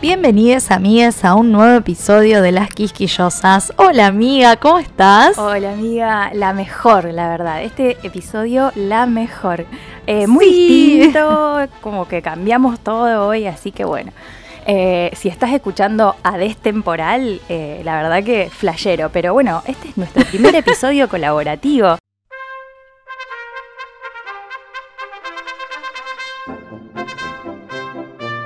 Bienvenidas amigas a un nuevo episodio de Las Quisquillosas. Hola amiga, ¿cómo estás? Hola amiga, la mejor, la verdad. Este episodio, la mejor. Eh, muy Sí. distinto, como que cambiamos todo hoy, así que bueno. Eh, si estás escuchando a Destemporal, eh, la verdad que flashero. Pero bueno, este es nuestro primer episodio colaborativo.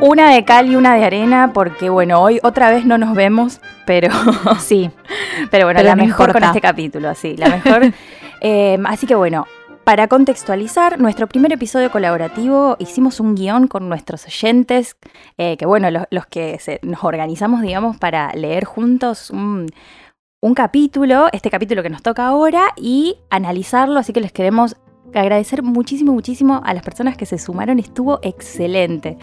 Una de cal y una de arena, porque bueno, hoy otra vez no nos vemos, pero Sí, pero bueno, Pero la no mejor con este capítulo, sí, la mejor. Eh, así que bueno, para contextualizar, nuestro primer episodio colaborativo hicimos un guion con nuestros oyentes, eh, que bueno, los, los que se- nos organizamos, digamos, para leer juntos un, un capítulo, este capítulo que nos toca ahora, y analizarlo, así que les queremos agradecer muchísimo, muchísimo a las personas que se sumaron, estuvo excelente.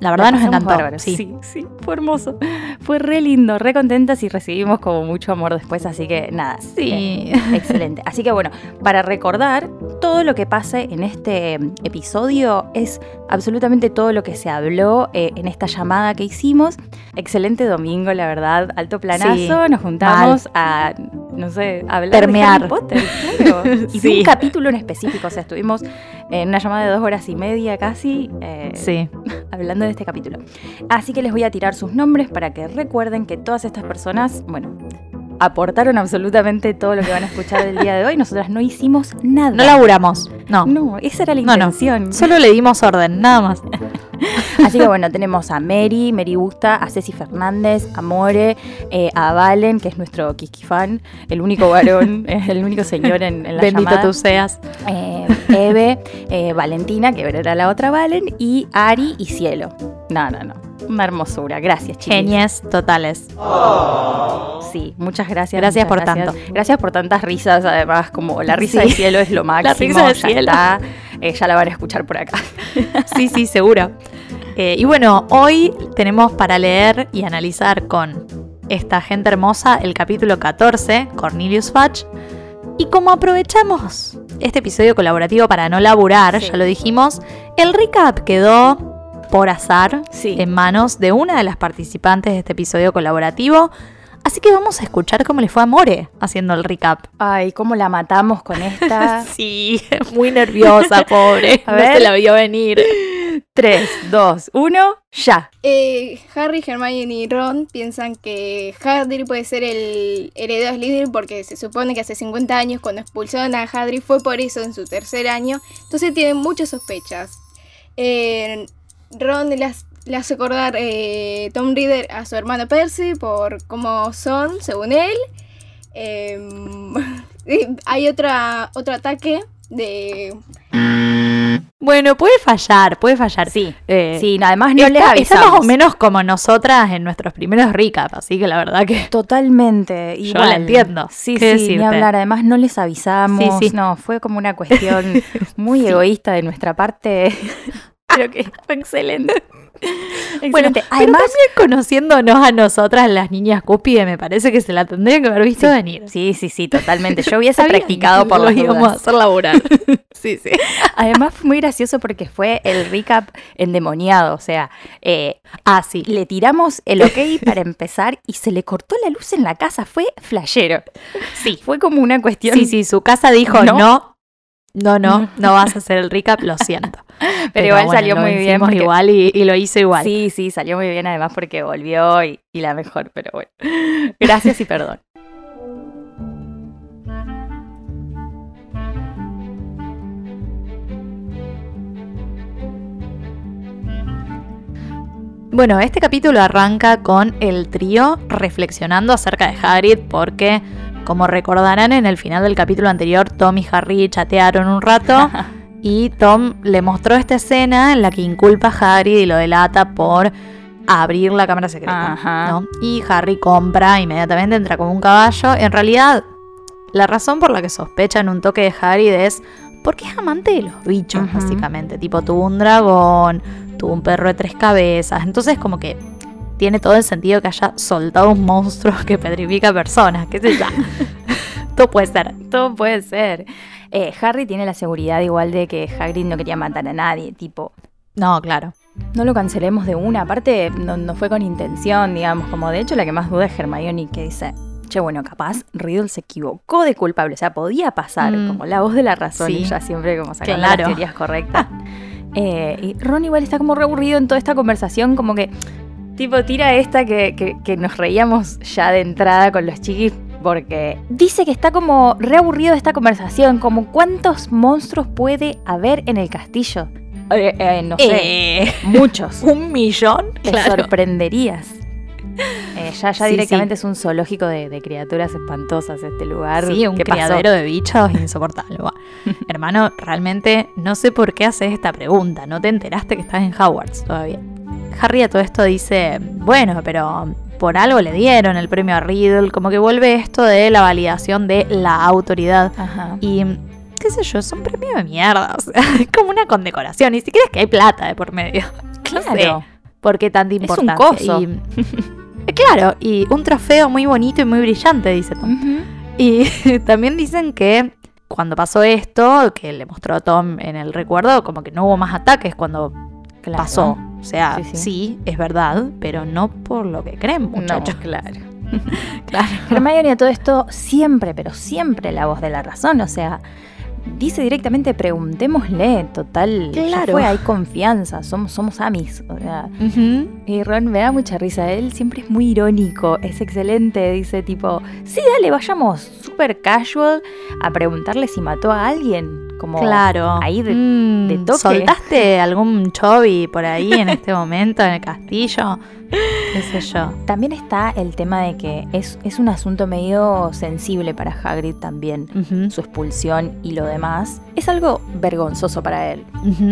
La verdad La nos encantó. bárbaro. Sí. sí, sí, fue hermoso. Fue re lindo, re contentas y recibimos como mucho amor después, así que nada. Sí. eh, excelente. Así que bueno, para recordar, todo lo que pase en este episodio es absolutamente todo lo que se habló eh, en esta llamada que hicimos. Excelente domingo, la verdad, alto planazo. Sí, Nos juntamos a, no sé, a hablar Permear. de Harry Potter, claro. Y Sí. un capítulo en específico, o sea, estuvimos en una llamada de dos horas y media casi. eh, Sí. hablando de este capítulo. Así que les voy a tirar sus nombres para que recuerden que todas estas personas, bueno, aportaron absolutamente todo lo que van a escuchar del día de hoy. Nosotras no hicimos nada. No laburamos. No. No, esa era la No, no. intención. Solo le dimos orden, nada más. Así que bueno, tenemos a Mary, Mary Busta, a Ceci Fernández, a More, eh, a Valen, que es nuestro Kiki fan, el único varón, eh, el único señor en, en la Bendito llamada. tú seas. eh, Eve, eh, Valentina, que era la otra Valen, y Ari y Cielo. No, no, no. Una hermosura. Gracias, chicos. Genies totales. Sí, muchas gracias. Gracias muchas por gracias. Gracias por tantas risas, además, como la risa Sí. de cielo es lo máximo. risa de ya cielo. está. Eh, ya la van a escuchar por acá. Sí, sí, seguro. Eh, y bueno, hoy tenemos para leer y analizar con esta gente hermosa el capítulo 14, Cornelius Fudge. Y como aprovechamos este episodio colaborativo para no laburar, Sí. ya lo dijimos, el recap quedó por azar Sí. en manos de una de las participantes de este episodio colaborativo. Así que vamos a escuchar cómo le fue a More haciendo el recap. Ay, cómo la matamos con esta. Sí, muy nerviosa, pobre. A no ver. se la vio venir. 3, 2, 1, ya. Eh, Harry, Hermione y Ron piensan que Hagrid puede ser el heredero de Slytherin porque se supone que hace 50 años cuando expulsaron a Hagrid fue por eso en su tercer año. Entonces tienen muchas sospechas. Eh, Ron las, le hace acordar eh, Tom Reader a su hermano Percy por cómo son, según él. Eh, y hay otra, otro ataque de Bueno, puede fallar, puede fallar. Sí, Eh, sí, además no está, les está avisamos. más o menos como nosotras en nuestros primeros recaps, así que la verdad que Totalmente, Yo la entiendo. Sí, ¿Qué sí, ni decirte? hablar. Además, no les avisamos. Sí, sí. No, fue como una cuestión muy egoísta de nuestra parte. Pero que fue excelente. Bueno, Excelente. pero además, también conociéndonos a nosotras, las niñas cúpide, me parece que se la tendrían que haber visto Sí. venir. sí, sí, sí, totalmente. Yo hubiese practicado por los íbamos a hacer laburar. sí, sí. Además, fue muy gracioso porque fue el recap endemoniado. O sea, eh, Ah, sí. le tiramos el ok para empezar y se le cortó la luz en la casa. Fue flashero. Sí. Fue como una cuestión. Sí, sí, su casa dijo ¿No? no. No, no, no vas a hacer el recap, lo siento. Pero, igual bueno, salió muy bien. porque- igual y, y lo hizo igual. Sí, sí, salió muy bien además porque volvió y, y la mejor, pero bueno. Gracias y perdón. Bueno, este capítulo arranca con el trío reflexionando acerca de Hagrid porque como recordarán en el final del capítulo anterior, Tom y Harry chatearon un rato y Tom le mostró esta escena en la que inculpa a Harry y lo delata por abrir la cámara secreta. Ajá. ¿no? Y Harry compra inmediatamente, entra como un caballo. En realidad, la razón por la que sospechan un toque de Harry es porque es amante de los bichos, básicamente. Tipo, tuvo un dragón, tuvo un perro de tres cabezas. Entonces, como que tiene todo el sentido que haya soltado un monstruo que petrifica personas. ¿Qué sé yo? todo puede ser. Todo puede ser. Eh, Harry tiene la seguridad igual de que Hagrid no quería matar a nadie, tipo, No, claro. no lo cancelemos de una. Aparte, no, no fue con intención, digamos, como de hecho la que más duda es Hermione que dice, che, bueno, capaz Riddle se equivocó de culpable, o sea, podía pasar, Mm. como la voz de la razón, Sí. y ella siempre como sacando Claro. las teorías correctas. Eh, y Ron igual está como reaburrido en toda esta conversación, como que tipo tira esta que, que- que nos reíamos ya de entrada con los chiquis. Porque dice que está como reaburrido de esta conversación, como cuántos monstruos puede haber en el castillo. Eh, eh, no sé, Eh, muchos. ¿Un millón? Te sorprenderías. Eh, ya ya Sí, directamente es un zoológico de, de criaturas espantosas este lugar. Sí, un criadero de bichos insoportable. Hermano, realmente no sé por qué haces esta pregunta. No te enteraste que estás en Hogwarts todavía. Harry a todo esto dice, bueno, pero por algo le dieron el premio a Riddle. Como que vuelve esto de la validación de la autoridad. Ajá. Y qué sé yo, es un premio de mierda. O sea, es como una condecoración. Ni siquiera es que hay plata de por medio. No sé Claro. por qué tanta Es un importancia. coso. Y- claro, y un trofeo muy bonito y muy brillante, dice Tom. Y también dicen que cuando pasó esto, que le mostró a Tom en el recuerdo, como que no hubo más ataques cuando Claro. pasó. O sea, Sí, sí, sí. es verdad, pero no por lo que creen, muchachos. No, claro. claro. Hermione a todo esto siempre, pero siempre la voz de la razón, o sea, dice directamente preguntémosle, total, ya Claro. fue, hay confianza, somos, somos amis, o sea, y Ron me da mucha risa, él siempre es muy irónico, es excelente, dice tipo, sí, dale, vayamos super casual a preguntarle si mató a alguien, como Claro. ahí de, Mm, de toque. ¿Soltaste algún chovi por ahí en este momento en el castillo? ¿Qué sé yo? También está el tema de que es, es un asunto medio sensible para Hagrid también. Su expulsión y lo demás es algo vergonzoso para él.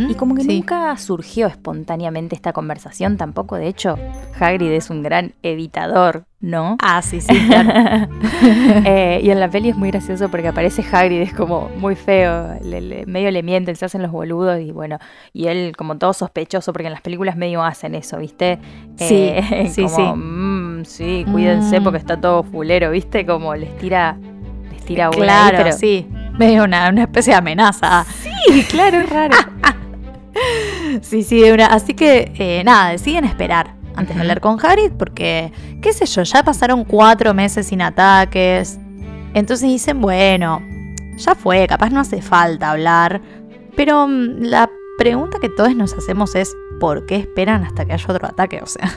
Y como que sí. nunca surgió espontáneamente esta conversación tampoco. De hecho, Hagrid es un gran evitador, ¿no? Ah, sí, sí, claro. Eh, y en la peli es muy gracioso porque aparece Hagrid, es como muy feo, le- le- medio le mienten, se hacen los boludos y bueno, y él como todo sospechoso porque en las películas medio hacen eso, ¿viste? Sí, Eh, sí, como, sí. "Mm, sí, cuídense Mm. porque está todo fulero, ¿viste? Como les tira, les tira ahí, claro, pero sí. Medio una, una especie de amenaza. Sí, claro, es raro. Sí, sí, una. Así que eh, nada, deciden esperar antes de hablar con Hagrid porque, qué sé yo, ya pasaron cuatro meses sin ataques. Entonces dicen, bueno, ya fue, capaz no hace falta hablar. Pero mm, la pregunta que todos nos hacemos es, ¿por qué esperan hasta que haya otro ataque? O sea,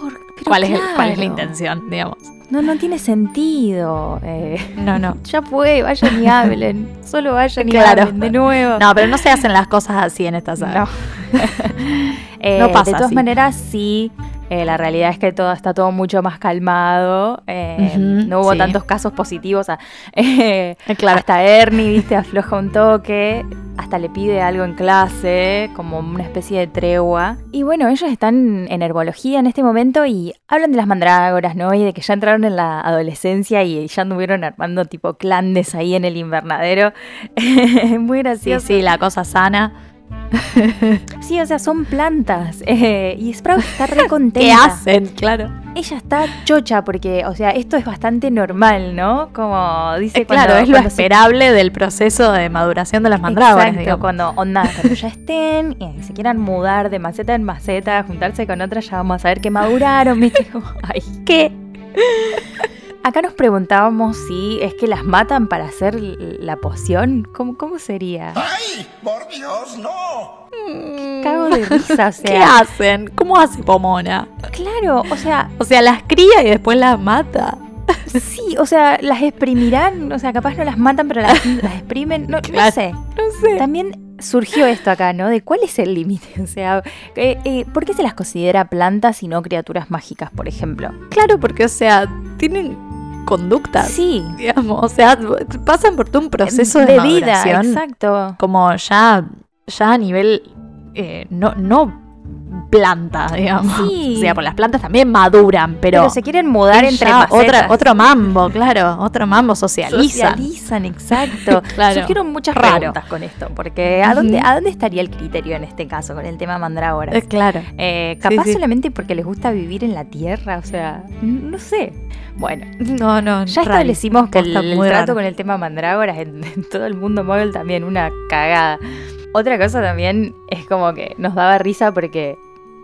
Por- ¿cuál, es, el- cuál es la intención, digamos? No, no tiene sentido. eh. No, no. Ya fue, vayan y hablen. Solo vayan y Claro. hablen de nuevo. No, pero no se hacen las cosas así en esta saga. No. Eh, No pasa De todas así. maneras, sí. Eh, la realidad es que todo está todo mucho más calmado. eh, no hubo sí. tantos casos positivos. a- eh, Claro. Hasta Ernie, viste, afloja un toque. Hasta le pide algo en clase, como una especie de tregua. Y bueno, ellos están en herbología en este momento y hablan de las mandrágoras, ¿no? Y de que ya entraron en la adolescencia y ya anduvieron armando tipo clandes ahí en el invernadero. Muy Sí, gracioso. sí, la cosa sana. Sí, o sea, son plantas. eh, y Sprout está re contenta. ¿Qué hacen? Claro. Ella está chocha porque, o sea, esto es bastante normal, ¿no? Como dice Eh, claro, cuando- es lo se- esperable del proceso de maduración de las mandrágoras. Exacto, digamos. cuando onda, cuando ya estén y se quieran mudar de maceta en maceta, juntarse con otras, ya vamos a ver que maduraron, ¿viste? Como, Ay, ¿qué? Acá nos preguntábamos si es que las matan para hacer la poción. ¿Cómo, cómo sería? ¡Ay! ¡Por Dios, no! Cago de risa, o sea. ¿Qué hacen? ¿Cómo hace Pomona? Claro, o sea, O sea, las cría y después las mata. Sí, o sea, las exprimirán, o sea, capaz no las matan, pero las, las exprimen, no, no Claro. sé. No sé. También surgió esto acá, ¿no? De cuál es el límite, o sea, eh, eh, ¿por qué se las considera plantas y no criaturas mágicas, por ejemplo? Claro, porque, o sea, tienen conductas. Sí. Digamos, o sea, pasan por todo un proceso de, de vida, exacto. como ya, ya a nivel eh, no, no planta, digamos. Sí. O sea, pues las plantas también maduran, pero, Pero, se quieren mudar entre macetas. otra, otro mambo, claro, otro mambo socializa. Socializan, exacto. Claro. Surgieron muchas Raro. preguntas con esto, porque ¿a dónde, ¿a dónde estaría el criterio en este caso con el tema mandrágoras? Eh, claro. Eh, capaz sí. solamente porque les gusta vivir en la tierra, o sea, no sé. Bueno, No, no, ya raro. establecimos que el, el trato con el tema mandrágoras en, en todo el mundo móvil también una cagada. Otra cosa también es como que nos daba risa porque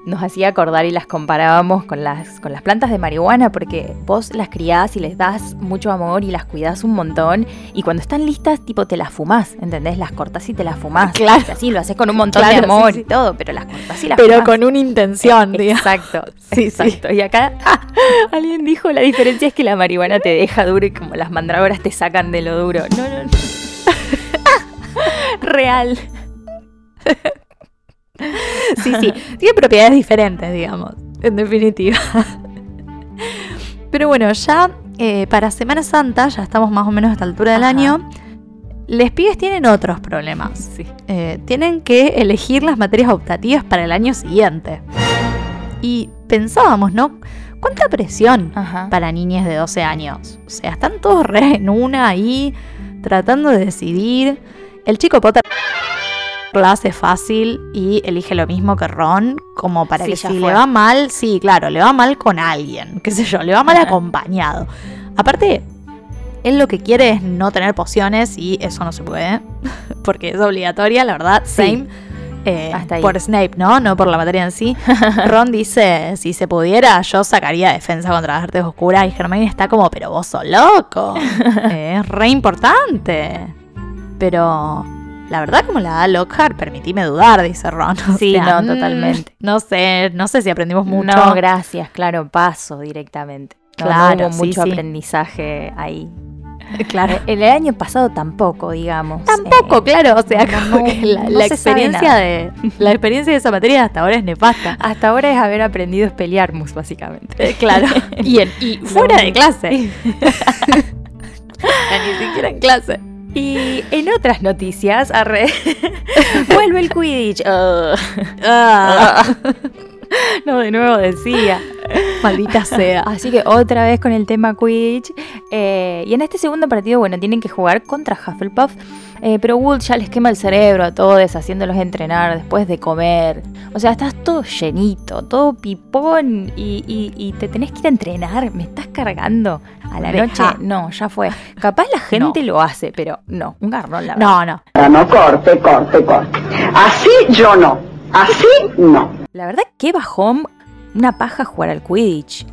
nos hacía acordar y las comparábamos con las, con las plantas de marihuana porque vos las criás y les das mucho amor y las cuidás un montón y cuando están listas tipo te las fumás, ¿entendés? Las cortás y te las fumás. Claro. O sea, sí, lo haces con un montón Claro, de amor sí, sí. y todo, pero las cortás y las Pero fumás. con una intención, digamos. Exacto, Sí, exacto. Y acá alguien dijo la diferencia es que la marihuana te deja duro y como las mandrágoras te sacan de lo duro. No, no, no. Real. Sí, sí. Tiene propiedades diferentes, digamos. En definitiva. Pero bueno, ya eh, para Semana Santa, ya estamos más o menos a esta altura del Ajá. año. Les pibes tienen otros problemas. Sí. Eh, tienen que elegir las materias optativas para el año siguiente. Y pensábamos, ¿no? ¿Cuánta presión Ajá. para niñas de 12 años? O sea, están todos re en una ahí, tratando de decidir. El chico Potter la hace fácil y elige lo mismo que Ron, como para Sí, que si fue. le va mal, sí, claro, le va mal con alguien, qué sé yo, le va mal acompañado. Aparte, él lo que quiere es no tener pociones y eso no se puede, porque es obligatoria, la verdad, Sí. same. eh, Hasta ahí. por Snape, ¿no? No por la materia en sí. Ron dice, si se pudiera, yo sacaría defensa contra las artes oscuras. Y Hermione está como, pero vos sos loco. Eh, es re importante. Pero la verdad, como la da Lockhart, permitime dudar, dice Ron. O Sí, sea, no, mm, totalmente. No sé, no sé si aprendimos mucho. No, gracias, claro, paso directamente. No, no Claro, hubo mucho sí. aprendizaje ahí. claro. Eh, El año pasado tampoco, digamos. Tampoco, Eh, claro, o sea, no, como que la, no experiencia de la experiencia de esa materia hasta ahora es nefasta. hasta ahora es haber aprendido a pelearmus, básicamente. Eh, claro. Y, en- y fuera de clase. Ni siquiera en clase. Y en otras noticias, arre, vuelve el Quidditch. Ugh. Ah, no, de nuevo decía. maldita sea. Así que otra vez con el tema Quidditch. Eh, y en este segundo partido, bueno, tienen que jugar contra Hufflepuff. eh, pero Wood ya les quema el cerebro a todos, haciéndolos entrenar después de comer. O sea, estás todo llenito, todo pipón y, y- y te tenés que ir a entrenar. ¿Me estás cargando a la Deja. noche? No, ya fue. Capaz la gente lo hace, pero no, un garrón la verdad. No, no. Ah, No, corte, corte, corte. Así yo no. Así no. La verdad, qué bajón una paja jugar al Quidditch.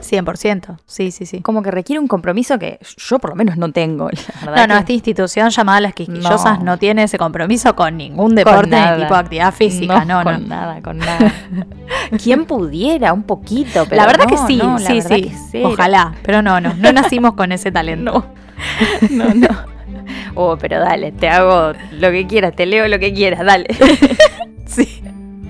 100%. Sí, sí, sí. Como que requiere un compromiso que yo por lo menos no tengo. la verdad No, no, esta institución llamada Las Quisquillosas no, No. tiene ese compromiso con ningún deporte nada. tipo de actividad física. No, no. con nada, con nada. ¿Quién pudiera? Un poquito, pero la verdad no, que sí, la sí, verdad sí. que. Ojalá, pero no, no. No nacimos con ese talento. No, no, no. Oh, pero dale, te hago lo que quieras, te leo lo que quieras, dale. Sí.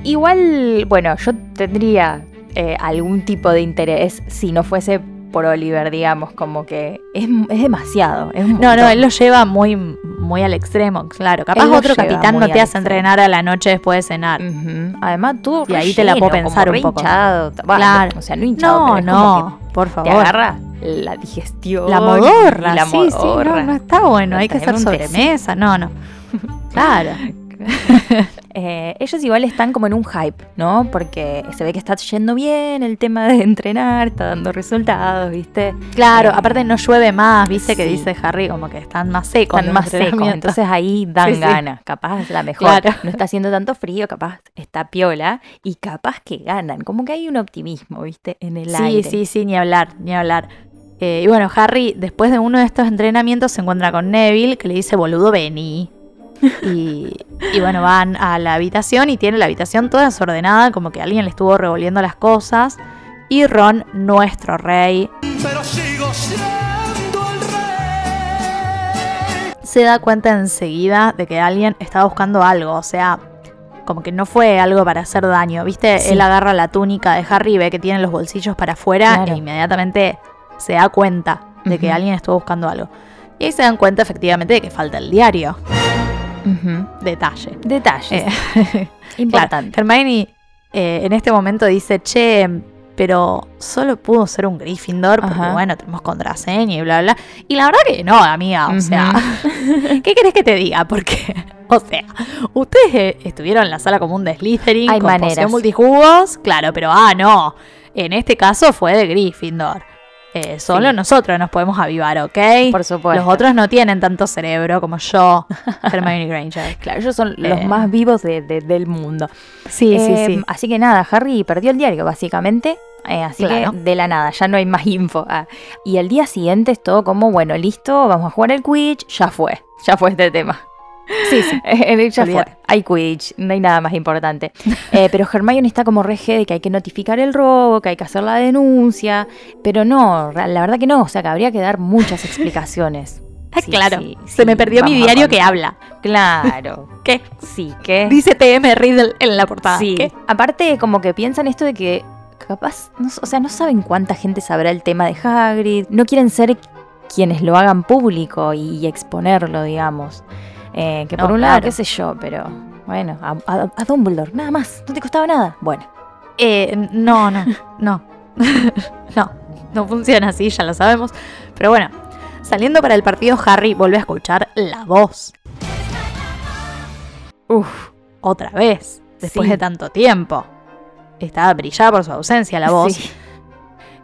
Igual, bueno, yo tendría eh, algún tipo de interés si no fuese por Oliver, digamos, como que es, es demasiado. es No, no, él lo lleva muy, muy al extremo, claro. Capaz otro capitán no te hace entrenar a la noche después de cenar. Además, tú Y ahí te la puedo pensar un poco. Hinchado, Claro. O sea, no hinchado, No, pero es como no, por te favor. agarra la digestión. La modorra, la sí, sí, no, modorra. no está bueno, hay que hacer sobremesa, no, no. Claro. Eh, ellos igual están como en un hype, ¿no? Porque se ve que está yendo bien el tema de entrenar, está dando resultados, ¿viste? Claro, Eh, aparte no llueve más, viste que sí. dice Harry, como que están más secos. Están más secos, entonces ahí dan Sí, sí. ganas. Capaz la mejor. Claro. No está haciendo tanto frío, capaz está piola y capaz que ganan. Como que hay un optimismo, ¿viste? En el Sí, aire. sí, sí, ni hablar, ni hablar. Eh, y bueno, Harry, después de uno de estos entrenamientos, se encuentra con Neville, que le dice, boludo, vení. Y, y bueno, van a la habitación y tiene la habitación toda desordenada, como que alguien le estuvo revolviendo las cosas. Y Ron, nuestro rey, Pero sigo siendo el rey. se da cuenta enseguida de que alguien está buscando algo, o sea, como que no fue algo para hacer daño, ¿viste? Sí. Él agarra la túnica de Harry, ve que tiene los bolsillos para afuera Claro. e inmediatamente se da cuenta de que alguien estuvo buscando algo. Y ahí se dan cuenta efectivamente de que falta el diario. Detalle. Detalles. Eh, Importante. Claro, Hermione eh, en este momento dice, che, pero solo pudo ser un Gryffindor porque, Ajá. bueno, tenemos contraseña y bla, bla. Y la verdad que no, amiga, o sea, ¿qué querés que te diga? Porque, o sea, ustedes eh, estuvieron en la sala común de Slytherin Hay con maneras. multijugos, claro, pero, ah, no, en este caso fue de Gryffindor. Eh, solo Sí. nosotros nos podemos avivar, ¿ok? Por supuesto. Los otros no tienen tanto cerebro como yo, Hermione Granger. Claro, ellos son los Eh. más vivos de- de- del mundo. Sí, sí, Eh, sí. Así que nada, Harry perdió el diario, básicamente. Eh, así Claro. que de la nada, ya no hay más info. Ah, Y el día siguiente es todo como, bueno, listo, vamos a jugar el Quidditch, ya fue, ya fue este tema. Sí, sí. Eh, ya fue, hay Quidditch, no hay nada más importante. Eh, pero Hermione está como reje de que hay que notificar el robo, que hay que hacer la denuncia, pero no, la verdad que no, o sea que habría que dar muchas explicaciones. Ah, Sí, claro, sí, se sí, me perdió mi diario que habla. Claro, ¿Qué? sí, que... Dice TM Riddle en la portada. Sí. ¿Qué? Aparte, como que piensan esto de que capaz, no, o sea, no saben cuánta gente sabrá el tema de Hagrid. No quieren ser quienes lo hagan público y, y exponerlo, digamos. Eh, que por No, un lado, claro. qué sé yo, pero bueno, a, a- a Dumbledore, nada más, no te costaba nada. Bueno, Eh, no, no, no. no, no funciona así, ya lo sabemos. Pero bueno, saliendo para el partido, Harry vuelve a escuchar la voz. Uf, otra vez, después Sí. de tanto tiempo. Estaba brillada por su ausencia la voz. Sí.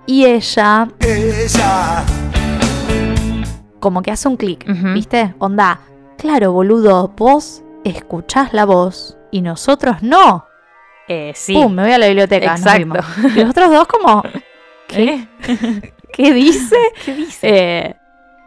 Y ella Ella, como que hace un clic. ¿viste? Onda, claro, boludo, vos escuchás la voz y nosotros no. Eh, sí. Pum, me voy a la biblioteca. Exacto. Y los otros dos como, ¿qué? ¿Qué dice? ¿Qué dice? Eh,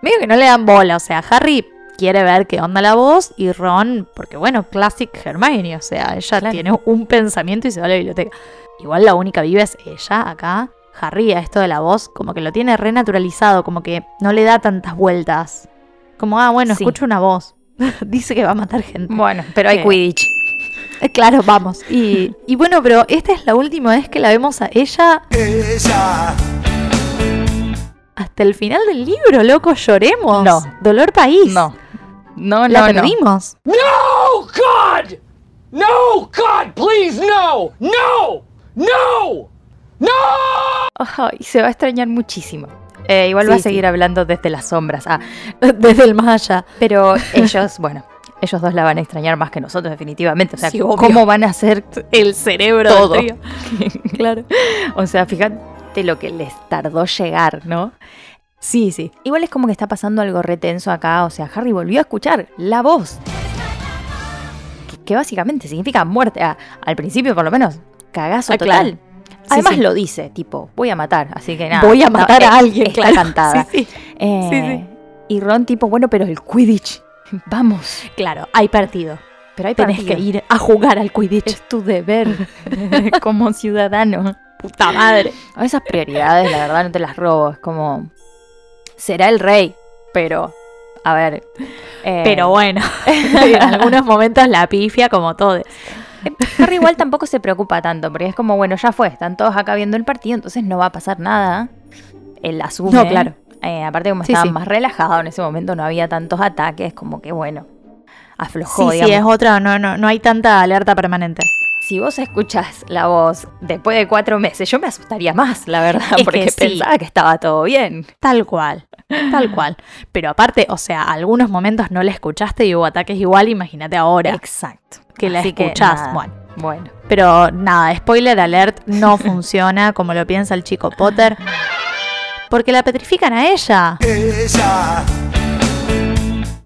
medio que no le dan bola, o sea, Harry quiere ver qué onda la voz y Ron, porque bueno, classic Hermione, o sea, ella Claro. tiene un pensamiento y se va a la biblioteca. Igual la única viva es ella acá. Harry a esto de la voz como que lo tiene renaturalizado, como que no le da tantas vueltas. Como, ah, bueno, Sí. escucho una voz. Dice que va a matar gente. Bueno, pero hay Eh, Quidditch. Eh, Claro, vamos. Y, y bueno, pero esta es la última vez que la vemos a ella ella, hasta el final del libro, loco, lloremos. No. Dolor país. No. No, La no, no. perdimos. No, God! No, God, please, no! No! No! No! Ay, se va a extrañar muchísimo. Eh, igual Sí, va a sí. seguir hablando desde las sombras. Ah, Desde el más allá. Pero ellos, bueno, ellos dos la van a extrañar más que nosotros, definitivamente. O sea, Sí. ¿cómo van a hacer El cerebro Todo. del trío. claro. O sea, fíjate lo que les tardó llegar, ¿no? Sí, sí. Igual es como que está pasando algo retenso acá. O sea, Harry volvió a escuchar la voz. Que, que básicamente significa muerte. Ah, al principio, por lo menos, cagazo Ah, total. claro. Además sí. lo dice, tipo, voy a matar, así que nada. Voy a matar a alguien, Está claro. cantada. Sí, sí. Eh, Sí. Y Ron, tipo, bueno, pero el Quidditch. Vamos. Claro, hay partido. Pero hay Tenés partido. que ir a jugar al Quidditch. Es tu deber como ciudadano. puta madre. A esas prioridades, la verdad, no te las robo. Es como. Será el rey, pero. A ver. eh, Pero bueno, en algunos momentos la pifia como todo. Harry igual tampoco se preocupa tanto, porque es como, bueno, ya fue, están todos acá viendo el partido, entonces no va a pasar nada. Él asume. No, claro. Eh, aparte, como Sí, estaba sí. más relajado en ese momento, no había tantos ataques, como que bueno, aflojó, Sí, sí, digamos. es otra, no, no, no hay tanta alerta permanente. Si vos escuchás la voz después de cuatro meses, yo me asustaría más, la verdad, Es que porque sí. pensaba que estaba todo bien. Tal cual, tal cual. Pero aparte, o sea, algunos momentos no la escuchaste y hubo ataques igual, imagínate ahora Exacto. que la Así que escuchás. nada. bueno, Bueno. pero nada, spoiler alert, no funciona como lo piensa el chico Potter. Porque la petrifican a ella, ella,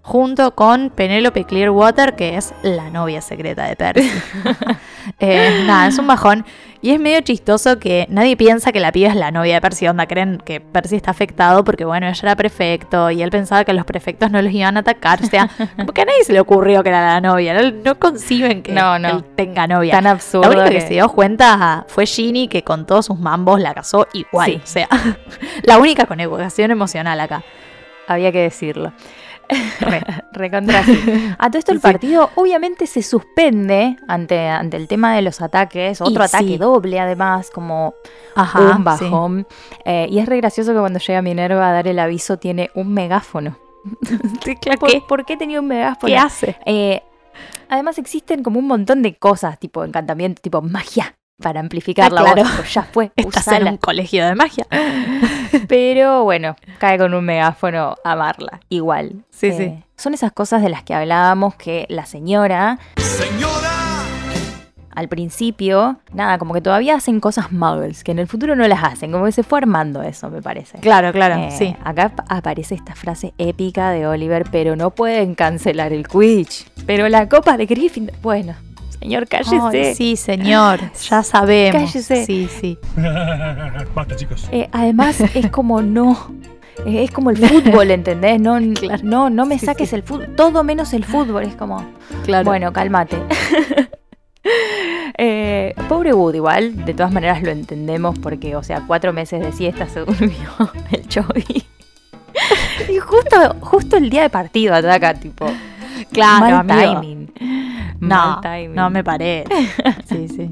junto con Penélope Clearwater, que es la novia secreta de Percy. Eh, nada, es un bajón. Y es medio chistoso que nadie piensa que la piba es la novia de Percy. Onda, creen que Percy está afectado porque, bueno, ella era prefecto y él pensaba que los prefectos no los iban a atacar. O sea, como que a nadie se le ocurrió que era la novia. No, no conciben que No, no. él tenga novia. Tan absurdo. La única que... que- se dio cuenta fue Ginny, que con todos sus mambos la casó igual. Sí. O sea, la única con educación emocional acá. Había que decirlo. Re. Recontra sí. A todo esto el Sí. partido obviamente se suspende ante, ante el tema de los ataques, otro Y ataque sí. doble además, como Ajá. un bajón. Eh, y es re gracioso que cuando llega Minerva a dar el aviso tiene un megáfono. ¿Por, ¿Qué? por qué tenía un megáfono? ¿Qué hace? Eh, además existen como un montón de cosas, tipo encantamiento, tipo magia, para amplificar Ah, la claro. voz. Tipo, ya fue, Estás en un colegio de magia. Pero bueno, cae con un megáfono a Marla, igual. Eh, Sí, sí. Son esas cosas de las que hablábamos que la señora, Señora. al principio, nada, como que todavía hacen cosas muggles, que en el futuro no las hacen, como que se fue armando eso, me parece. Claro, claro, Eh, sí. Acá ap- aparece esta frase épica de Oliver, pero no pueden cancelar el Quidditch. Pero la copa de Gryffindor, bueno, señor, cállese. Ay, sí, señor, ya sabemos. Cállese. Sí, sí. Basta, chicos. Eh, además, es como no. eh, Es como el fútbol, ¿entendés? No, Claro. no, no me Sí, saques sí. el fútbol. Todo menos el fútbol. Es como, Claro. bueno, cálmate. Eh, pobre Wood, igual, de todas maneras lo entendemos porque, o sea, cuatro meses de siesta se durmió el Chovy. y justo, justo el día de partido ataca, tipo, claro, mal amigo. timing. No, Mal no me parece. Sí, sí.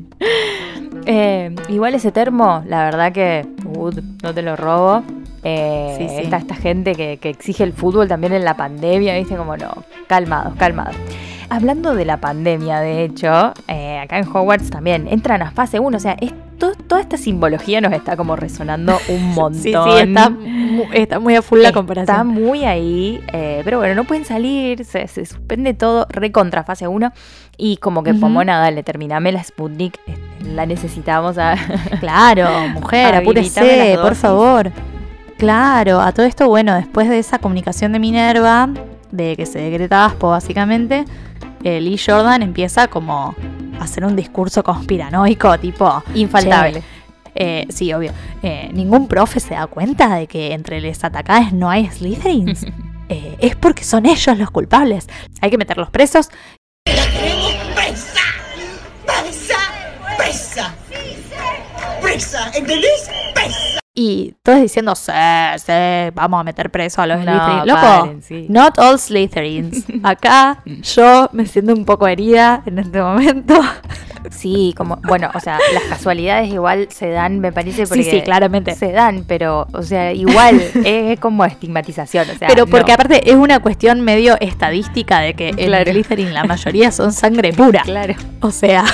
Eh, igual ese termo, la verdad que Wood, no te lo robo. Eh, Sí, sí. Esta, esta gente que, que exige el fútbol también en la pandemia, viste, como no, calmados, calmados. Hablando de la pandemia, de hecho, eh, acá en Hogwarts también entran a fase 1, o sea, es to- toda esta simbología nos está como resonando un montón. Sí, sí, está, está muy a full la Está comparación. muy ahí, eh, pero bueno, no pueden salir, se, se suspende todo, recontra fase 1. Y como que Ujú. Pomona, dale, terminame la Sputnik, eh, la necesitamos a... Claro, mujer, apúrese, por favor. Claro, a todo esto, bueno, después de esa comunicación de Minerva, de que se decreta Aspo básicamente, eh, Lee Jordan empieza como a hacer un discurso conspiranoico, tipo... Infaltable. "Che, eh, sí, obvio. eh, ningún profe se da cuenta de que entre los atacados no hay Slytherins. Eh, es porque son ellos los culpables. Hay que meterlos presos. presa. Presa. Presa. Presa. ¿Entendés? Presa. Y todos diciendo, sí, sí, vamos a meter preso a los No, Slytherins. Loco, paren, sí. not all Slytherins. Acá yo me siento un poco herida en este momento. Sí, como, bueno, o sea, las casualidades igual se dan, me parece, porque Sí, sí, claramente. se dan, pero, o sea, igual es, como estigmatización, o sea, Pero porque no. aparte es una cuestión medio estadística de que Claro. en Slytherin la mayoría son sangre pura. Claro. O sea,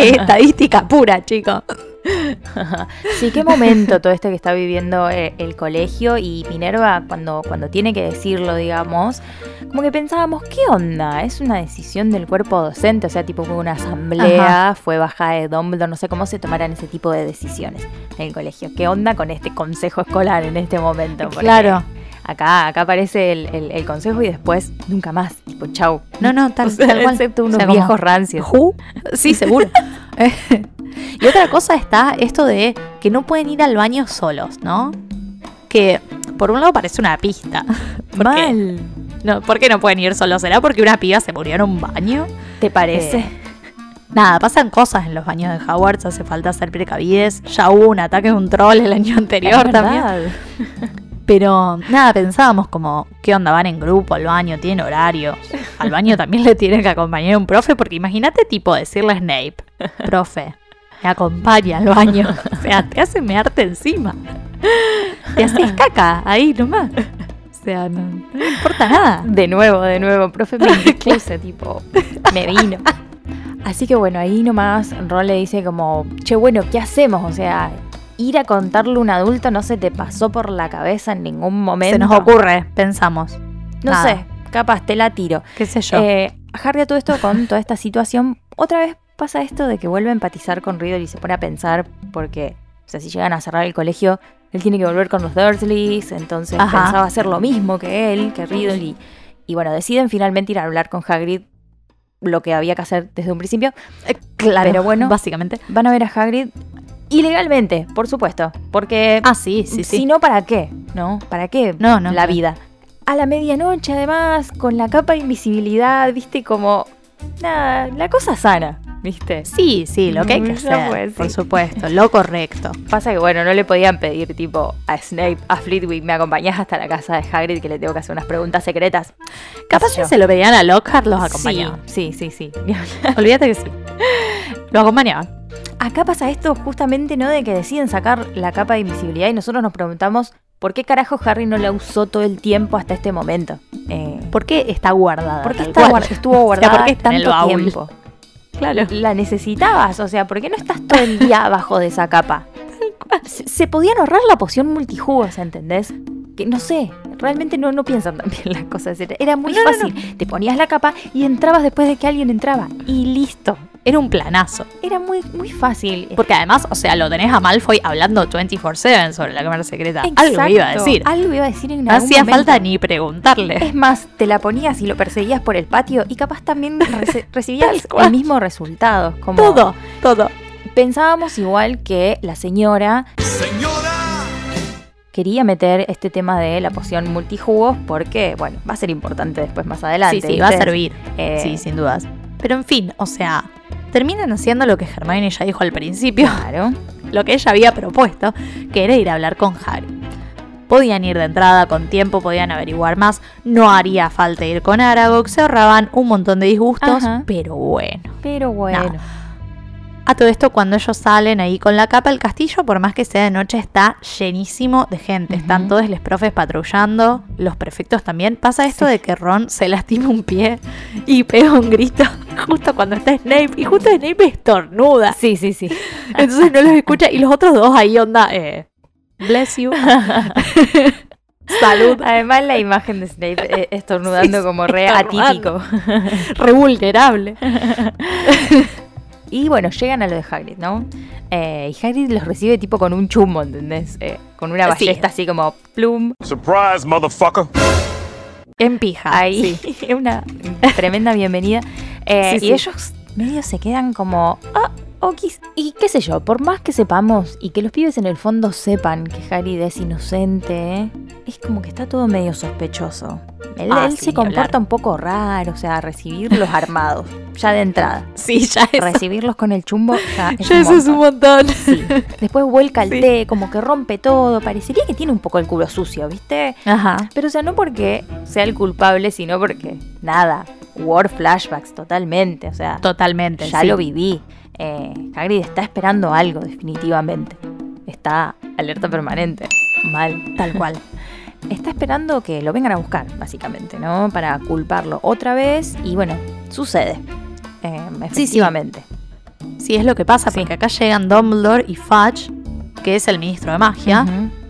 es estadística pura, chicos. Sí, qué momento todo esto que está viviendo eh, el colegio y Minerva cuando, cuando tiene que decirlo, digamos, como que pensábamos, ¿qué onda? Es una decisión del cuerpo docente, o sea, tipo fue una asamblea, fue bajada de Dumbledore, no sé cómo se tomarán ese tipo de decisiones en el colegio. ¿Qué onda con este consejo escolar en este momento? Porque Claro. Acá, acá aparece el, el- el consejo y después nunca más, tipo, chau. No, no, tal, O sea, tal cual. excepto unos O sea, viejos rancios. ¿Who? Sí, seguro. Y otra cosa está esto de que no pueden ir al baño solos, ¿no? Que por un lado parece una pista. ¿Por qué? Mal. No, ¿Por qué no pueden ir solos? ¿Será porque una piba se murió en un baño? ¿Te parece? Eh, Nada, pasan cosas en los baños de Hogwarts, hace falta ser precavides. Ya hubo un ataque de un troll el año anterior también. Pero nada, pensábamos como, ¿qué onda? Van en grupo al baño, tienen horario. Al baño también le tienen que acompañar un profe, porque imagínate tipo decirle a Snape, profe, me acompaña al baño. O sea, te hace mearte encima. Te haces caca ahí nomás. O sea, no, importa nada. De nuevo, de nuevo, profe me indispuse, tipo, me vino. Así que bueno, ahí nomás Ron le dice como, che, bueno, ¿qué hacemos? O sea, ir a contarle a un adulto no se te pasó por la cabeza en ningún momento. Se nos ocurre, pensamos. No nada. sé, capaz te la tiro. ¿Qué sé yo? Eh, Harry a todo esto, con toda esta situación, otra vez pasa esto de que vuelve a empatizar con Riddle y se pone a pensar porque, o sea, si llegan a cerrar el colegio, él tiene que volver con los Dursleys, entonces Ajá. pensaba hacer lo mismo que él, que Riddle, y, y bueno, deciden finalmente ir a hablar con Hagrid lo que había que hacer desde un principio. Eh, claro, pero bueno. básicamente. Van a ver a Hagrid ilegalmente, por supuesto, porque Ah, sí, sí, sí. si no, ¿para qué? ¿No? ¿Para qué No, no, la vida? A la medianoche, además, con la capa de invisibilidad, viste, como. Nada, la cosa sana, ¿viste? Sí, sí, lo que hay que hacer, por supuesto, lo correcto. Pasa que, bueno, no le podían pedir, tipo, a Snape, a Flitwick, ¿me acompañás hasta la casa de Hagrid que le tengo que hacer unas preguntas secretas? Capaz si yo. se lo pedían a Lockhart, los acompañaban. Sí, sí, sí. sí. Olvídate que sí. Lo acompañaban. Acá pasa esto justamente, ¿no? De que deciden sacar la capa de invisibilidad y nosotros nos preguntamos por qué carajo Harry no la usó todo el tiempo hasta este momento. Eh, ¿Por qué está guardada? ¿Por qué está guard- estuvo guardada ¿por qué en el tanto baúl? tiempo? Claro. La necesitabas, o sea, ¿por qué no estás todo el día abajo de esa capa? Se, se podían ahorrar la poción multijugos, ¿entendés? Que no sé, realmente no, no piensan tan bien las cosas. Era, muy No, no, fácil. Te ponías la capa y entrabas después de que alguien entraba. Y listo. Era un planazo. Era muy, muy fácil. Porque además, o sea, lo tenés a Malfoy hablando 24-7 sobre la cámara secreta. Algo iba a decir. Algo iba a decir en No hacía momento. falta ni preguntarle. Es más, te la ponías y lo perseguías por el patio y capaz también recibías el mismo resultado. Como Todo, todo. Pensábamos igual que la señora quería meter este tema de la poción multijugos porque, bueno, va a ser importante después más adelante. Sí, sí, va a servir. Eh, Sí, sin dudas. Pero en fin, o sea, terminan haciendo lo que Hermione ya dijo al principio, Claro. lo que ella había propuesto, que era ir a hablar con Harry. Podían ir de entrada con tiempo, podían averiguar más, no haría falta ir con Aragog, se ahorraban un montón de disgustos, Ajá. pero bueno. Pero bueno. A todo esto, cuando ellos salen ahí con la capa, el castillo, por más que sea de noche, está llenísimo de gente. Están todos los profes patrullando, los prefectos también. Pasa esto Sí. de que Ron se lastima un pie y pega un grito justo cuando está Snape. Y justo Snape estornuda. Sí, sí, sí. Entonces no los escucha. Y los otros dos ahí onda, eh, bless you. Salud. Además, la imagen de Snape eh, estornudando Sí, como re estornudando. atípico. Re vulnerable. Y bueno, llegan a lo de Hagrid, ¿no? Eh, y Hagrid los recibe tipo con un chumbo, ¿entendés? Eh, con una Sí. ballesta así como plum. Surprise, motherfucker. En pija. Ahí, sí. una tremenda bienvenida. Eh, Sí, y sí. ellos medio se quedan como, ah, okis. Y qué sé yo, por más que sepamos y que los pibes en el fondo sepan que Hagrid es inocente, es como que está todo medio sospechoso. Él, Ah, él sí, se comporta hablar. un poco raro, o sea, recibirlos armados, ya de entrada. Sí, ya eso. Recibirlos con el chumbo ya es Ya un eso es un montón. Sí. Después vuelca el Sí. té, como que rompe todo. Parecería que tiene un poco el culo sucio, ¿viste? Ajá. Pero o sea, no porque sea el culpable, sino porque, nada, war flashbacks totalmente. O sea, Totalmente. ya lo viví. Eh, Hagrid está esperando algo, definitivamente. Está alerta permanente. Mal. Tal cual. Está esperando que lo vengan a buscar, básicamente, ¿no? Para culparlo otra vez. Y bueno, sucede. Eh, efectivamente. Sí, es lo que pasa, Sí. porque acá llegan Dumbledore y Fudge, que es el ministro de magia.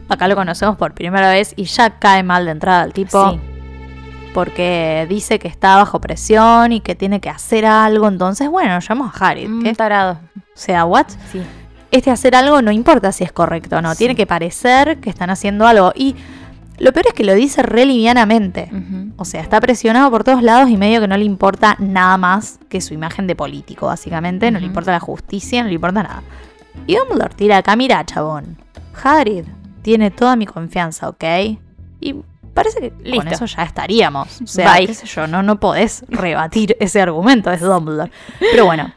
Acá lo conocemos por primera vez y ya cae mal de entrada el tipo. Porque dice que está bajo presión y que tiene que hacer algo. Entonces, bueno, llamamos a ¿qué? tarado. O sea, ¿what? Sí. Este hacer algo no importa si es correcto o no. Sí. Tiene que parecer que están haciendo algo. Y lo peor es que lo dice re livianamente. O sea, está presionado por todos lados y medio que no le importa nada más que su imagen de político, básicamente. No le importa la justicia, no le importa nada. Y Dumbledore tira acá, mira, chabón. Hagrid tiene toda mi confianza, ¿ok? Y parece que con eso ya estaríamos. O sea, Bye. qué sé yo, no, no podés rebatir ese argumento, es Dumbledore. Pero bueno,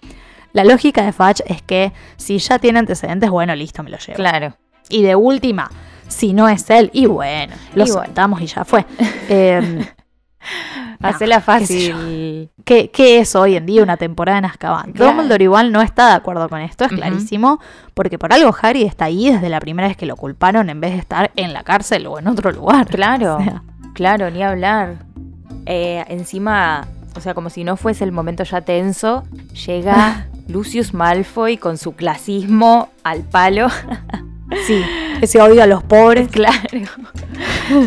la lógica de Fudge es que si ya tiene antecedentes, bueno, listo, me lo llevo. Claro. Y de última, si no es él, y bueno, lo Y bueno. soltamos y ya fue. Eh, Hacela fácil. ¿Qué, qué es hoy en día una temporada en Azkaban? Claro. Dumbledore igual no está de acuerdo con esto, es clarísimo, porque por algo Harry está ahí desde la primera vez que lo culparon en vez de estar en la cárcel o en otro lugar. Claro, O sea, claro, ni hablar. Eh, encima, o sea, como si no fuese el momento ya tenso, llega Lucius Malfoy con su clasismo al palo. Sí, ese odio a los pobres. claro.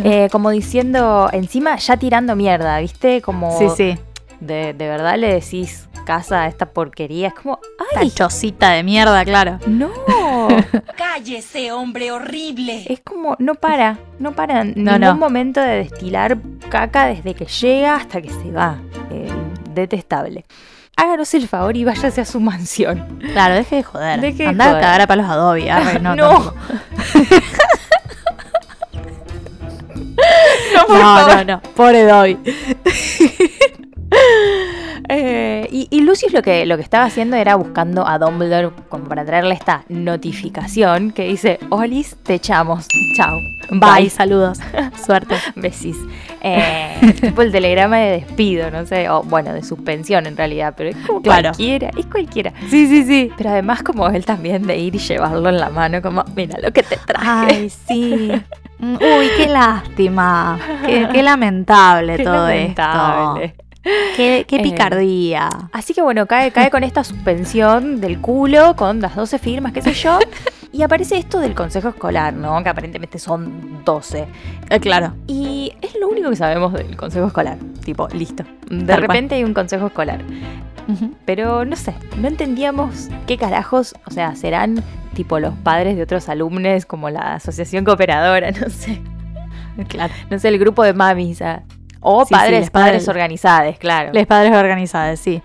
Eh, como diciendo, encima ya tirando mierda, ¿viste? Como Sí, sí. De, de verdad le decís casa a esta porquería. Es como, ¡ay! Esta chocita de mierda, claro. ¡No! Cállese, hombre horrible. Es como, no para, no para en No, ningún no. momento de destilar caca desde que llega hasta que se va. Eh, detestable. Háganos el favor y váyase a su mansión. Claro, deje de joder. Deje de Andá joder. a cagar a palos Adobe. arre, no, No. No, por no, favor. no, no. Pobre Dobby. Eh, y, y Lucius lo que, lo que estaba haciendo era buscando a Dumbledore como para traerle esta notificación que dice, Olis, te echamos. Chao. Bye, saludos. Suerte. Besis. Eh, tipo el telegrama de despido, no sé, o bueno, de suspensión en realidad, pero es como Claro. cualquiera, es cualquiera. Sí, sí, sí. Pero además como él también de ir y llevarlo en la mano, como, mira lo que te traje. Ay, sí. Mm, Uy, qué lástima. Qué, qué lamentable Qué todo lamentable. esto. Qué, qué Eh, picardía. Así que bueno, cae, cae con esta suspensión del culo, con las 12 firmas, qué sé yo. Y aparece esto del consejo escolar, ¿no? Que aparentemente son 12. Eh, claro. Y es lo único que sabemos del consejo escolar. Tipo, listo. De Tal repente hay un consejo escolar. Pero no sé, no entendíamos qué carajos, o sea, serán tipo los padres de otros alumnos, como la asociación cooperadora, no sé. Claro. No sé, el grupo de mamis. ah. O Sí, sí, padres, les padres padres. organizados, claro. Les padres organizados, sí.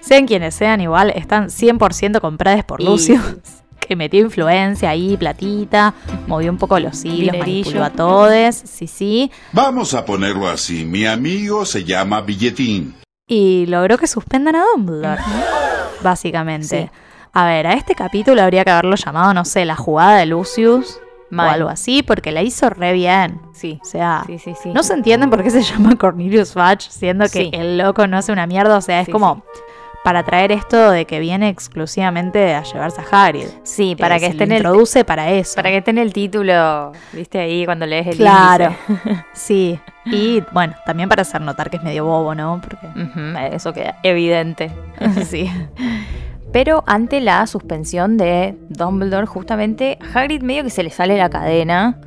Sean quienes sean, igual están 100% compradas por Y- Lucio. Que metió influencia ahí, platita, movió un poco los hilos, manipuló a todos, sí, sí. Vamos a ponerlo así. Mi amigo se llama Billetín. Y logró que suspendan a Dumbledore, básicamente. Sí. A ver, a este capítulo habría que haberlo llamado, no sé, la jugada de Lucius Mal. o algo así, porque la hizo re bien. Sí, O sea, sí, sí, sí. no se entienden por qué se llama Cornelius Fudge, siendo que el loco no hace una mierda. O sea, es como para traer esto de que viene exclusivamente a llevarse a Hagrid. Sí, para Eh, que se esté en el introduce para eso. para que esté en el título, viste ahí cuando lees el Claro. índice. Sí. Y bueno, también para hacer notar que es medio bobo, ¿no? Porque. Eso queda evidente. sí. Pero ante la suspensión de Dumbledore, justamente, Hagrid medio que se le sale la cadena.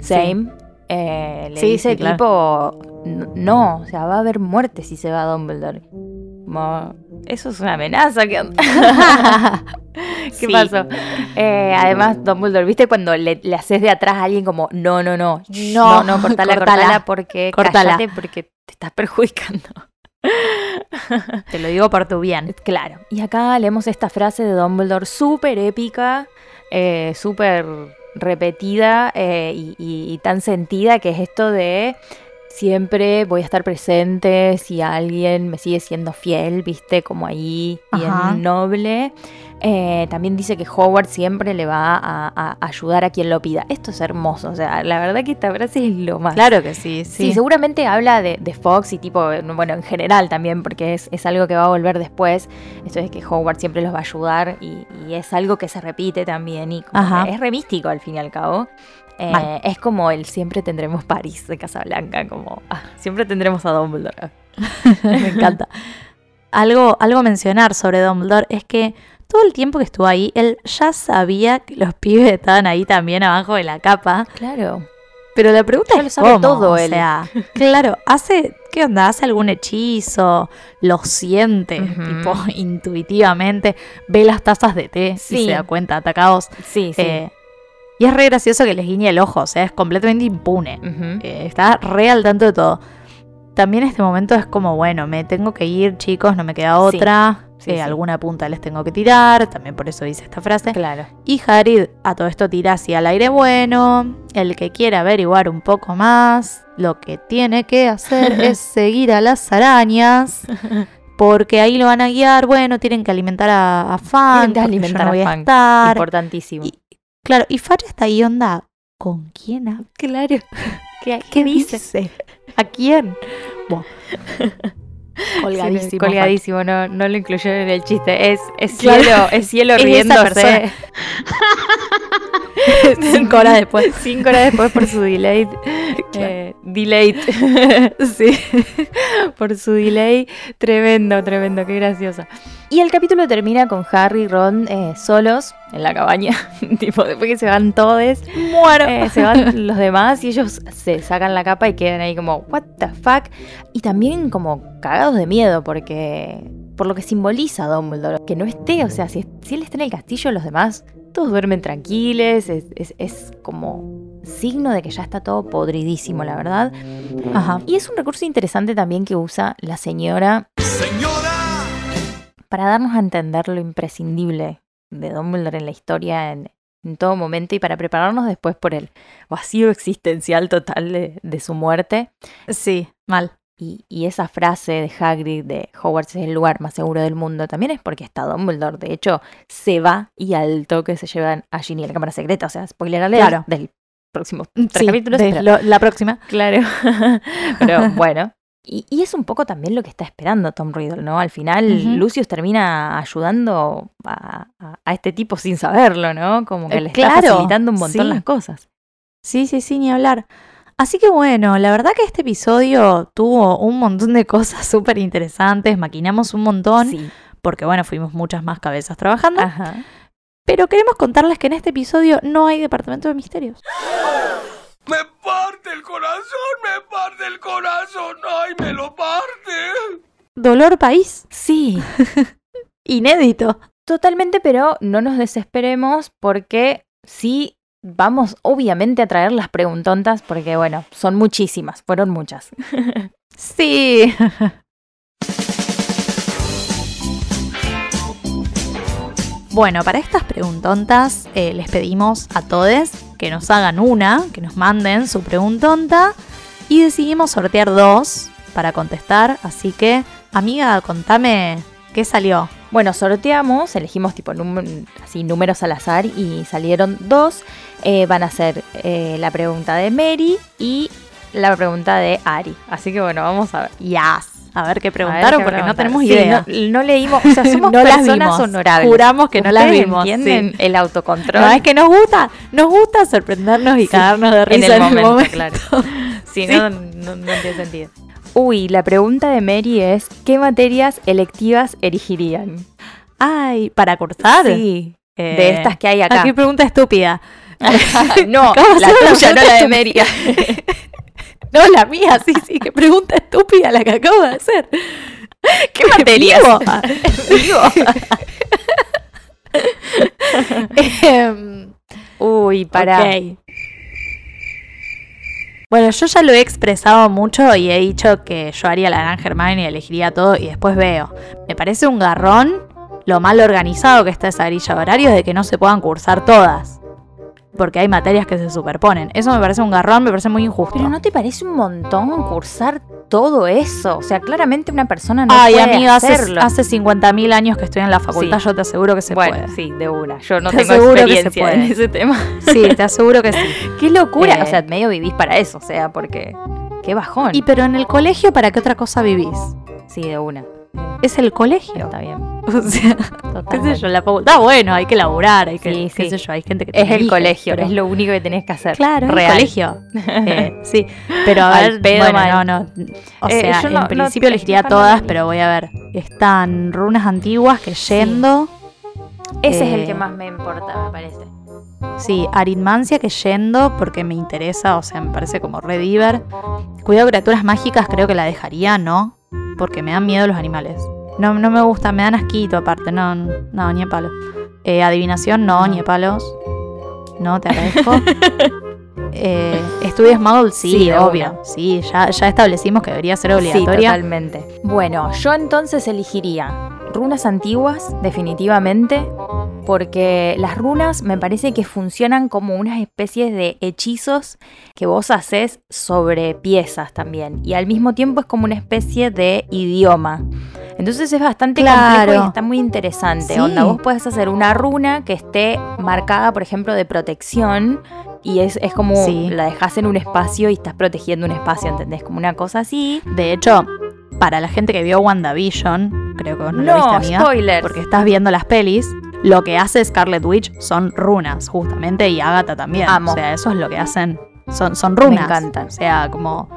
Same. Eh, le Sí, dice sí, claro. tipo, "N- no, o sea, va a haber muerte si se va Dumbledore. Como, eso es una amenaza. ¿Qué? ¿Qué Sí. pasó? Eh, además, Dumbledore, ¿viste cuando le, le haces de atrás a alguien como, no, no, no, No, no, no, cortala, cortala. cortala, porque, Cortala. porque te estás perjudicando. Te lo digo por tu bien. Claro. Y acá leemos esta frase de Dumbledore súper épica, eh, súper repetida eh, y, y- y tan sentida, que es esto de siempre voy a estar presente si alguien me sigue siendo fiel, viste, como ahí, bien Ajá. noble. Eh, también dice que Howard siempre le va a, a ayudar a quien lo pida. Esto es hermoso, o sea, la verdad que esta frase es lo más. Claro que sí, Sí, sí. seguramente habla de, de Fox y tipo, bueno, en general también, porque es, es algo que va a volver después. Esto es que Howard siempre los va a ayudar y, y es algo que se repite también y como es re místico al fin y al cabo. Eh, es como el siempre tendremos París de Casablanca, como ah, siempre tendremos a Dumbledore. Me encanta. Algo, algo a mencionar sobre Dumbledore es que todo el tiempo que estuvo ahí, él ya sabía que los pibes estaban ahí también abajo de la capa. Claro. Pero la pregunta Ya es lo sabe cómo, todo o él. sea, claro, hace, ¿qué onda? ¿Hace algún hechizo? ¿Lo siente? Tipo, intuitivamente, ve las tazas de té Sí. y se da cuenta, atacados. Sí, sí. Eh, y es re gracioso que les guiñe el ojo, o sea, es completamente impune. Ujú. Eh, está re al tanto de todo. También este momento es como, bueno, me tengo que ir, chicos, no me queda otra. Sí, Eh, sí. Alguna punta les tengo que tirar, también por eso dice esta frase. Claro. Y Harid a todo esto tira hacia el aire bueno. El que quiera averiguar un poco más, lo que tiene que hacer es seguir a las arañas. Porque ahí lo van a guiar. Bueno, tienen que alimentar a, a Fan. Tienen que alimentar yo no a voy a Fang. estar. Importantísimo. Y- Claro, y Fudge está ahí, onda. ¿Con quién? habla? claro. ¿Qué, ¿Qué dice? ¿A quién? Buah. Colgadísimo. Sí, colgadísimo, no, no lo incluyeron en el chiste. Es, es Claro. cielo, es cielo Es riéndose. Cinco horas después. Cinco horas después por su delay. eh, delayed. sí. por su delay. Tremendo, tremendo, qué graciosa. Y el capítulo termina con Harry y Ron eh, solos en la cabaña. tipo, después que se van todos. Muero. Eh, se van los demás y ellos se sacan la capa y quedan ahí como, what the fuck. Y también como cagados de miedo porque por lo que simboliza Dumbledore, que no esté, o sea, si, si él está en el castillo, los demás todos duermen tranquiles, es, es- es como signo de que ya está todo podridísimo, la verdad. Ajá. Y es un recurso interesante también que usa la señora ¡Señora! Para darnos a entender lo imprescindible de Dumbledore en la historia en, en todo momento y para prepararnos después por el vacío existencial total de, de su muerte. Sí, mal. y, y esa frase de Hagrid de Hogwarts es el lugar más seguro del mundo también es porque está Dumbledore. De hecho, se va y al toque se llevan a Ginny a la cámara secreta. O sea, spoiler alert Claro. del próximo tres Sí, capítulos. de pero- lo- la próxima. Claro. Pero bueno. Y, y es un poco también lo que está esperando Tom Riddle, ¿no? Al final. Lucius termina ayudando a, a- a este tipo sin saberlo, ¿no? Como que Eh, le está claro, facilitando un montón sí. las cosas. Sí, sí, sí, ni hablar. Así que bueno, la verdad que este episodio tuvo un montón de cosas súper interesantes, maquinamos un montón, Sí. porque bueno, fuimos muchas más cabezas trabajando, Ajá. pero queremos contarles que en este episodio no hay departamento de misterios. Me parte el corazón, me parte el corazón. Ay, me lo parte. Dolor país, Sí, inédito. totalmente, pero no nos desesperemos porque sí vamos obviamente a traer las preguntontas porque, bueno, son muchísimas, fueron muchas. Sí. Bueno, para estas preguntontas eh, les pedimos a todos que nos hagan una, que nos manden su preguntonta y decidimos sortear dos para contestar. Así que, amiga, contame qué salió. Bueno, sorteamos, elegimos tipo así números al azar y salieron dos. Eh, van a ser eh, la pregunta de Mary y la pregunta de Ari. Así que bueno, vamos a ver. Yes. A ver qué ver preguntaron qué porque no tenemos Sí, idea. No, no leímos, o sea, somos No personas honorables. Juramos que no las ¿Ustedes vimos, entienden sí. el autocontrol? No, es que nos gusta, nos gusta sorprendernos y cagarnos de en risa el momento, claro. Si Sí. no, no, no tiene sentido. Uy, la pregunta de Mary es, ¿qué materias electivas elegirían? Ay, ¿para cursar? Sí, Eh, de estas que hay ah, acá. qué pregunta estúpida. no, ¿Cómo la tuya, no la de Mary. No, la mía, sí, sí, qué pregunta estúpida la que acabo de hacer. ¿Qué. Vivo. Em, Uy, para. Bueno, yo ya lo he expresado mucho y he dicho que yo haría la gran Hermione y elegiría todo y después veo. Me parece un garrón lo mal organizado que está esa grilla de horarios de que no se puedan cursar todas. Porque hay materias que se superponen. Eso me parece un garrón, me parece muy injusto. Pero ¿no te parece un montón cursar todo eso? O sea, claramente una persona no Ay, puede amiga, hace, hacerlo. hace 50.000 años que estoy en la facultad, Sí. yo te aseguro que se bueno, puede. sí, de una. Yo no Te tengo aseguro que se experiencia en puede. ese tema. Sí, te aseguro que sí. Qué locura. Eh, o sea, medio vivís para eso, o sea, porque qué bajón. Y pero en el colegio, ¿para qué otra cosa vivís? sí, de una. Es el colegio. Está bien. O sea, qué sé yo, la facultad, bueno, hay que laburar, hay que, Sí, qué sí. sé yo, hay gente que Es el colegio, pero- es lo único que tenés que hacer. Claro, Real. el colegio. Eh, sí, pero a ver, pedo bueno, no, no. O Eh, sea, yo en no- no- principio elegiría todas, pero voy a ver. Están runas antiguas que yendo. Ese es el Eh, que más me importa, me parece. Sí, aritmancia que yendo porque me interesa, o sea, me parece como re diver. Cuidado criaturas mágicas creo que la dejaría, ¿no? Porque me dan miedo los animales. No, no me gusta, me dan asquito aparte, no, no, ni a palo. Eh, adivinación, no, ni a palos. No, te agradezco. eh, estudios Muggle, sí, Sí, obvio. Sí, ya, ya establecimos que debería ser Sí, obligatoria. totalmente. Bueno, yo entonces elegiría runas antiguas, definitivamente, porque las runas me parece que funcionan como unas especies de hechizos que vos haces sobre piezas también, y al mismo tiempo es como una especie de idioma. Entonces es bastante Claro. complejo y está muy interesante. Sí. Onda, vos puedes hacer una runa que esté marcada, por ejemplo, de protección. Y es, es como Sí. la dejas en un espacio y estás protegiendo un espacio, ¿entendés? Como una cosa así. De hecho, para la gente que vio WandaVision, creo que vos no, lo viste, No, amiga. spoilers. porque estás viendo las pelis, lo que hace Scarlet Witch son runas, justamente, y Agatha también. Amo. O sea, eso es lo que hacen. Son, son runas. encantan. O sea, como.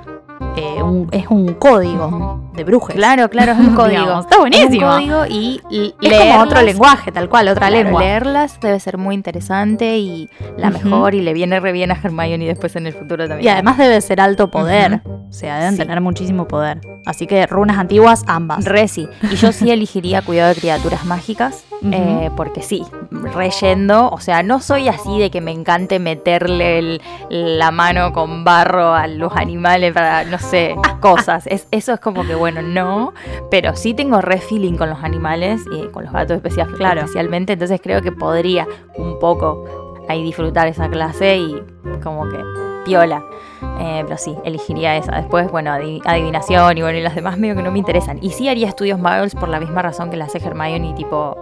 Eh, un- es un código de brujas. Claro, claro, es un código. Digamos, está buenísimo. Es un código y l- Es como otro lenguaje, tal cual, otra claro, lengua. Leerlas debe ser muy interesante y la mejor y le viene re bien a Hermione después en el futuro también. Y además debe ser alto poder. O sea, deben Sí. tener muchísimo poder. Así que runas antiguas, ambas. Reci. Y yo sí elegiría cuidado de criaturas mágicas. Eh, porque sí, reyendo. O sea, no soy así de que me encante meterle el- la mano con barro a los animales para, no sé, cosas. Es, eso es como que, bueno, no. Pero sí tengo re feeling con los animales y con los gatos especial- Claro. especialmente. Entonces creo que podría un poco ahí disfrutar esa clase y como que piola. Eh, pero sí, elegiría esa. Después, bueno, adi- adivinación y bueno, y las demás medio que no me interesan. Y sí haría estudios Muggles por la misma razón que la hace Hermione, tipo,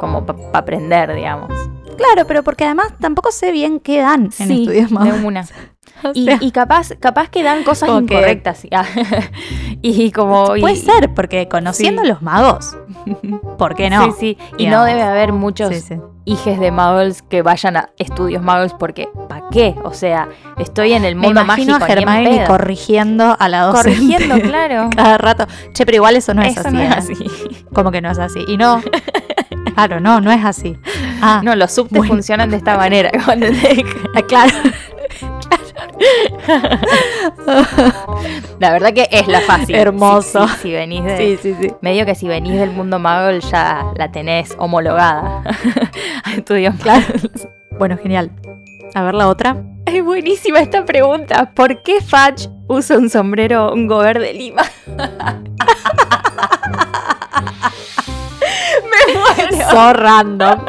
como para aprender, digamos. Claro, pero porque además tampoco sé bien qué dan en Sí, estudios de magos. una. O Y, sea, y capaz, capaz que dan cosas que- incorrectas. y como. y- puede ser, porque conociendo Sí. los magos, ¿por qué no? Sí, sí. Y Digamos. no debe haber muchos Sí, sí. hijes de Muggles que vayan a estudios Muggles porque ¿para qué? O sea, estoy en el Me mundo imagino mágico. a Hermione corrigiendo a la docente. corrigiendo, claro. Cada rato. Che, pero igual eso no es Eso así. no es ¿eh? así. Como que no es así. Y no. Claro, no, no es así. Ah, No, los subtes Bueno. funcionan de esta manera. ah, claro. La verdad que es la fácil. Hermoso. Si, si- si venís de. Sí, sí, sí. Medio que si venís del mundo Muggle ya la tenés homologada. a estudios Claro. Bueno, genial. A ver la otra. Es buenísima esta pregunta. ¿Por qué Fudge usa un sombrero, un gober de Lima? Me muero. So random.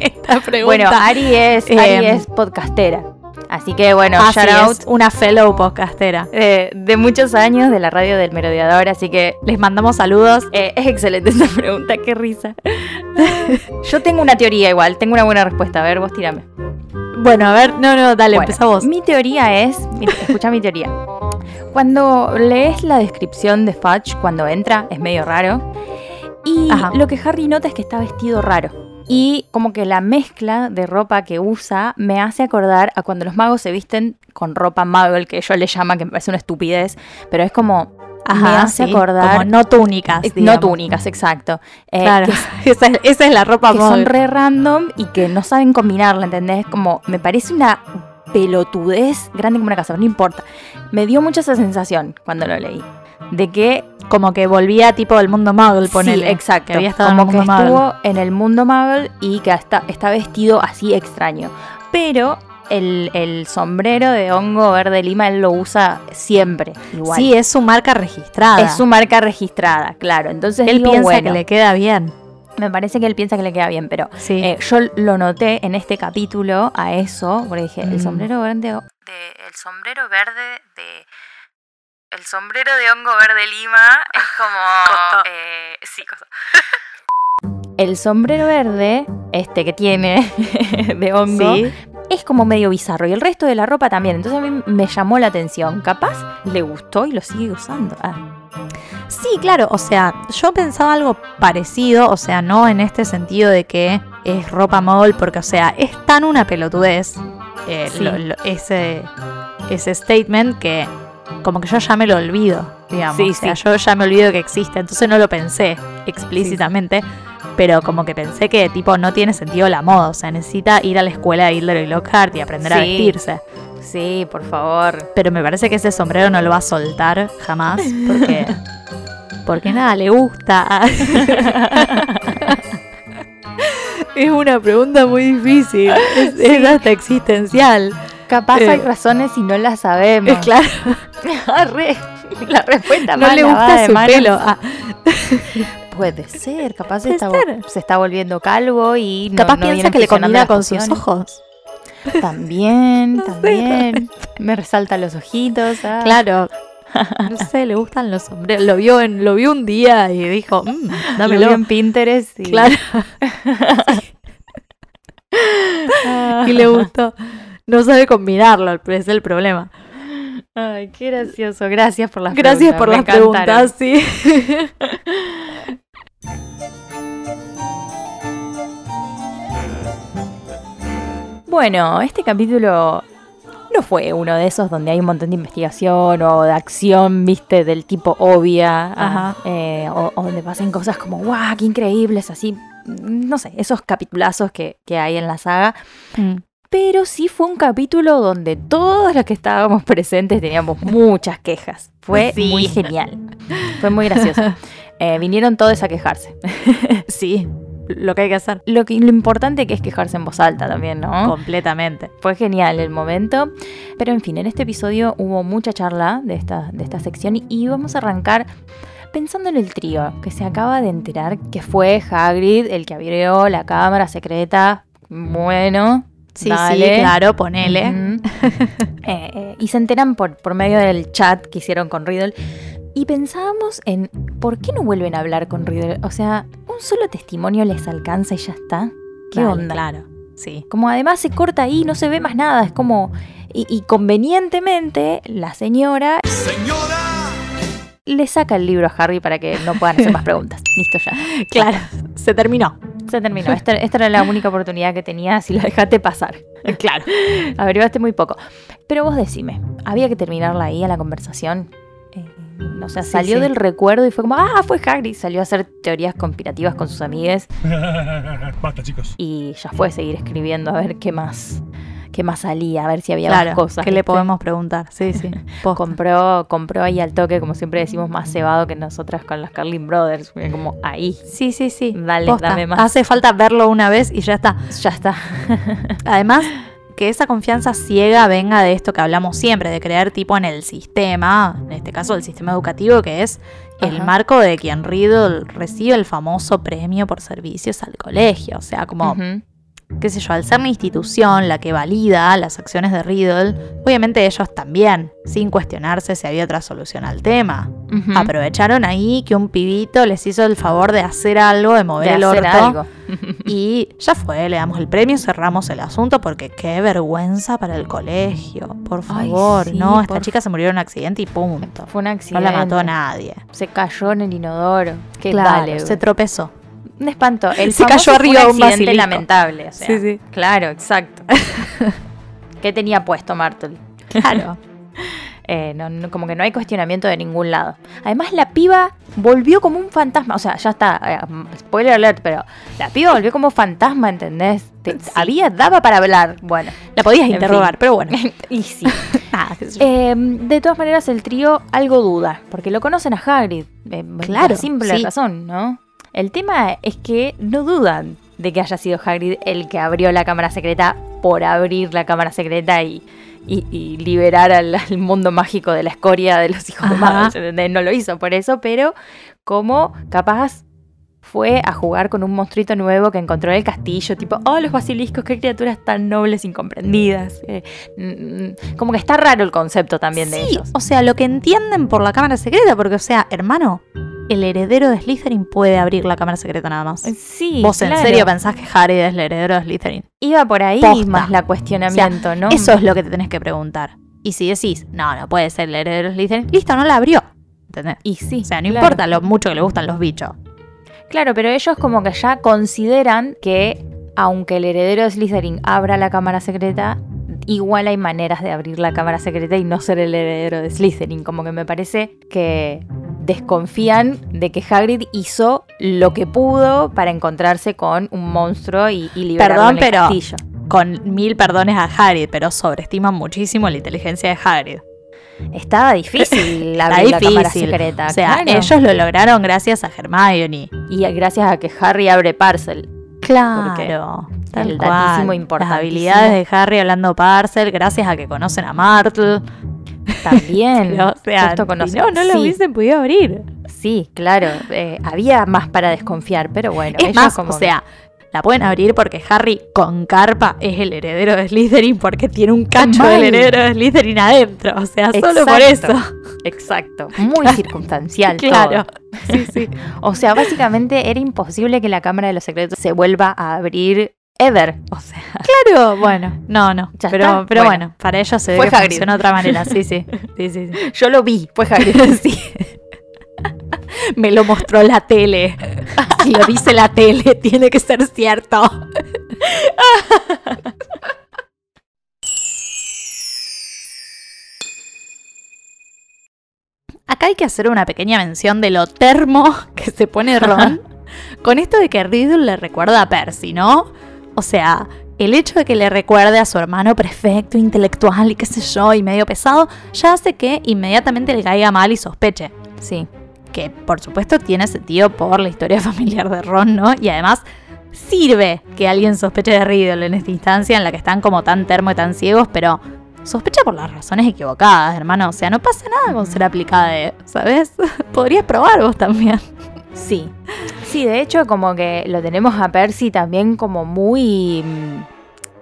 Esta pregunta. Bueno, Ari es, Ari Eh, es podcastera. Así que bueno, Así shout out es, una fellow podcastera. eh, de muchos años de la radio del Merodeador. Así que Les mandamos saludos. eh, es excelente esta pregunta, qué risa. Yo tengo una teoría igual, tengo una buena respuesta. A ver, vos tirame. Bueno, a ver, no, no, dale, Bueno, empezá vos. Mi teoría es, escucha mi teoría. Cuando lees la descripción de Fudge cuando entra, es medio raro. Y Ajá. lo que Harry nota es que está vestido raro. Y como que la mezcla de ropa que usa me hace acordar a cuando los magos se visten con ropa muggle, que yo le llama, que me parece una estupidez, pero es como... me hace sí, acordar... Como no túnicas. eh, no túnicas, exacto. Eh, Claro. que esa, es, esa es la ropa que son re random y que no saben combinarla, ¿entendés? Como me parece una pelotudez grande como una casa, pero no importa. Me dio mucha esa sensación cuando lo leí. De que, Como que volvía tipo del mundo muggle, ponele. sí, exacto, Que había estado como en que el mundo muggle. estuvo en el mundo Muggle y que está, está vestido así extraño. Pero el, el sombrero de hongo verde lima él lo usa siempre, igual. Sí, es su marca registrada. es su marca registrada, claro. Entonces Él digo, piensa bueno, que le queda bien. me parece que él piensa que le queda bien, pero Sí. Eh, yo lo noté en este capítulo a eso, porque dije, el Mm. sombrero verde de, el sombrero verde de el sombrero de hongo verde lima es como eh, sí, cosa. El sombrero verde, este que tiene de hongo, Sí. es como medio bizarro. Y el resto de la ropa también. Entonces a mí me llamó la atención. Capaz le gustó y lo sigue usando. Ah, Sí, claro, o sea, yo pensaba algo parecido, o sea, no en este sentido de que es ropa muggle, porque, o sea, es tan una pelotudez eh, Sí. lo- lo- ese, ese statement que como que yo ya me lo olvido, digamos. Sí, o sea, sí. yo ya me olvido que existe, entonces no lo pensé explícitamente, pero como que pensé que tipo no tiene sentido la moda, o sea, necesita ir a la escuela de Gilderoy Lockhart y aprender a vestirse. sí, por favor. Pero me parece que ese sombrero no lo va a soltar jamás. Porque. Porque nada, le gusta. es una pregunta muy difícil. Es, es hasta existencial. Capaz Eh, hay razones y no las sabemos. Es claro. La respuesta No le gusta su manos. pelo. Ah, Puede ser, capaz se Puede está, ser. se está volviendo calvo y no- capaz no piensa que le combina con sus ojos. También, No sé, también. Me resalta los ojitos. ah. Claro. No sé, le gustan los sombreros. Lo vio, en, lo vio un día y dijo, mmm, Lo dámelo. vi en Pinterest. Y... Claro. Y le gustó. No sabe combinarlo, ese es el problema. Ay, qué gracioso. Gracias por las Gracias preguntas. por me las encantaron. preguntas, sí. Bueno, este capítulo no fue uno de esos donde hay un montón de investigación o de acción, viste, del tipo obvia, ah, Ajá. eh, o, o donde pasen cosas como, guau, qué increíbles, así, no sé, esos capitulazos que, que hay en la saga. Mm. Pero sí fue un capítulo donde todos los que estábamos presentes teníamos muchas quejas. Fue Sí. muy genial. Fue muy gracioso. Eh, vinieron todos a quejarse. Sí, lo que hay que hacer. Lo, que, lo importante que es quejarse en voz alta también, ¿no? Completamente. Fue genial el momento. Pero en fin, en este episodio hubo mucha charla de esta, de esta sección y vamos a arrancar pensando en el trío, que se acaba de enterar que fue Hagrid el que abrió la cámara secreta. Bueno, Sí, Dale. sí, claro, ponele. Eh, eh, y se enteran por, por medio del chat que hicieron con Riddle. Y pensábamos en por qué no vuelven a hablar con Riddle. O sea, un solo testimonio les alcanza y ya está. ¿Qué Dale, onda? Claro, sí. Como además se corta ahí, no se ve más nada. Es como. Y, y convenientemente, la señora le saca el libro a Harry para que no puedan hacer más preguntas. Listo ya. Claro, se terminó. Se terminó. Esta, esta era la única oportunidad que tenía si la dejaste pasar. Claro. Averiguaste muy poco. Pero vos decime, ¿había que terminarla ahí a la conversación? Eh, o sea, Sí, salió sí. del recuerdo y fue como, ah, fue Hagrid. Salió a hacer teorías conspirativas con sus amigues Basta, chicos. y ya fue a seguir escribiendo a ver qué más, qué más salía, a ver si había Claro, más cosas. ¿qué le podemos preguntar? Sí, sí. Compró, compró ahí al toque, como siempre decimos, más cebado que nosotras con los Carlin Brothers. Como ahí, Sí, sí, sí. Dale, Posta. dame más. Hace falta verlo una vez y ya está. ya está. Además, que esa confianza ciega venga de esto que hablamos siempre, de creer tipo en el sistema, en este caso el sistema educativo, que es el Ajá. marco de quien Riddle recibe el famoso premio por servicios al colegio. O sea, como. Qué sé yo, al ser la institución la que valida las acciones de Riddle, obviamente ellos también, sin cuestionarse si había otra solución al tema. Aprovecharon ahí que un pibito les hizo el favor de hacer algo, de mover De el orto. algo. Y ya fue, le damos el premio, cerramos el asunto porque qué vergüenza para el colegio. Por Ay, favor, sí, no, esta chica se murió en un accidente y punto. Fue un No accidente. la mató nadie. Se cayó en el inodoro. Qué Claro, dale, se tropezó. Un espanto. El Se cayó fue arriba de un lamentable. o sea, Sí, sí. Claro, exacto. ¿Qué tenía puesto Martel? Claro. Eh, no- no- como que no hay cuestionamiento de ningún lado. Además, la piba volvió como un fantasma. O sea, ya está. eh, spoiler alert, pero la piba volvió como fantasma, ¿entendés? Te- Había, daba para hablar. Bueno, La podías interrogar, fin. pero bueno. y sí. Yo. Eh, de todas maneras, el trío algo duda, porque lo conocen a Hagrid. eh, Claro, por simple sí. razón, ¿no? El tema es que no dudan de que haya sido Hagrid el que abrió la cámara secreta por abrir la cámara secreta y, y- y liberar al, al mundo mágico de la escoria de los hijos de Ajá. ¿entendés? No lo hizo por eso, pero como capaz fue a jugar con un monstruito nuevo que encontró en el castillo, tipo, oh, los basiliscos, qué criaturas tan nobles, incomprendidas. Eh, mm, mm, como que está raro el concepto también de Sí, ellos. o sea, lo que entienden por la cámara secreta, porque, o sea, hermano, el heredero de Slytherin puede abrir la cámara secreta nada más. Sí, ¿Vos en serio pensás que Harry es el heredero de Slytherin? Iba por ahí Posta. más la cuestionamiento, ¿no? Eso es lo que te tenés que preguntar. Y si decís, no, no puede ser el heredero de Slytherin, listo, no la abrió. ¿Entendés? Y sí. O sea, no claro. importa lo mucho que le gustan los bichos. Claro, pero ellos como que ya consideran que aunque el heredero de Slytherin abra la cámara secreta, igual hay maneras de abrir la cámara secreta y no ser el heredero de Slytherin. Como que me parece que desconfían de que Hagrid hizo lo que pudo para encontrarse con un monstruo y, y liberarlo Perdón, en el pero castillo. con mil perdones a Hagrid, pero sobreestiman muchísimo la inteligencia de Hagrid. Estaba difícil Está la cámara difícil. secreta. O sea, claro. ellos lo lograron gracias a Hermione. Y gracias a que Harry abre Parcel. Claro. Tal el cual. Las habilidades de Harry hablando parcel, gracias a que conocen a Martle. También. Pero, o sea, justo si no, no lo sí, hubiesen podido abrir. Sí, claro. eh, había más para desconfiar, pero bueno. Es más, como o sea, la pueden abrir porque Harry con carpa es el heredero de Slytherin porque tiene un cacho Mal. del heredero de Slytherin adentro. O sea, solo por eso. Exacto, Exacto. Muy circunstancial. Claro. todo. Sí, sí. O sea, básicamente era imposible que la Cámara de los Secretos se vuelva a abrir ever. O sea, Claro, bueno, no, no. Ya pero está, pero bueno. bueno. para ellos se ve Fue que Hagrid. funciona de otra manera. Sí, sí. Sí, sí, sí. yo lo vi. Fue Hagrid. Sí. Me lo mostró la tele. Si lo dice la tele, tiene que ser cierto. Acá hay que hacer una pequeña mención de lo termo que se pone Ron con esto de que Riddle le recuerda a Percy, ¿no? O sea, el hecho de que le recuerde a su hermano perfecto, intelectual y qué sé yo, y medio pesado, ya hace que inmediatamente le caiga mal y sospeche. Sí. Que por supuesto tiene sentido por la historia familiar de Ron, ¿no? Y además sirve que alguien sospeche de Riddle en esta instancia en la que están como tan termo y tan ciegos, pero sospecha por las razones equivocadas, hermano. O sea, no pasa nada con ser aplicada, ¿sabes? Podrías probar vos también. Sí. Sí, de hecho, como que lo tenemos a Percy también como muy. mm,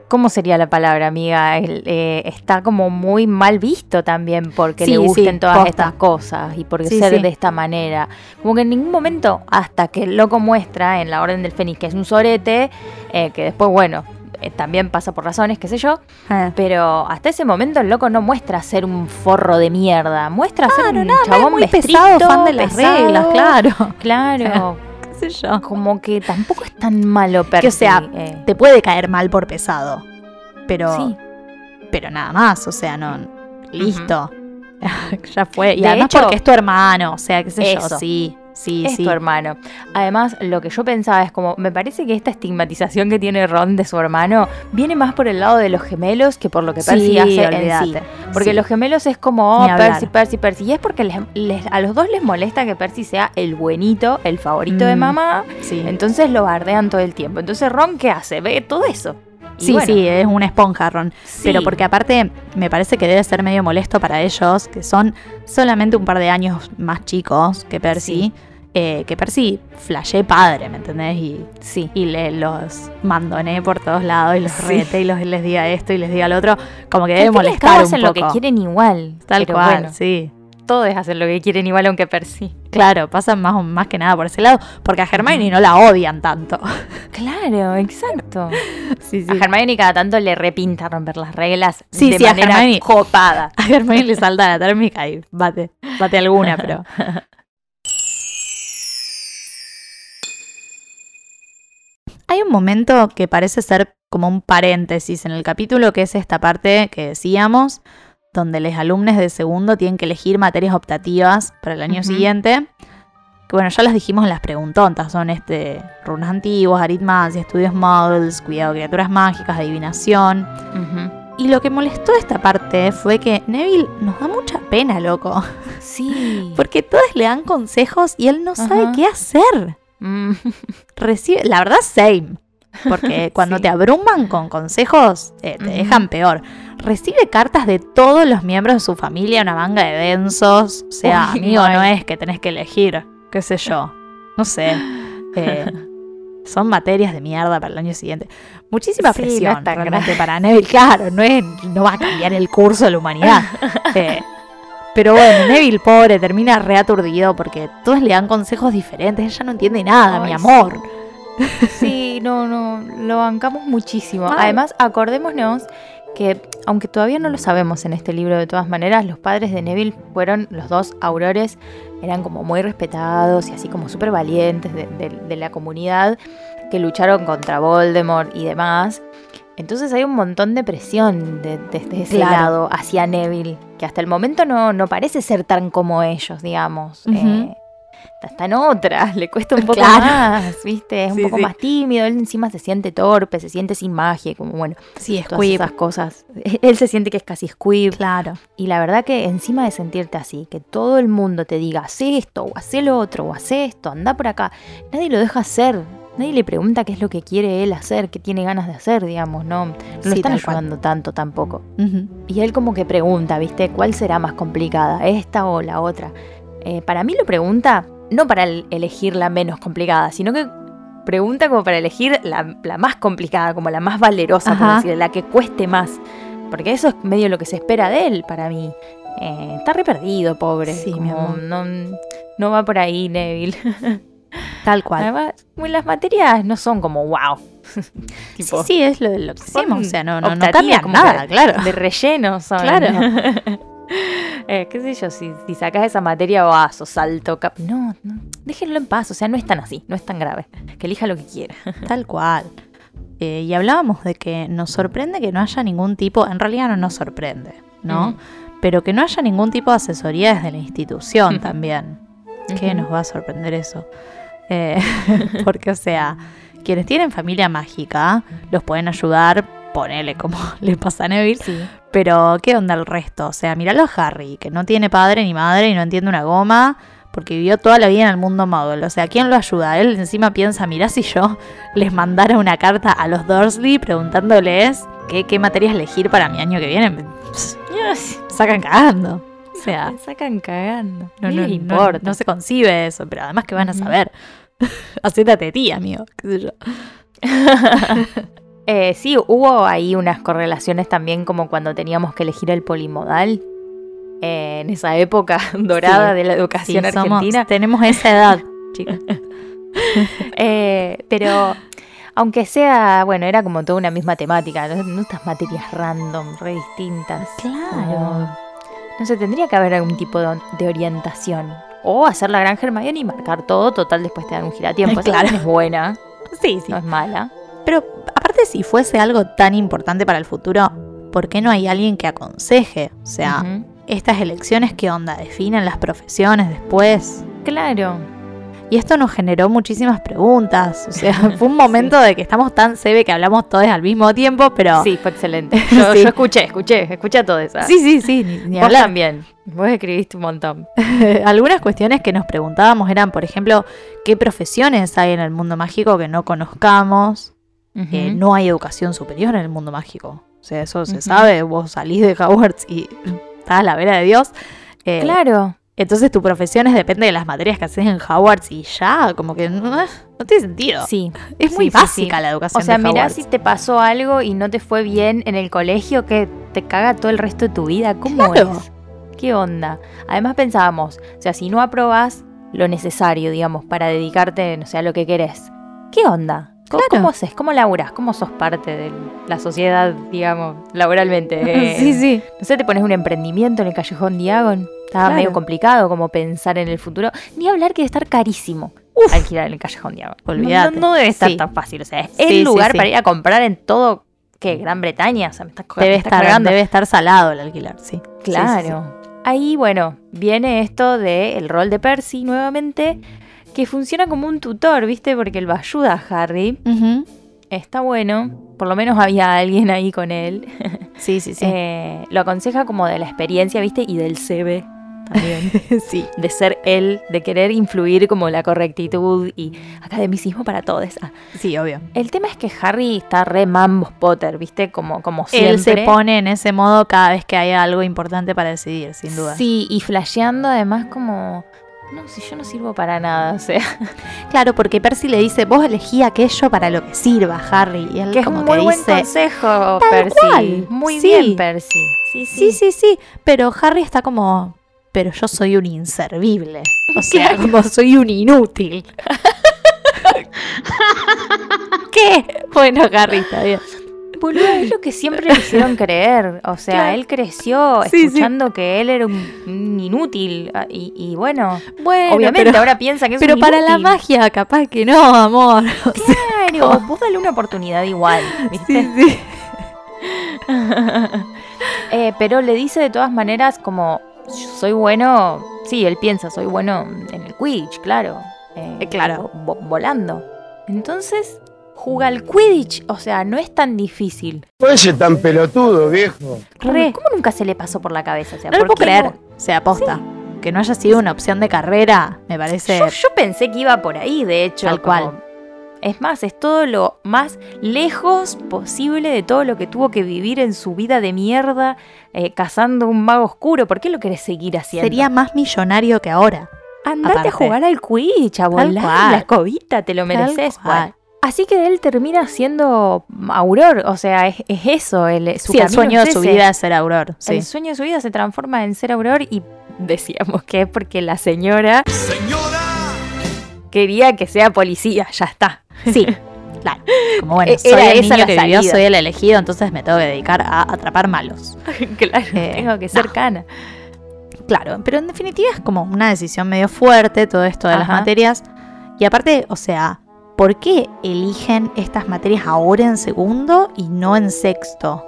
¿Cómo sería la palabra, amiga? El, eh, está como muy mal visto también porque Sí, le gusten sí, todas posta. estas cosas y porque Sí, ser de esta manera. Como que en ningún momento, hasta que el loco muestra en la Orden del Fénix que es un sorete, eh, que después, bueno, eh, también pasa por razones, qué sé yo, Eh. pero hasta ese momento el loco no muestra ser un forro de mierda, muestra ser un nada, chabón muy pesado, fan de las pesado, reglas, claro. Claro, ¿Qué sé yo? como que tampoco es tan malo Percy. Que, o sea, eh. te puede caer mal por pesado. Pero. Sí. Pero nada más, o sea, no. Listo. ya fue. Y De además hecho- porque es tu hermano, o sea, qué sé Eso. yo. Sí, sí, es sí. tu hermano. Además, lo que yo pensaba es como, me parece que esta estigmatización que tiene Ron de su hermano viene más por el lado de los gemelos que por lo que Percy Sí, hace en sí. Porque Sí. los gemelos es como, oh. Percy, Percy, Percy. Y es porque les- les- a los dos les molesta que Percy sea el buenito, el favorito de Mm, mamá. Sí. Entonces lo bardean todo el tiempo. Entonces Ron, ¿qué hace? Ve todo eso. Sí, bueno, sí, es una esponja, Ron. sí. Pero porque aparte me parece que debe ser medio molesto para ellos, que son solamente un par de años más chicos que Percy. Sí. eh, que Percy flashé padre, ¿me entendés? Y, Sí. y le los mandoné por todos lados y los Sí. rete y los, les diga esto y les diga lo otro. Como que debe al al molestar un hacen poco. lo que quieren igual. Tal cual, bueno, sí. Todos hacen lo que quieren igual aunque Percy. Claro, pasan más, más que nada por ese lado, porque a Hermione no la odian tanto. Claro, exacto. sí, A Hermione cada tanto le repinta romper las reglas Sí, de sí, a manera Hermione. copada. A Hermione le salta la térmica y bate, bate alguna, pero... Hay un momento que parece ser como un paréntesis en el capítulo, que es esta parte que decíamos, donde los alumnos de segundo tienen que elegir materias optativas para el año siguiente. Que bueno, ya las dijimos en las preguntontas, son este runas antiguas, aritmancia, estudios models, cuidado de criaturas mágicas, adivinación. Y lo que molestó esta parte fue que Neville nos da mucha pena, loco. Sí. Porque todos le dan consejos y él no sabe qué hacer. Mm, Recibe, la verdad, same. Porque cuando Sí. te abruman con consejos, eh, te dejan peor. Recibe cartas de todos los miembros de su familia, una manga de densos. O sea, Uy, amigo, no es que tenés que elegir, qué sé yo. No sé. Eh, son materias de mierda para el año siguiente. Muchísima Sí, no presión es tan realmente para Neville. Claro, no, es, no va a cambiar el curso de la humanidad. Eh, pero bueno, Neville, pobre, termina reaturdido porque todos le dan consejos diferentes. Ella no entiende nada, mi amor. Sí, no, no, lo bancamos muchísimo. Además, acordémonos que, aunque todavía no lo sabemos en este libro de todas maneras, los padres de Neville fueron los dos aurores, eran como muy respetados y así como súper valientes de, de- de la comunidad que lucharon contra Voldemort y demás. Entonces hay un montón de presión de- desde ese Claro. lado hacia Neville, que hasta el momento no, no parece ser tan como ellos, digamos. Eh, está en otra, le cuesta un poco Claro. más, ¿viste? Es un poco sí. más tímido, él encima se siente torpe, se siente sin magia, como bueno, Sí, es todas esas cosas. Él se siente que es casi squib. Claro. Y la verdad que encima de sentirte así, que todo el mundo te diga, hace esto, o hace lo otro, o hace esto, anda por acá, nadie lo deja hacer. Nadie le pregunta qué es lo que quiere él hacer, qué tiene ganas de hacer, digamos, no, no lo Sí, están tal cual. ayudando tanto tampoco. Y él como que pregunta, ¿viste? ¿Cuál será más complicada, esta o la otra? Eh, para mí lo pregunta no para el- elegir la menos complicada, sino que pregunta como para elegir la, la más complicada, como la más valerosa, por decir, la que cueste más. Porque eso es medio lo que se espera de él para mí. Eh, está re perdido, pobre. Sí, mi amor. no, no va por ahí, Neville. Tal cual. Además, las materias no son como wow. Sí, sí, es lo, lo que decimos. O sea, no, no, no cambia como nada, que claro. De relleno. Claro. Eh, qué sé yo, si, si sacas esa materia vas o salto cap. No, no, déjenlo en paz, o sea, no es tan así, no es tan grave. Que elija lo que quiera. Tal cual. Eh, y hablábamos de que nos sorprende que no haya ningún tipo, en realidad no nos sorprende, ¿no? Mm. Pero que no haya ningún tipo de asesoría desde la institución también. ¿Qué nos va a sorprender eso? Eh, porque, o sea, quienes tienen familia mágica los pueden ayudar, ponele como le pasa a Neville, Sí. pero ¿qué onda el resto? O sea, míralo a Harry, que no tiene padre ni madre y no entiende una goma, porque vivió toda la vida en el mundo Muggle. O sea, ¿quién lo ayuda? Él encima piensa, mirá si yo les mandara una carta a los Dursley preguntándoles qué, qué materias elegir para mi año que viene. Sacan cagando. O sea, Me sacan cagando. no, les importa. no se concibe eso, pero además que van a saber. Hacete tía, amigo. qué sé yo. Eh, sí, hubo ahí unas correlaciones también como cuando teníamos que elegir el polimodal. eh, en esa época dorada Sí, de la educación Sí, somos- argentina. tenemos esa edad, chicos. Eh, pero aunque sea, bueno, era como toda una misma temática, no, estas materias random, re distintas. Como- no sé, tendría que haber algún tipo de, de orientación. O hacer la gran Hermione y marcar todo, total, después te dan un giratiempo. Claro. es buena, Sí, sí. no es mala. Pero aparte, si fuese algo tan importante para el futuro, ¿por qué no hay alguien que aconseje? O sea, estas elecciones, ¿qué onda? ¿Definen las profesiones después? Claro. Y esto nos generó muchísimas preguntas. O sea, fue un momento de que estamos tan sebe que hablamos todos al mismo tiempo, pero. Sí, fue excelente. Yo, Sí. yo escuché, escuché, escuché todo eso. sí, sí, sí, ni, ni Vos hablar. también. Vos escribiste un montón. Algunas cuestiones que nos preguntábamos eran, por ejemplo, ¿qué profesiones hay en el mundo mágico que no conozcamos? Eh, no hay educación superior en el mundo mágico. O sea, eso se sabe. Vos salís de Hogwarts y estás a la vera de Dios. Eh, Claro. Entonces tu profesión es depende de las materias que haces en Hogwarts y ya, como que no, no tiene sentido. Sí. Es muy sí, básica sí. la educación O sea, de mirá Hogwarts. si te pasó algo y no te fue bien en el colegio, que te caga todo el resto de tu vida. ¿Cómo Claro. es? ¿Qué onda? Además pensábamos, o sea, si no aprobás lo necesario, digamos, para dedicarte, no sé, a lo que querés, ¿qué onda? ¿Cómo, Claro. cómo haces? ¿Cómo laburás? ¿Cómo sos parte de la sociedad, digamos, laboralmente? Eh, sí, sí. No sé, te pones un emprendimiento en el callejón Diagon. Estaba Claro. medio complicado como pensar en el futuro. Ni hablar que debe estar carísimo alquilar en el callejón Diagon. Olvídate. No, no debe estar Sí. tan fácil. O sea, es Sí, el sí, lugar sí. para ir a comprar en todo, que Gran Bretaña. O sea, me estás Debe estar, cargando. debe estar salado el alquiler, sí. Claro. Sí, sí, sí. Ahí, bueno, viene esto de el rol de Percy nuevamente, que funciona como un tutor, ¿viste? Porque él va a ayudar a Harry. Está bueno. Por lo menos había alguien ahí con él. Sí, sí, sí. Eh, lo aconseja como de la experiencia, ¿viste? Y del CB también. sí. de ser él, de querer influir como la correctitud y academicismo para todos. Ah, Sí, obvio. El tema es que Harry está re mambos Potter, ¿viste? Como, como siempre. Él se pone en ese modo cada vez que hay algo importante para decidir, sin duda. Sí, y flasheando además como... No, si yo no sirvo para nada, o sea... Claro, porque Percy le dice, vos elegí aquello para lo que sirva, Harry. Y él Que es como un que muy buen dice, consejo, Percy. cual, Muy sí. bien, Percy. Sí, sí, sí, sí. Pero Harry está como, pero yo soy un inservible. O sea, como soy un inútil. ¿Qué? Bueno, Harry, está bien. Es lo que siempre le hicieron creer. O sea, Claro. él creció Sí, sí. escuchando que él era un, inútil. ah, Y, y bueno, Bueno, obviamente pero- ahora piensa que es Pero un para la magia, capaz que no, amor. O sea, Claro, vos dale una oportunidad igual, ¿viste? sí, sí. Eh, pero le dice de todas maneras como, "Yo soy bueno, sí, él piensa, soy bueno en el Quidditch, claro. Eh, Eh, claro. vo- vo- volando. Entonces, juega al Quidditch, o sea, no es tan difícil. Oye, tan pelotudo, viejo. Re, ¿Cómo nunca se le pasó por la cabeza? O sea, No lo ¿por puedo qué creer. Se aposta. Que no haya sido una opción de carrera, me parece. Yo, yo pensé que iba por ahí, de hecho. Tal como- cual. Es más, es todo lo más lejos posible de todo lo que tuvo que vivir en su vida de mierda eh, cazando un mago oscuro. ¿Por qué lo querés seguir haciendo? Sería más millonario que ahora. Andate aparte. a jugar al Quidditch, a volar la escobita, te lo mereces. Bueno, Así que él termina siendo Auror, o sea, es, es eso, el, su sí, el sueño es de su ese. vida es ser Auror. Sí. El sueño de su vida se transforma en ser Auror y decíamos que es porque la señora quería que sea policía, ya está. Sí, claro. Como bueno, E- soy era el esa niño la que vivió, salida. soy el elegido, entonces me tengo que dedicar a atrapar malos. claro, Eh, tengo que ser no. cana. Claro, pero en definitiva es como una decisión medio fuerte todo esto de las materias. Y aparte, o sea, ¿por qué eligen estas materias ahora en segundo y no en sexto?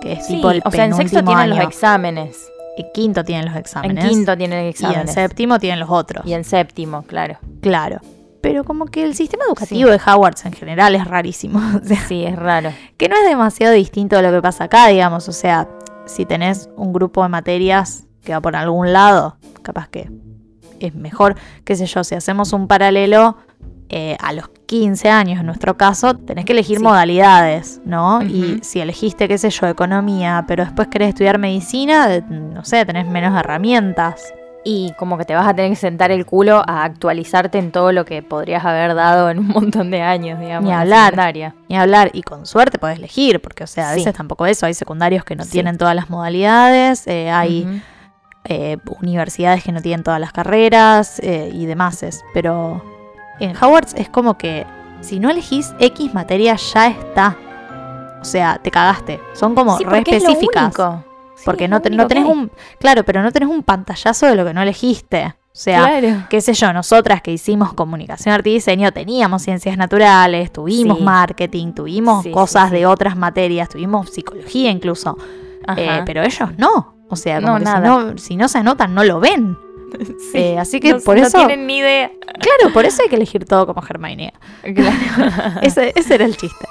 Que es Sí, tipo el o sea, en sexto tienen los exámenes. En quinto tienen los En exámenes. quinto tienen y exámenes. en séptimo tienen los otros. Y en séptimo, claro. Claro. Pero como que el sistema educativo de Hogwarts en general es rarísimo. O sea, Sí, es raro. que no es demasiado distinto de lo que pasa acá, digamos. O sea, si tenés un grupo de materias que va por algún lado, capaz que es mejor, qué sé yo, si hacemos un paralelo eh, a los 15 años, en nuestro caso, tenés que elegir Sí. modalidades, ¿no? Y si elegiste, qué sé yo, economía, pero después querés estudiar medicina, no sé, tenés menos herramientas. Y como que te vas a tener que sentar el culo a actualizarte en todo lo que podrías haber dado en un montón de años, digamos. Ni hablar. secundaria. Ni hablar, y con suerte podés elegir, porque, o sea, a Sí. veces tampoco eso. Hay secundarios que no Sí. tienen todas las modalidades, eh, hay eh, universidades que no tienen todas las carreras y demás. Pero en Hogwarts es como que si no elegís X materia, ya está. O sea, te cagaste. Son como Sí, re porque es lo específicas. único. Sí, porque es no, lo no tenés hay. un. Claro, pero no tenés un pantallazo de lo que no elegiste. O sea, Claro. qué sé yo, nosotras que hicimos comunicación, arte y diseño, teníamos ciencias naturales, tuvimos Sí. marketing, tuvimos cosas de otras materias, tuvimos psicología incluso. Eh, pero ellos no. O sea, como No, que nada. Si, no, si no se anotan, no lo ven. Sí. Eh, así que No- por no eso. tienen ni idea. Claro, por eso hay que elegir todo como Hermione. Claro. Ese, ese era el chiste.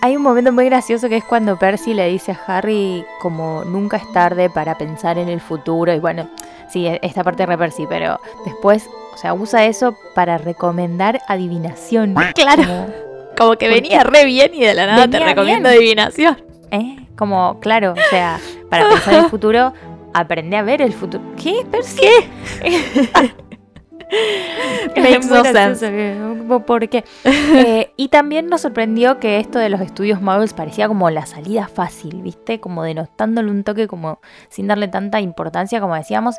Hay un momento muy gracioso que es cuando Percy le dice a Harry como nunca es tarde para pensar en el futuro. Y bueno, sí, e- esta parte de re Percy, pero después, o sea, usa eso para recomendar adivinación. Claro. Como, Como que venía re bien y de la nada te recomiendo bien. adivinación. ¿eh? Como, claro, o sea, para pensar en el futuro, aprende a ver el futuro. ¿Qué? ¿Percy? Makes Es no sense. ¿Por qué? Eh, y también nos sorprendió que esto de los estudios Muggles parecía como la salida fácil, ¿viste? Como denostándole un toque, como sin darle tanta importancia, como decíamos.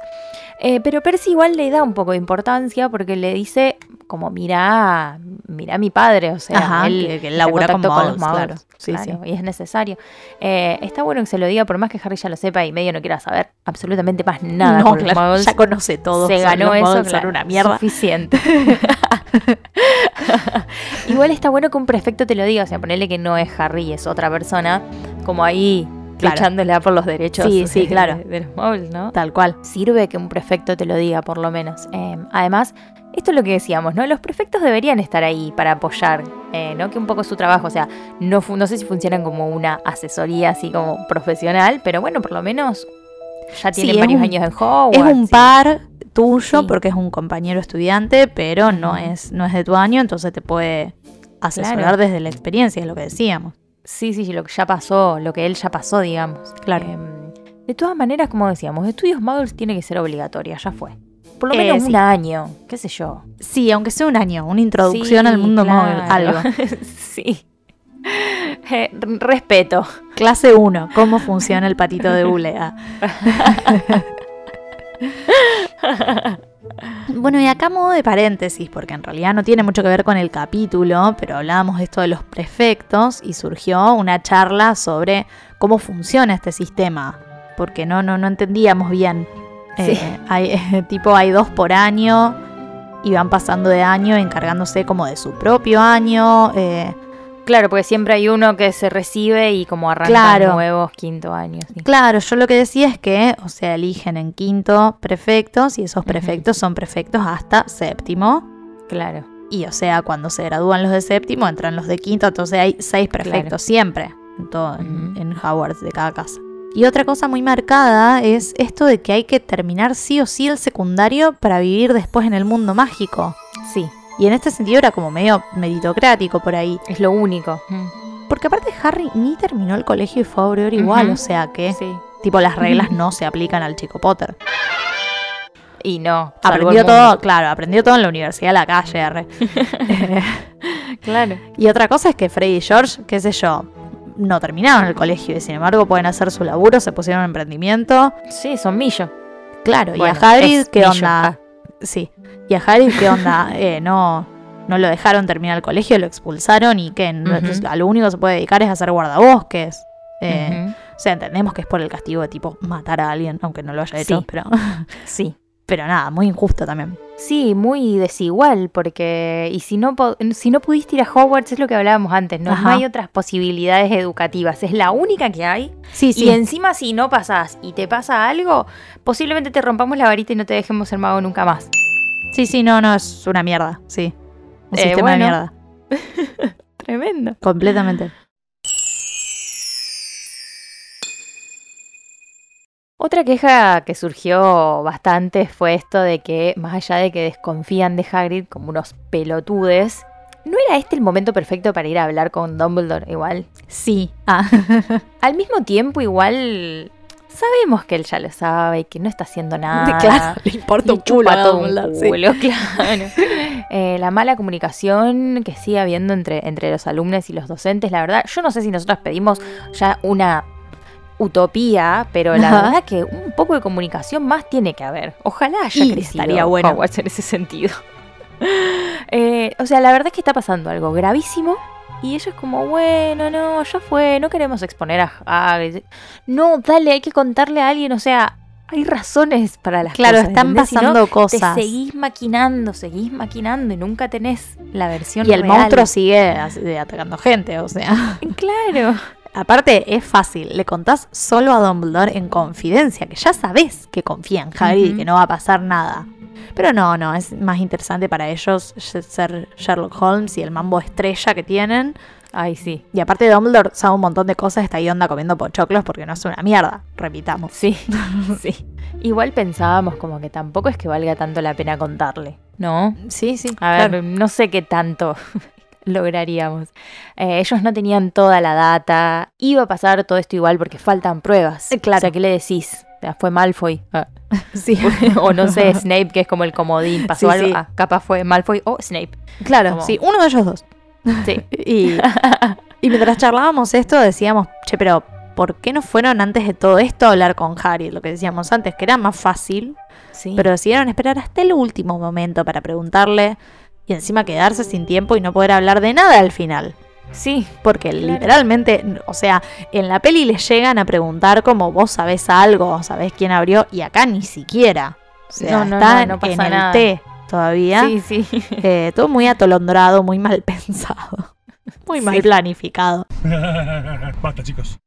Eh, pero Percy igual le da un poco de importancia porque le dice, como, mira, mira a mi padre, o sea, Ajá, él, que- que labura con contacto Muggles, claro. Sí, claro, y es necesario. Eh, está bueno que se lo diga, por más que Harry ya lo sepa y medio no quiera saber absolutamente más nada no, con los claro, Muggles. ya conoce todo. Se ganó los eso, claro, una mierda. Suficiente. Igual está bueno que un prefecto te lo diga, o sea, ponerle que no es Harry, es otra persona, como ahí Claro. luchándole por los derechos Sí, sí, de- claro. de, de los Muggles, ¿no? Tal cual. Sirve que un prefecto te lo diga, por lo menos. Eh, además, esto es lo que decíamos, ¿no? Los prefectos deberían estar ahí para apoyar, eh, ¿no? Que un poco es su trabajo, o sea, no, no sé si funcionan como una asesoría así como profesional, pero bueno, por lo menos ya tienen varios un- años en Hogwarts. Es un sí. par tuyo Sí. porque es un compañero estudiante, pero no es, no es de tu año, entonces te puede asesorar Claro. desde la experiencia, es lo que decíamos. Sí, sí, sí, lo que ya pasó, lo que él ya pasó, digamos. Claro. Em, de todas maneras, como decíamos, estudios Muggles tiene que ser obligatoria, ya fue. Por lo Eh, menos sí. un año, qué sé yo. Sí, aunque sea un año, una introducción Sí, al mundo claro. algo. sí. Eh, respeto. Clase 1, cómo funciona el patito de hule. Bueno, y acá modo de paréntesis, porque en realidad no tiene mucho que ver con el capítulo, pero hablábamos de esto de los prefectos y surgió una charla sobre cómo funciona este sistema, porque no, no, no entendíamos bien. Sí. Eh, hay, tipo, hay dos por año y van pasando de año encargándose como de su propio año. eh, Claro, porque siempre hay uno que se recibe y como arrancan Claro. nuevos quinto años. sí. Claro, yo lo que decía es que, o sea, eligen en quinto prefectos y esos prefectos son prefectos hasta séptimo. Claro. Y, o sea, cuando se gradúan los de séptimo, entran los de quinto, entonces hay seis prefectos Claro. siempre en, todo, en, Hogwarts de cada casa. Y otra cosa muy marcada es esto de que hay que terminar sí o sí el secundario para vivir después en el mundo mágico. Sí, Y en este sentido era como medio meritocrático por ahí. es lo único. Porque aparte Harry ni terminó el colegio y fue a Aurora igual, o sea que... Sí. Tipo, las reglas no se aplican al chico Potter. Y no. Aprendió todo, claro, aprendió todo en la universidad de la calle, R. Claro. y otra cosa es que Freddy y George, qué sé yo, no terminaron el colegio y sin embargo pueden hacer su laburo, se pusieron en emprendimiento. Sí, son millo. Claro, Bueno, y a Hagrid, es ¿qué millo, onda? ah. Sí, y a Hagrid, ¿qué onda? Eh, no, no lo dejaron terminar el colegio, lo expulsaron y que Ujú. a lo único que se puede dedicar es a hacer guardabosques. Eh. O sea, entendemos que es por el castigo de tipo matar a alguien, aunque no lo haya hecho, Sí. pero, Sí. pero nada, muy injusto también. Sí, muy desigual, porque y si no si no pudiste ir a Hogwarts es lo que hablábamos antes, ¿no? Ajá. No hay otras posibilidades educativas, es la única que hay. Sí, sí. Y encima si no pasás y te pasa algo, posiblemente te rompamos la varita y no te dejemos ser mago nunca más. Sí, sí, no, no, es una mierda, sí. Un Eh, sistema bueno. de mierda. Tremendo. Completamente. Otra queja que surgió bastante fue esto de que, más allá de que desconfían de Hagrid como unos pelotudes, ¿no era este el momento perfecto para ir a hablar con Dumbledore igual? Sí. Ah. Al mismo tiempo, igual, sabemos que él ya lo sabe y que no está haciendo nada. Claro, le importa un culo un sí. culo, claro. Eh, la mala comunicación que sigue habiendo entre, entre los alumnos y los docentes, la verdad, yo no sé si nosotros pedimos ya una utopía, pero la Ajá. verdad que un poco de comunicación más tiene que haber. Ojalá haya Y crecido estaría bueno. Hogwarts en ese sentido. Eh, o sea, la verdad es que está pasando algo gravísimo y ellos como, bueno, no, ya fue, no queremos exponer a Hagrid. No, dale, hay que contarle a alguien, o sea, hay razones para las Claro, cosas. están. Si no, pasando cosas. Te seguís maquinando, seguís maquinando y nunca tenés la versión Y el real. monstruo sigue atacando gente, o sea. Claro. Aparte, es fácil, le contás solo a Dumbledore en confidencia, que ya sabes que confía en Harry y que no va a pasar nada. Pero no, no, es más interesante para ellos ser Sherlock Holmes y el mambo estrella que tienen. Ay, sí. Y aparte Dumbledore sabe un montón de cosas, está ahí onda comiendo pochoclos porque no es una mierda, repitamos. Sí, sí. Igual pensábamos como que tampoco es que valga tanto la pena contarle, ¿no? Sí, sí. A ver, no sé qué tanto lograríamos. Eh, ellos no tenían toda la data. Iba a pasar todo esto igual porque faltan pruebas. Eh, claro. O sea, ¿qué le decís? Fue Malfoy. Ah. Sí. o no sé, Snape, que es como el comodín. Pasó Sí, algo. sí. Ah, capaz fue Malfoy o Snape. Claro, Como- sí, uno de ellos dos. Sí. Y, y mientras charlábamos esto, decíamos, che, pero ¿por qué no fueron antes de todo esto a hablar con Harry? Lo que decíamos antes, que era más fácil, sí. pero decidieron esperar hasta el último momento para preguntarle y encima quedarse sin tiempo y no poder hablar de nada al final. sí. Porque literalmente, o sea, en la peli les llegan a preguntar como vos sabés algo, sabés quién abrió, y acá ni siquiera. O sea, No, no, está no, no pasa en el nada. té todavía. Sí, sí. Eh, todo muy atolondrado, muy mal pensado. Muy mal Sí. planificado. Basta, chicos.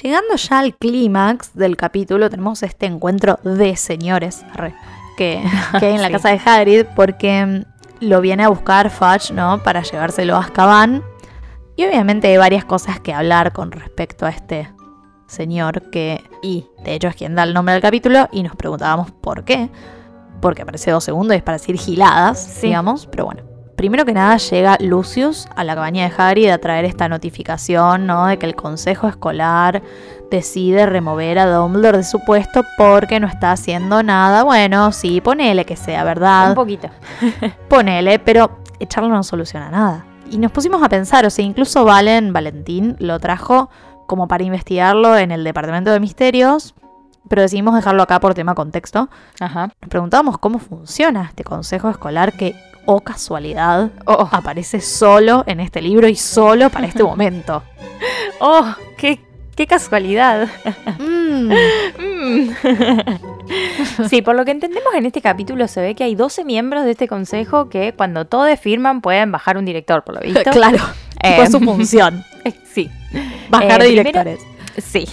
Llegando ya al clímax del capítulo, tenemos este encuentro de señores que, que hay en la Sí. casa de Hagrid, porque mm, lo viene a buscar Fudge, ¿no? Para llevárselo a Azkaban. Y obviamente hay varias cosas que hablar con respecto a este señor que, y de hecho es quien da el nombre del capítulo, y nos preguntábamos por qué. Porque aparece dos segundos y es para decir giladas, Sí. digamos, pero bueno. Primero que nada llega Lucius a la cabaña de Hagrid a traer esta notificación, ¿no? De que el consejo escolar decide remover a Dumbledore de su puesto porque no está haciendo nada. Bueno, sí, ponele que sea verdad. Un poquito. Ponele, pero echarlo no soluciona nada. Y nos pusimos a pensar, o sea, incluso Valen, Valentín, lo trajo como para investigarlo en el departamento de misterios, pero decidimos dejarlo acá por tema contexto. Ajá. Nos preguntábamos cómo funciona este consejo escolar que, oh casualidad, Oh, aparece solo en este libro y solo para este momento. oh, qué, qué casualidad. Mm, Mm. sí, por lo que entendemos en este capítulo se ve que hay 12 miembros de este consejo que cuando todos firman pueden bajar un director, por lo visto. claro, Eh, fue su función. Sí. Bajar Eh, directores. Sí.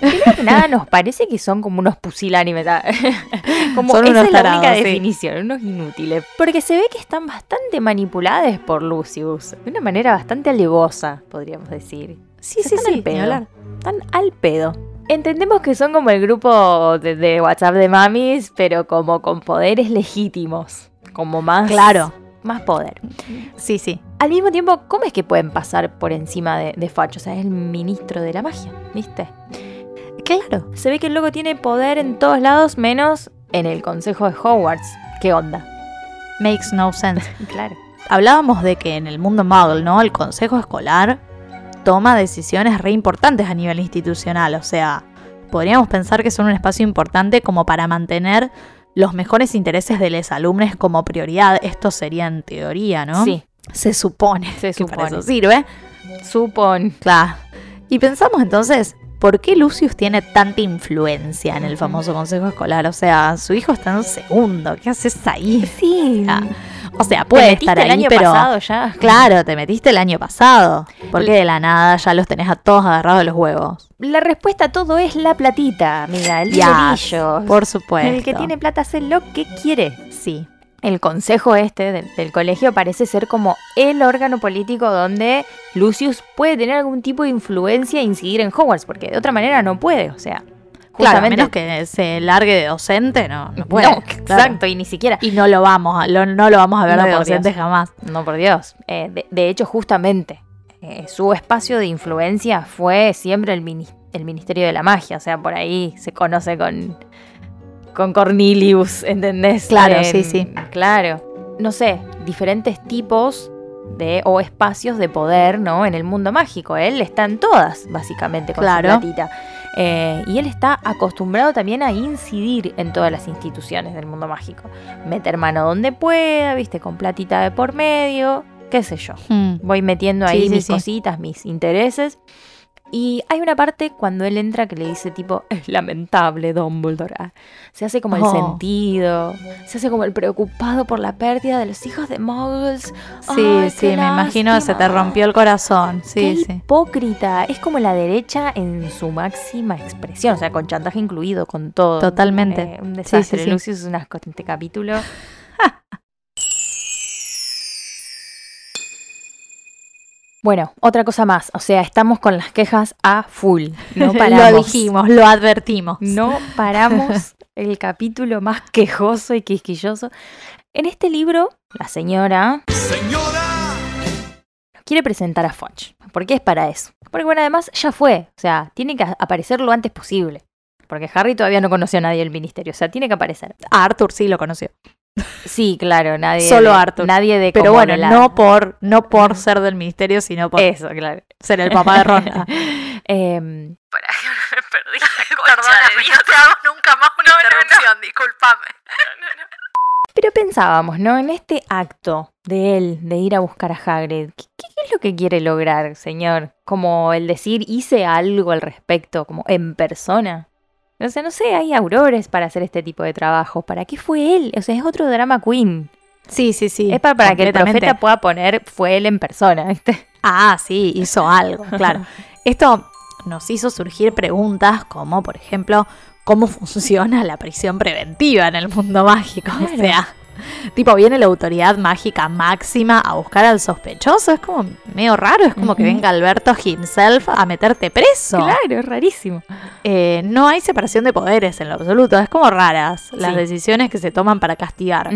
Primero que nada, nos parece que son como unos pusilánimes. como Son esa unos es la tarados, única sí. definición, unos inútiles. Porque se ve que están bastante manipuladas por Lucius. De una manera bastante alevosa, podríamos decir. Sí, sí, Están sí, al pedo. Están al pedo. Entendemos que son como el grupo de, de WhatsApp de mamis, pero como con poderes legítimos. Como más. Claro. Más poder. Sí, sí. Al mismo tiempo, ¿cómo es que pueden pasar por encima de, de Fudge? O sea, es el ministro de la magia, ¿viste? Claro. Se ve que el loco tiene poder en todos lados, menos en el consejo de Hogwarts. ¿Qué onda? Makes no sense. Claro. Hablábamos de que en el mundo Muggle, ¿no? El consejo escolar toma decisiones re importantes a nivel institucional. O sea, podríamos pensar que son un espacio importante como para mantener los mejores intereses de los alumnos como prioridad. Esto sería en teoría, ¿no? Sí, Se supone. se que para supone. eso sirve. Supón. Claro. Y pensamos entonces, ¿por qué Lucius tiene tanta influencia en el famoso consejo escolar? O sea, su hijo está en segundo. ¿Qué haces ahí? Sí. Ah, O sea, Te puede metiste estar el ahí, año pero pasado ya. claro, te metiste el año pasado. Porque de la nada ya los tenés a todos agarrados de los huevos. La respuesta a todo es la platita, amiga. El dinerillo. por supuesto. El que tiene plata hace lo que quiere. Sí. El consejo este del, del colegio parece ser como el órgano político donde Lucius puede tener algún tipo de influencia e incidir en Hogwarts, porque de otra manera no puede, o sea, Claro, a justamente menos que se largue de docente, no, no puede. No, Claro. exacto, y ni siquiera. Y no lo vamos a, lo- no lo vamos a ver No, de docente Dios. jamás. No, por Dios. Eh, de, de hecho, justamente, eh, su espacio de influencia fue siempre el, mini- el Ministerio de la Magia, o sea, por ahí se conoce con, con Cornelius, ¿entendés? Claro, sí, sí. Claro, no sé, diferentes tipos de o espacios de poder, ¿no? En el mundo mágico. Él está en todas, básicamente, con Claro. su platita. Eh, y él está acostumbrado también a incidir en todas las instituciones del mundo mágico. Meter mano donde pueda, viste, con platita de por medio, qué sé yo. Hmm. Voy metiendo ahí sí, mis sí. cositas, mis intereses. Y hay una parte cuando él entra que le dice tipo, es lamentable Dumbledore. Ah, Se hace como el Oh. sentido, se hace como el preocupado por la pérdida de los hijos de Muggles. Sí, Ay, sí, qué me imagino se te lástima. rompió el corazón. Qué Sí, sí. hipócrita. Es como la derecha en su máxima expresión, o sea, con chantaje incluido, con todo. Totalmente. Eh, un Sí, desastre. sí, sí. Lucius es un asco este capítulo. Bueno, otra cosa más, o sea, estamos con las quejas a full. No paramos. lo dijimos, lo advertimos. No paramos el capítulo más quejoso y quisquilloso. En este libro, la señora nos quiere presentar a Fudge. ¿Por qué es para eso? Porque bueno, además ya fue, o sea, tiene que aparecer lo antes posible. Porque Harry todavía no conoció a nadie del ministerio, o sea, tiene que aparecer. A Arthur sí lo conoció. Sí, claro, nadie. Solo de- Arthur. Nadie de Pero bueno, la- no por no por ser del ministerio, sino por Eso, claro. ser el papá de Ron. Ah. Em, Perdóname, no te hago nunca más una interrupción, discúlpame. Pero pensábamos, ¿no? En este acto de él, de ir a buscar a Hagrid, ¿qué, qué es lo que quiere lograr, señor? Como el decir, hice algo al respecto, como en persona. O sea, no sé, hay aurores para hacer este tipo de trabajo. ¿Para qué fue él? O sea, es otro drama queen. Sí, sí, sí. Es para, para que el profeta pueda poner, fue él en persona, ¿viste? Ah, sí, hizo algo, claro. Esto nos hizo surgir preguntas como, por ejemplo, ¿cómo funciona la prisión preventiva en el mundo mágico? O sea, tipo, viene la autoridad mágica máxima a buscar al sospechoso. Es como medio raro, es como que venga Alberto himself a meterte preso. Claro, es rarísimo. Eh, no hay separación de poderes en lo absoluto, es como raras las Sí. decisiones que se toman para castigar.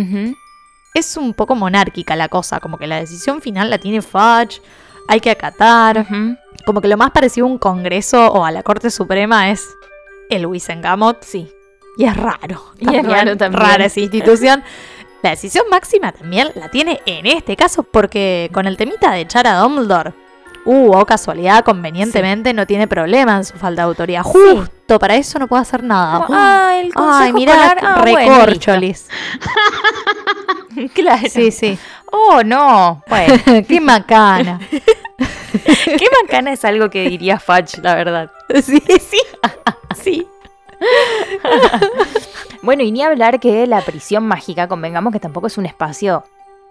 Es un poco monárquica la cosa, como que la decisión final la tiene Fudge, hay que acatar. Como que lo más parecido a un congreso o a la Corte Suprema es el Wisengamot. Sí. Y es raro. Y es raro también. Rara esa institución. La decisión máxima también la tiene en este caso porque con el temita de echar a Dumbledore, uh, o casualidad, convenientemente no tiene problema en su falta de autoridad. Justo para eso no puede hacer nada. Como, ah, el Ay, mirá, ah, bueno, recorcholis. Claro. Sí, sí. Oh, no. Bueno, Qué macana. qué macana es algo que diría Fudge, la verdad. Sí, sí. Sí. Bueno, y ni hablar que la prisión mágica, convengamos que tampoco es un espacio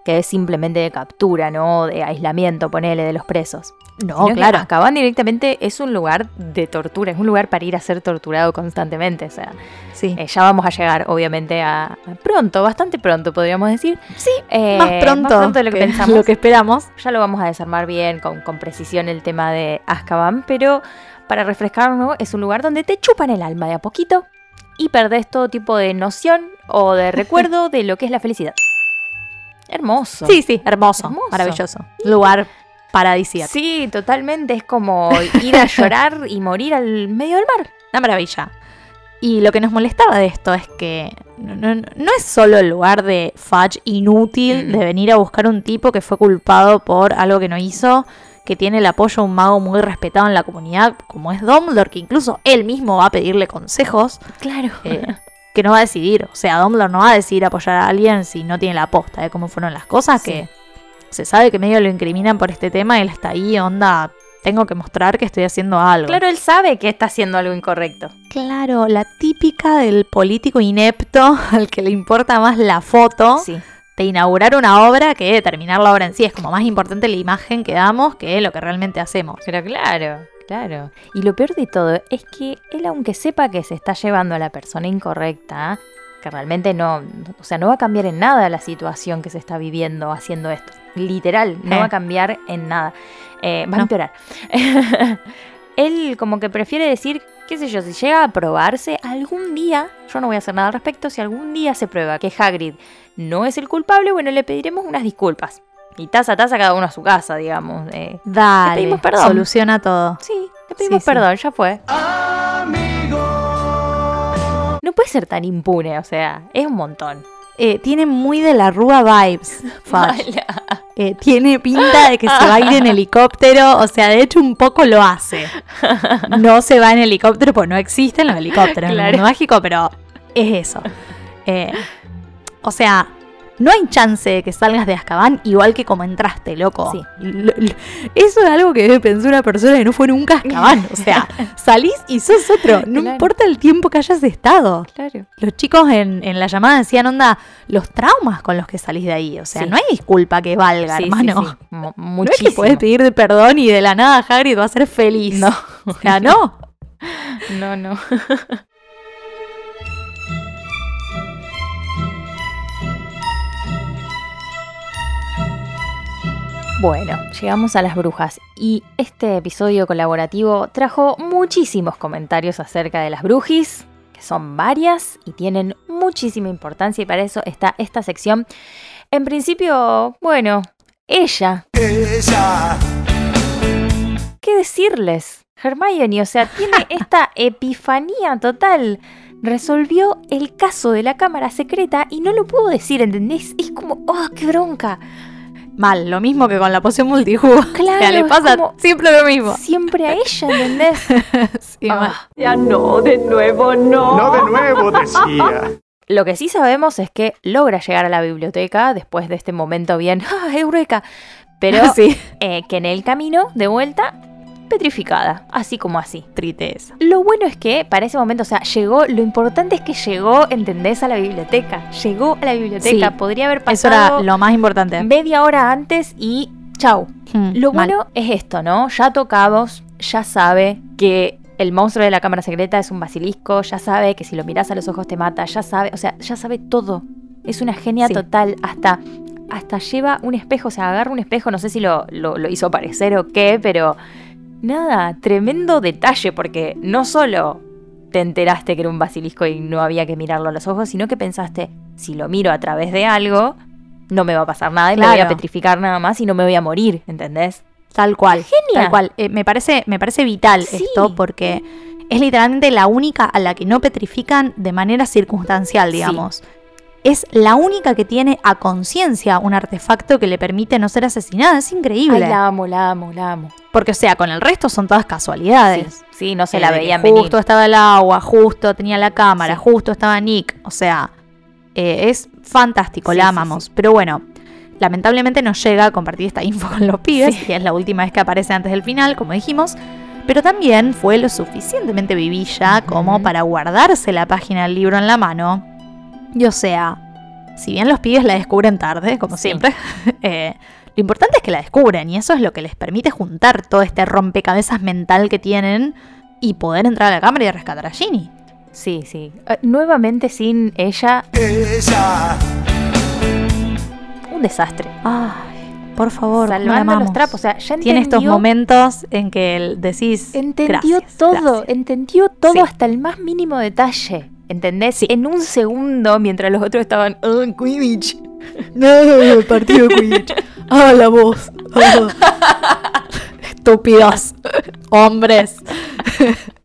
que es simplemente de captura, ¿no? De aislamiento, ponele, de los presos. No, Sino que claro. Azkaban directamente es un lugar de tortura, es un lugar para ir a ser torturado constantemente. O sea, Sí. eh, ya vamos a llegar, obviamente, a, a pronto, bastante pronto, podríamos decir. Sí, Eh, más pronto, de lo que, pensamos. lo que esperamos. Ya lo vamos a desarmar bien, con, con precisión el tema de Azkaban, pero para refrescarnos, es un lugar donde te chupan el alma de a poquito y perdés todo tipo de noción o de recuerdo de lo que es la felicidad. Hermoso. Sí, sí, hermoso, Hermoso. maravilloso. Lugar paradisíaco. Sí, totalmente. Es como ir a llorar y morir al medio del mar. Una maravilla. Y lo que nos molestaba de esto es que no, no- no es solo el lugar de Fudge inútil Mm. de venir a buscar un tipo que fue culpado por algo que no hizo, que tiene el apoyo de un mago muy respetado en la comunidad, como es Dumbledore, que incluso él mismo va a pedirle consejos, Claro. eh, que no va a decidir. O sea, Dumbledore no va a decidir apoyar a alguien si no tiene la aposta de cómo fueron las cosas, Sí. que se sabe que medio lo incriminan por este tema y él está ahí, onda, tengo que mostrar que estoy haciendo algo. Claro, él sabe que está haciendo algo incorrecto. Claro, la típica del político inepto al que le importa más la foto Sí. de inaugurar una obra que de terminar la obra en sí. Es como más importante la imagen que damos que lo que realmente hacemos. Pero claro, claro. Y lo peor de todo es que él, aunque sepa que se está llevando a la persona incorrecta, que realmente no, o sea, no va a cambiar en nada la situación que se está viviendo haciendo esto. Literal, no Eh. va a cambiar en nada. Eh, va a empeorar. él como que prefiere decir, qué sé yo, si llega a probarse algún día, yo no voy a hacer nada al respecto, si algún día se prueba que Hagrid no es el culpable, bueno, le pediremos unas disculpas. Y taza a taza cada uno a su casa, digamos. eh. Dale, pedimos perdón. soluciona todo. Sí, le pedimos Sí, sí. perdón, ya fue. No puede ser tan impune, o sea, es un montón. Eh, tiene muy de la Rúa vibes. Eh, tiene pinta de que se va a ir en helicóptero, o sea, de hecho un poco lo hace. No se va en helicóptero, pues no existen los helicópteros en el mundo mágico, pero es eso. Eh, o sea, no hay chance de que salgas de Azkaban igual que como entraste, loco. Sí. Eso es algo que pensar una persona que no fue nunca a Azkaban. O sea, salís y sos otro. No Claro. importa el tiempo que hayas estado. Claro. Los chicos en, en la llamada decían, onda, los traumas con los que salís de ahí. O sea, Sí. no hay disculpa que valga, Sí, hermano. sí. Mu- No es que Muchísimo. podés pedir perdón y de la nada Hagrid va a ser feliz. No. O sea, no. No, no. Bueno, llegamos a las brujas y este episodio colaborativo trajo muchísimos comentarios acerca de las brujis, que son varias y tienen muchísima importancia y para eso está esta sección. En principio, bueno, ella. ¿Qué decirles? Hermione, o sea, tiene esta epifanía total. Resolvió el caso de la cámara secreta y no lo puedo decir, ¿entendés? Es como, ¡oh, qué bronca! Mal, lo mismo que con la poción multijugo. Claro, o sea, le pasa como- siempre lo mismo. Siempre a ella, ¿entendés? Sí, Ah. Ya no, de nuevo no. No de nuevo, decía. Lo que sí sabemos es que logra llegar a la biblioteca después de este momento bien, ¡ah, eureka! Pero sí. eh, que en el camino, de vuelta, petrificada, así como así. Tristeza. Lo bueno es que para ese momento, o sea, llegó, lo importante es que llegó, ¿entendés? A la biblioteca. Llegó a la biblioteca. Sí, Podría haber Eso pasado era lo más importante. media hora antes y chau. Hmm, Lo mal. bueno es esto, ¿no? Ya tocados, ya sabe que el monstruo de la cámara secreta es un basilisco, ya sabe que si lo miras a los ojos te mata, ya sabe, o sea, ya sabe todo. Es una genia Sí. total, hasta, hasta lleva un espejo, o sea, agarra un espejo, no sé si lo, lo, lo hizo parecer o qué, pero nada, tremendo detalle, porque no solo te enteraste que era un basilisco y no había que mirarlo a los ojos, sino que pensaste, si lo miro a través de algo, no me va a pasar nada y me voy a Claro. petrificar nada más y no me voy a morir, ¿entendés? Tal cual. Genia. Tal cual. Eh, me, parece, me parece vital Sí. esto porque es literalmente la única a la que no petrifican de manera circunstancial, Sí. Es la única que tiene a conciencia un artefacto que le permite no ser asesinada. Es increíble. Ay, la amo, la amo, la amo. Porque, o sea, con el resto son todas casualidades. Sí, sí, no se Eh, la que veían Justo venir. estaba el agua, justo tenía la cámara, Sí. justo estaba Nick. O sea, eh, es fantástico, Sí, la amamos. Pero bueno, lamentablemente nos llega a compartir esta info con los pibes, y es la última vez que aparece antes del final, como dijimos. Pero también fue lo suficientemente vivilla como para guardarse la página del libro en la mano. Y o sea, si bien los pibes la descubren tarde, como Sí. siempre, eh, lo importante es que la descubren y eso es lo que les permite juntar todo este rompecabezas mental que tienen y poder entrar a la cámara y rescatar a Ginny. Sí, sí. Eh, nuevamente sin ella. Un desastre. Ay, por favor, ¿cómo la Salvando los trapos. O sea, ya Tiene estos entendió- momentos en que decís. Entendió "Gracias, todo, gracias". entendió todo Sí. hasta el más mínimo detalle. ¿Entendés? En un segundo, mientras los otros estaban. "Oh, Quidditch". No, partido Quidditch. Ah, la voz. Ah. Estúpidos. Hombres.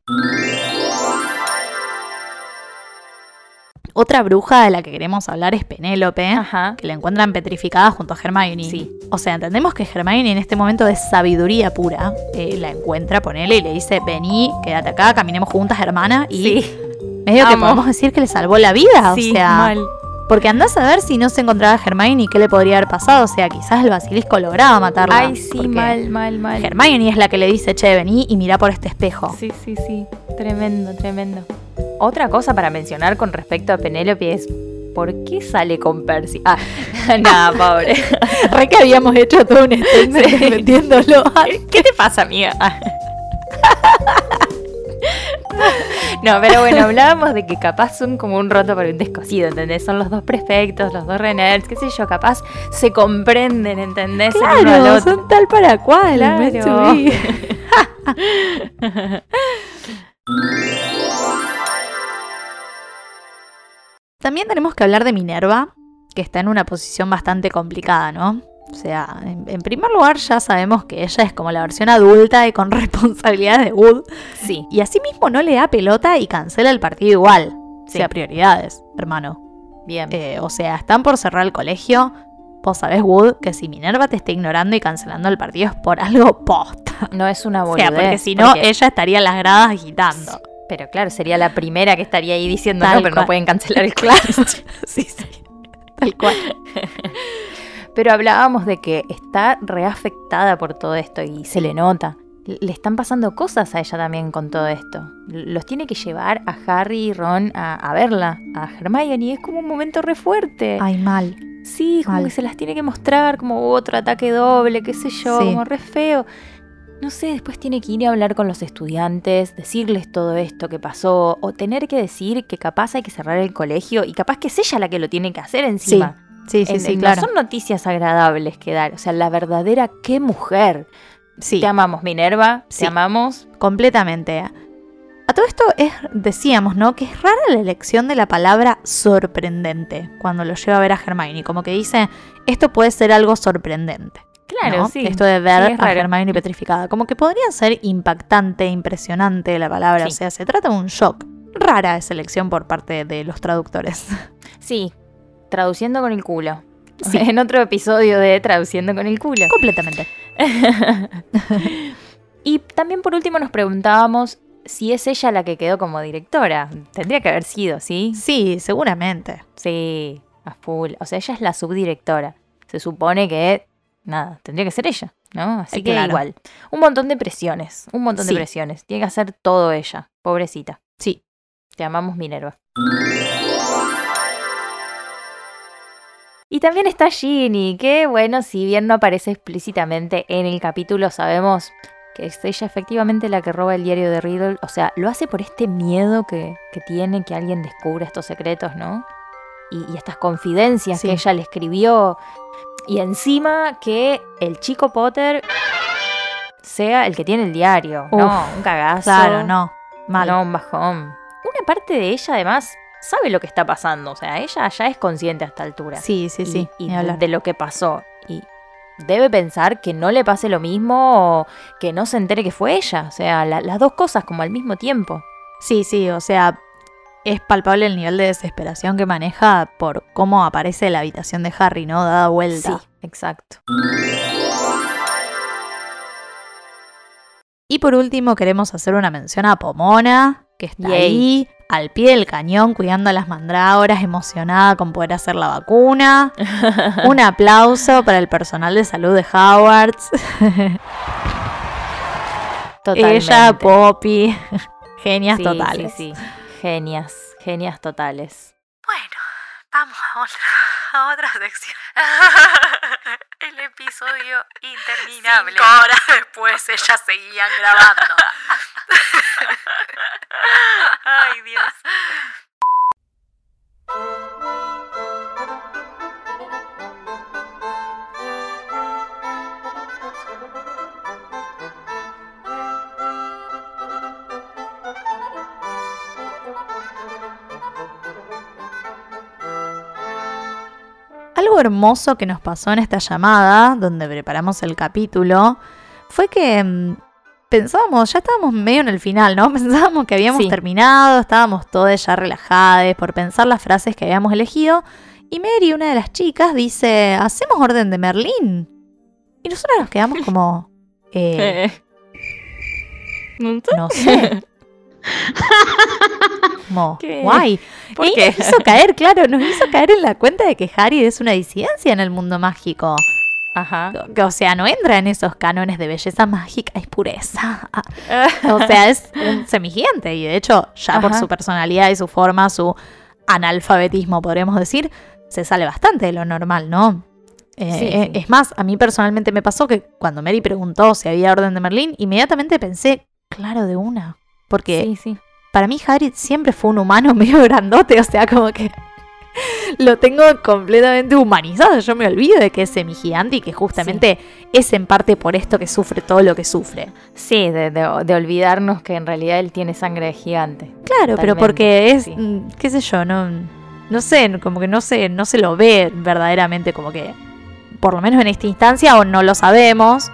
Otra bruja de la que queremos hablar es Penélope, Ajá. que la encuentran petrificada junto a Hermione. Sí. O sea, entendemos que Hermione en este momento de sabiduría pura eh, la encuentra, ponele y le dice, vení, quédate acá, caminemos juntas, hermana. Y Sí. Medio que podemos decir que le salvó la vida. Sí, o sea, mal. porque andás a ver si no se encontraba Hermione y qué le podría haber pasado. O sea, quizás el basilisco lograba matarla. Ay, sí, mal, mal, mal. Hermione es la que le dice, che, vení y mira por este espejo. Sí, sí, sí. Tremendo, tremendo. Otra cosa para mencionar con respecto a Penélope es. ¿Por qué sale con Percy? Ah, nada, pobre. Re que habíamos hecho todo un statement Sí. metiéndolo. ¿Qué te pasa, amiga? No, pero bueno, hablábamos de que capaz son como un roto para un descosido, ¿entendés? Son los dos prefectos, los dos reners, qué sé yo, capaz se comprenden, ¿entendés? Claro, son tal para cual. Claro. También tenemos que hablar de Minerva, que está en una posición bastante complicada, ¿no? O sea, en, en primer lugar ya sabemos que ella es como la versión adulta y con responsabilidades de Wood. Sí. Y así mismo no le da pelota y cancela el partido igual. O Sí. sea, prioridades, hermano. Bien. Eh, o sea, están por cerrar el colegio. Vos sabés, Wood, que si Minerva te está ignorando y cancelando el partido es por algo posta. no es una O boludez. sea, porque si no, porque- ella estaría en las gradas agitando. Pero claro, sería la primera que estaría ahí diciendo, Tal no, pero cual. no pueden cancelar el clase. sí, sí. Tal cual. Pero hablábamos de que está reafectada por todo esto y se le nota. Le están pasando cosas a ella también con todo esto. Los tiene que llevar a Harry y Ron a, a verla, a Hermione. Es como un momento re fuerte. Ay, mal. sí, como mal. que se las tiene que mostrar como otro ataque doble, qué sé yo, Sí. como re feo. No sé, después tiene que ir a hablar con los estudiantes, decirles todo esto que pasó, o tener que decir que capaz hay que cerrar el colegio y capaz que es ella la que lo tiene que hacer encima. Sí, sí, En- sí, en- claro. No son noticias agradables que dar. O sea, la verdadera qué mujer. Sí, Te amamos, Minerva. Sí. Te amamos. completamente. A todo esto es, decíamos, ¿no? Que es rara la elección de la palabra sorprendente cuando lo lleva a ver a Hermione. Como que dice, esto puede ser algo sorprendente. Claro, ¿no? sí. Esto de ver Sí, a. Hermione petrificada. Como que podría ser impactante, impresionante la palabra. Sí. O sea, se trata de un shock. Rara esa elección por parte de los traductores. Sí. Traduciendo con el culo. Sí. En otro episodio de Traduciendo con el culo. Completamente. y también por último nos preguntábamos si es ella la que quedó como directora. Tendría que haber sido, ¿sí? Sí, seguramente. Sí, a full. O sea, ella es la subdirectora. Se supone que, nada, tendría que ser ella, ¿no? Así Eh, que claro. igual. Un montón de presiones, un montón Sí. de presiones. Tiene que hacer todo ella, pobrecita. Sí. Te amamos, Minerva. Y también está Ginny, que bueno, si bien no aparece explícitamente en el capítulo, sabemos que es ella efectivamente la que roba el diario de Riddle. O sea, lo hace por este miedo que, que tiene que alguien descubra estos secretos, ¿no? Y, y estas confidencias Sí. que ella le escribió. Y encima que el chico Potter sea el que tiene el diario. no, un cagazo. Claro, no. Mal. No, un bajón. Una parte de ella, además, sabe lo que está pasando. O sea, ella ya es consciente a esta altura. Sí, sí, sí. Y, de, lo que pasó. Y debe pensar que no le pase lo mismo o que no se entere que fue ella. O sea, la- las dos cosas como al mismo tiempo. Sí, sí, o sea, es palpable el nivel de desesperación que maneja por cómo aparece la habitación de Harry, ¿no? Dada vuelta. Sí, exacto. Y por último queremos hacer una mención a Pomona, que está Yay. ahí al pie del cañón cuidando a las mandrágoras, emocionada con poder hacer la vacuna. Un aplauso para el personal de salud de Howards. Totalmente. Ella, Poppy. Genias Sí, totales. Sí, sí. Genias, genias totales. Bueno, vamos a otra, a otra sección. El episodio interminable. Cinco horas después ellas seguían grabando. Ay, Dios. Algo hermoso que nos pasó en esta llamada, donde preparamos el capítulo, fue que mm, pensábamos, ya estábamos medio en el final, ¿no? Pensábamos que habíamos Sí. terminado, estábamos todas ya relajadas por pensar las frases que habíamos elegido. Y Mary, una de las chicas, dice, ¿hacemos orden de Merlín? Y nosotros nos quedamos como, eh, no sé. Como, ¿Qué? guay. ¿Por Y qué? nos hizo caer, claro, nos hizo caer en la cuenta de que Harry es una disidencia en el mundo mágico. Ajá. O sea, no entra en esos cánones de belleza mágica y pureza. O sea, es un semigigante y de hecho, ya por su personalidad y su forma, su analfabetismo, podríamos decir, se sale bastante de lo normal, ¿no? Eh, Sí, eh, sí. Es más, a mí personalmente me pasó que cuando Mary preguntó si había orden de Merlín, inmediatamente pensé, claro, de una. Porque Sí, sí. para mí Harry siempre fue un humano medio grandote, o sea, como que lo tengo completamente humanizado. Yo me olvido de que es semigigante y que justamente es en parte por esto que sufre todo lo que sufre. Sí, de, de- de olvidarnos que en realidad él tiene sangre de gigante. Claro, pero porque es, sí. mm, qué sé yo, no, no sé, como que no se, no se lo ve verdaderamente como que por lo menos en esta instancia, o no lo sabemos.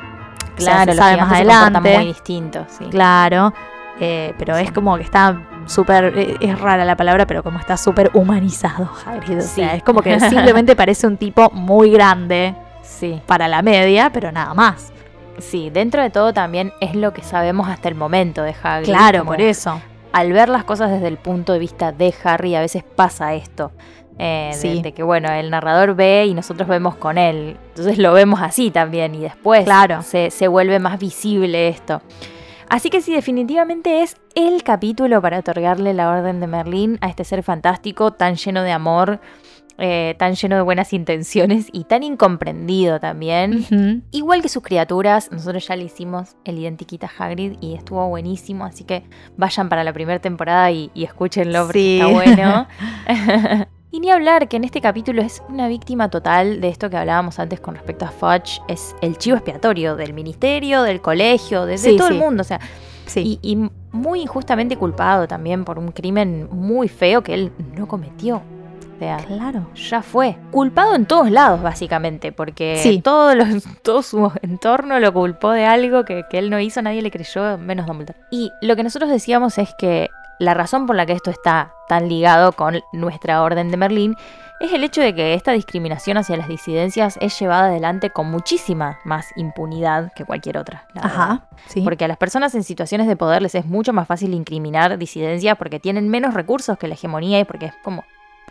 Claro, se los sabe más se adelante. muy distinto, sí. Claro, eh, pero es como que está súper, eh, es rara la palabra, pero como está súper humanizado Hagrid. O Sí. sea, es como que simplemente parece un tipo muy grande Sí, para la media, pero nada más. sí, dentro de todo también es lo que sabemos hasta el momento de Hagrid. Claro, como por eso. Al ver las cosas desde el punto de vista de Harry, a veces pasa esto. eh, de- Sí. de, que bueno, el narrador ve y nosotros vemos con él. Entonces lo vemos así también y después Claro. se, se vuelve más visible esto. Así que sí, definitivamente es el capítulo para otorgarle la Orden de Merlín a este ser fantástico, tan lleno de amor, eh, tan lleno de buenas intenciones y tan incomprendido también. Igual que sus criaturas, nosotros ya le hicimos el identiquita Hagrid y estuvo buenísimo, así que vayan para la primera temporada y, y escúchenlo porque Sí. está bueno. y ni hablar que en este capítulo es una víctima total de esto que hablábamos antes con respecto a Fudge, es el chivo expiatorio del ministerio, del colegio, de, de Sí, todo sí. el mundo, o sea, Sí. y, y muy injustamente culpado también por un crimen muy feo que él no cometió. O sea, claro. ya fue. Culpado en todos lados, básicamente, porque Sí. todo, lo- todo su entorno lo culpó de algo que, que él no hizo, nadie le creyó, menos Dumbledore. Y lo que nosotros decíamos es que la razón por la que esto está tan ligado con nuestra orden de Merlín es el hecho de que esta discriminación hacia las disidencias es llevada adelante con muchísima más impunidad que cualquier otra. la. Ajá. Sí. Porque a las personas en situaciones de poder les es mucho más fácil incriminar disidencias porque tienen menos recursos que la hegemonía y porque es como,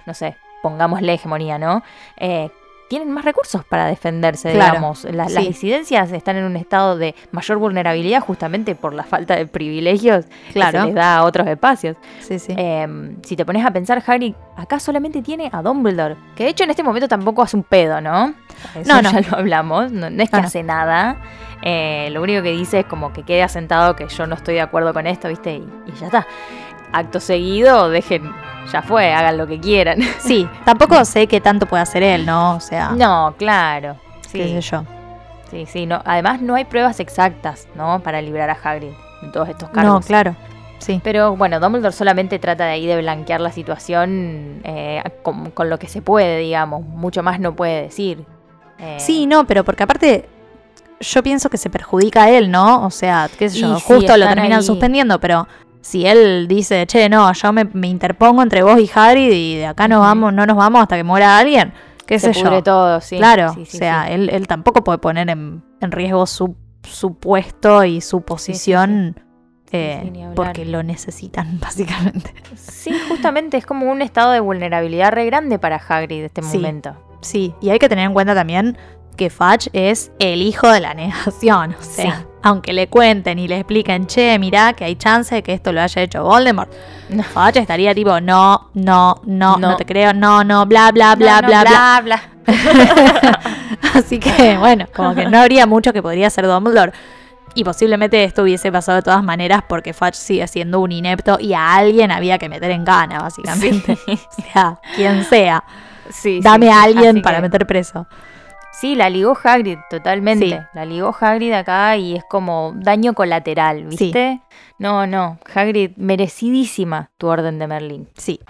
no sé, pongámosle hegemonía, ¿no? Eh, tienen más recursos para defenderse, Claro, digamos. La- Las disidencias están en un estado de mayor vulnerabilidad justamente por la falta de privilegios que Claro. se les da a otros espacios. Sí, sí. Eh, si te pones a pensar, Harry acá solamente tiene a Dumbledore, que de hecho en este momento tampoco hace un pedo, ¿no? Eso No, no. ya lo hablamos, no, no es que no. hace nada. Eh, lo único que dice es como que quede asentado que yo no estoy de acuerdo con esto, ¿viste? Y, y ya está. Acto seguido, dejen, ya fue, hagan lo que quieran. Sí, tampoco sé qué tanto puede hacer él, ¿no? O sea, No, claro. qué sé Sí, yo. sí, sí. No. Además, no hay pruebas exactas, ¿no? Para librar a Hagrid en todos estos cargos. No, claro. Sí. Pero bueno, Dumbledore solamente trata de ahí de blanquear la situación eh, con, con lo que se puede, digamos. Mucho más no puede decir. Eh, Sí, no, pero porque aparte yo pienso que se perjudica a él, ¿no? O sea, qué sé Y yo, sí, justo lo terminan ahí. suspendiendo, pero si él dice, che, no, yo me, me interpongo entre vos y Hagrid y de acá no Ujú. vamos, no nos vamos hasta que muera alguien, qué se sé pudre yo. todo, sí. claro, Sí, sí, o sea, sí. Él, él tampoco puede poner en, en riesgo su, su puesto y su posición eh, sí, ni hablar. porque lo necesitan, básicamente. Sí, justamente es como un estado de vulnerabilidad re grande para Hagrid en este Sí. momento. Sí, y hay que tener en cuenta también que Fudge es el hijo de la negación. O sea, Sí. Aunque le cuenten y le expliquen, che, mirá que hay chance de que esto lo haya hecho Voldemort. No. Fudge estaría tipo, no, no, no, no, No. te creo, no, no, bla, bla, bla, No, no, bla, bla. bla. Así que, bueno, como que no habría mucho que podría hacer Dumbledore. Y posiblemente esto hubiese pasado de todas maneras porque Fudge sigue siendo un inepto y a alguien había que meter en gana, básicamente. O sea, quien sea. Sí, Dame sí, a alguien para que- meter preso. Sí, la ligó Hagrid totalmente. Sí. La ligó Hagrid acá y es como daño colateral, Sí. ¿viste? No, no. Hagrid, merecidísima tu orden de Merlín. Sí.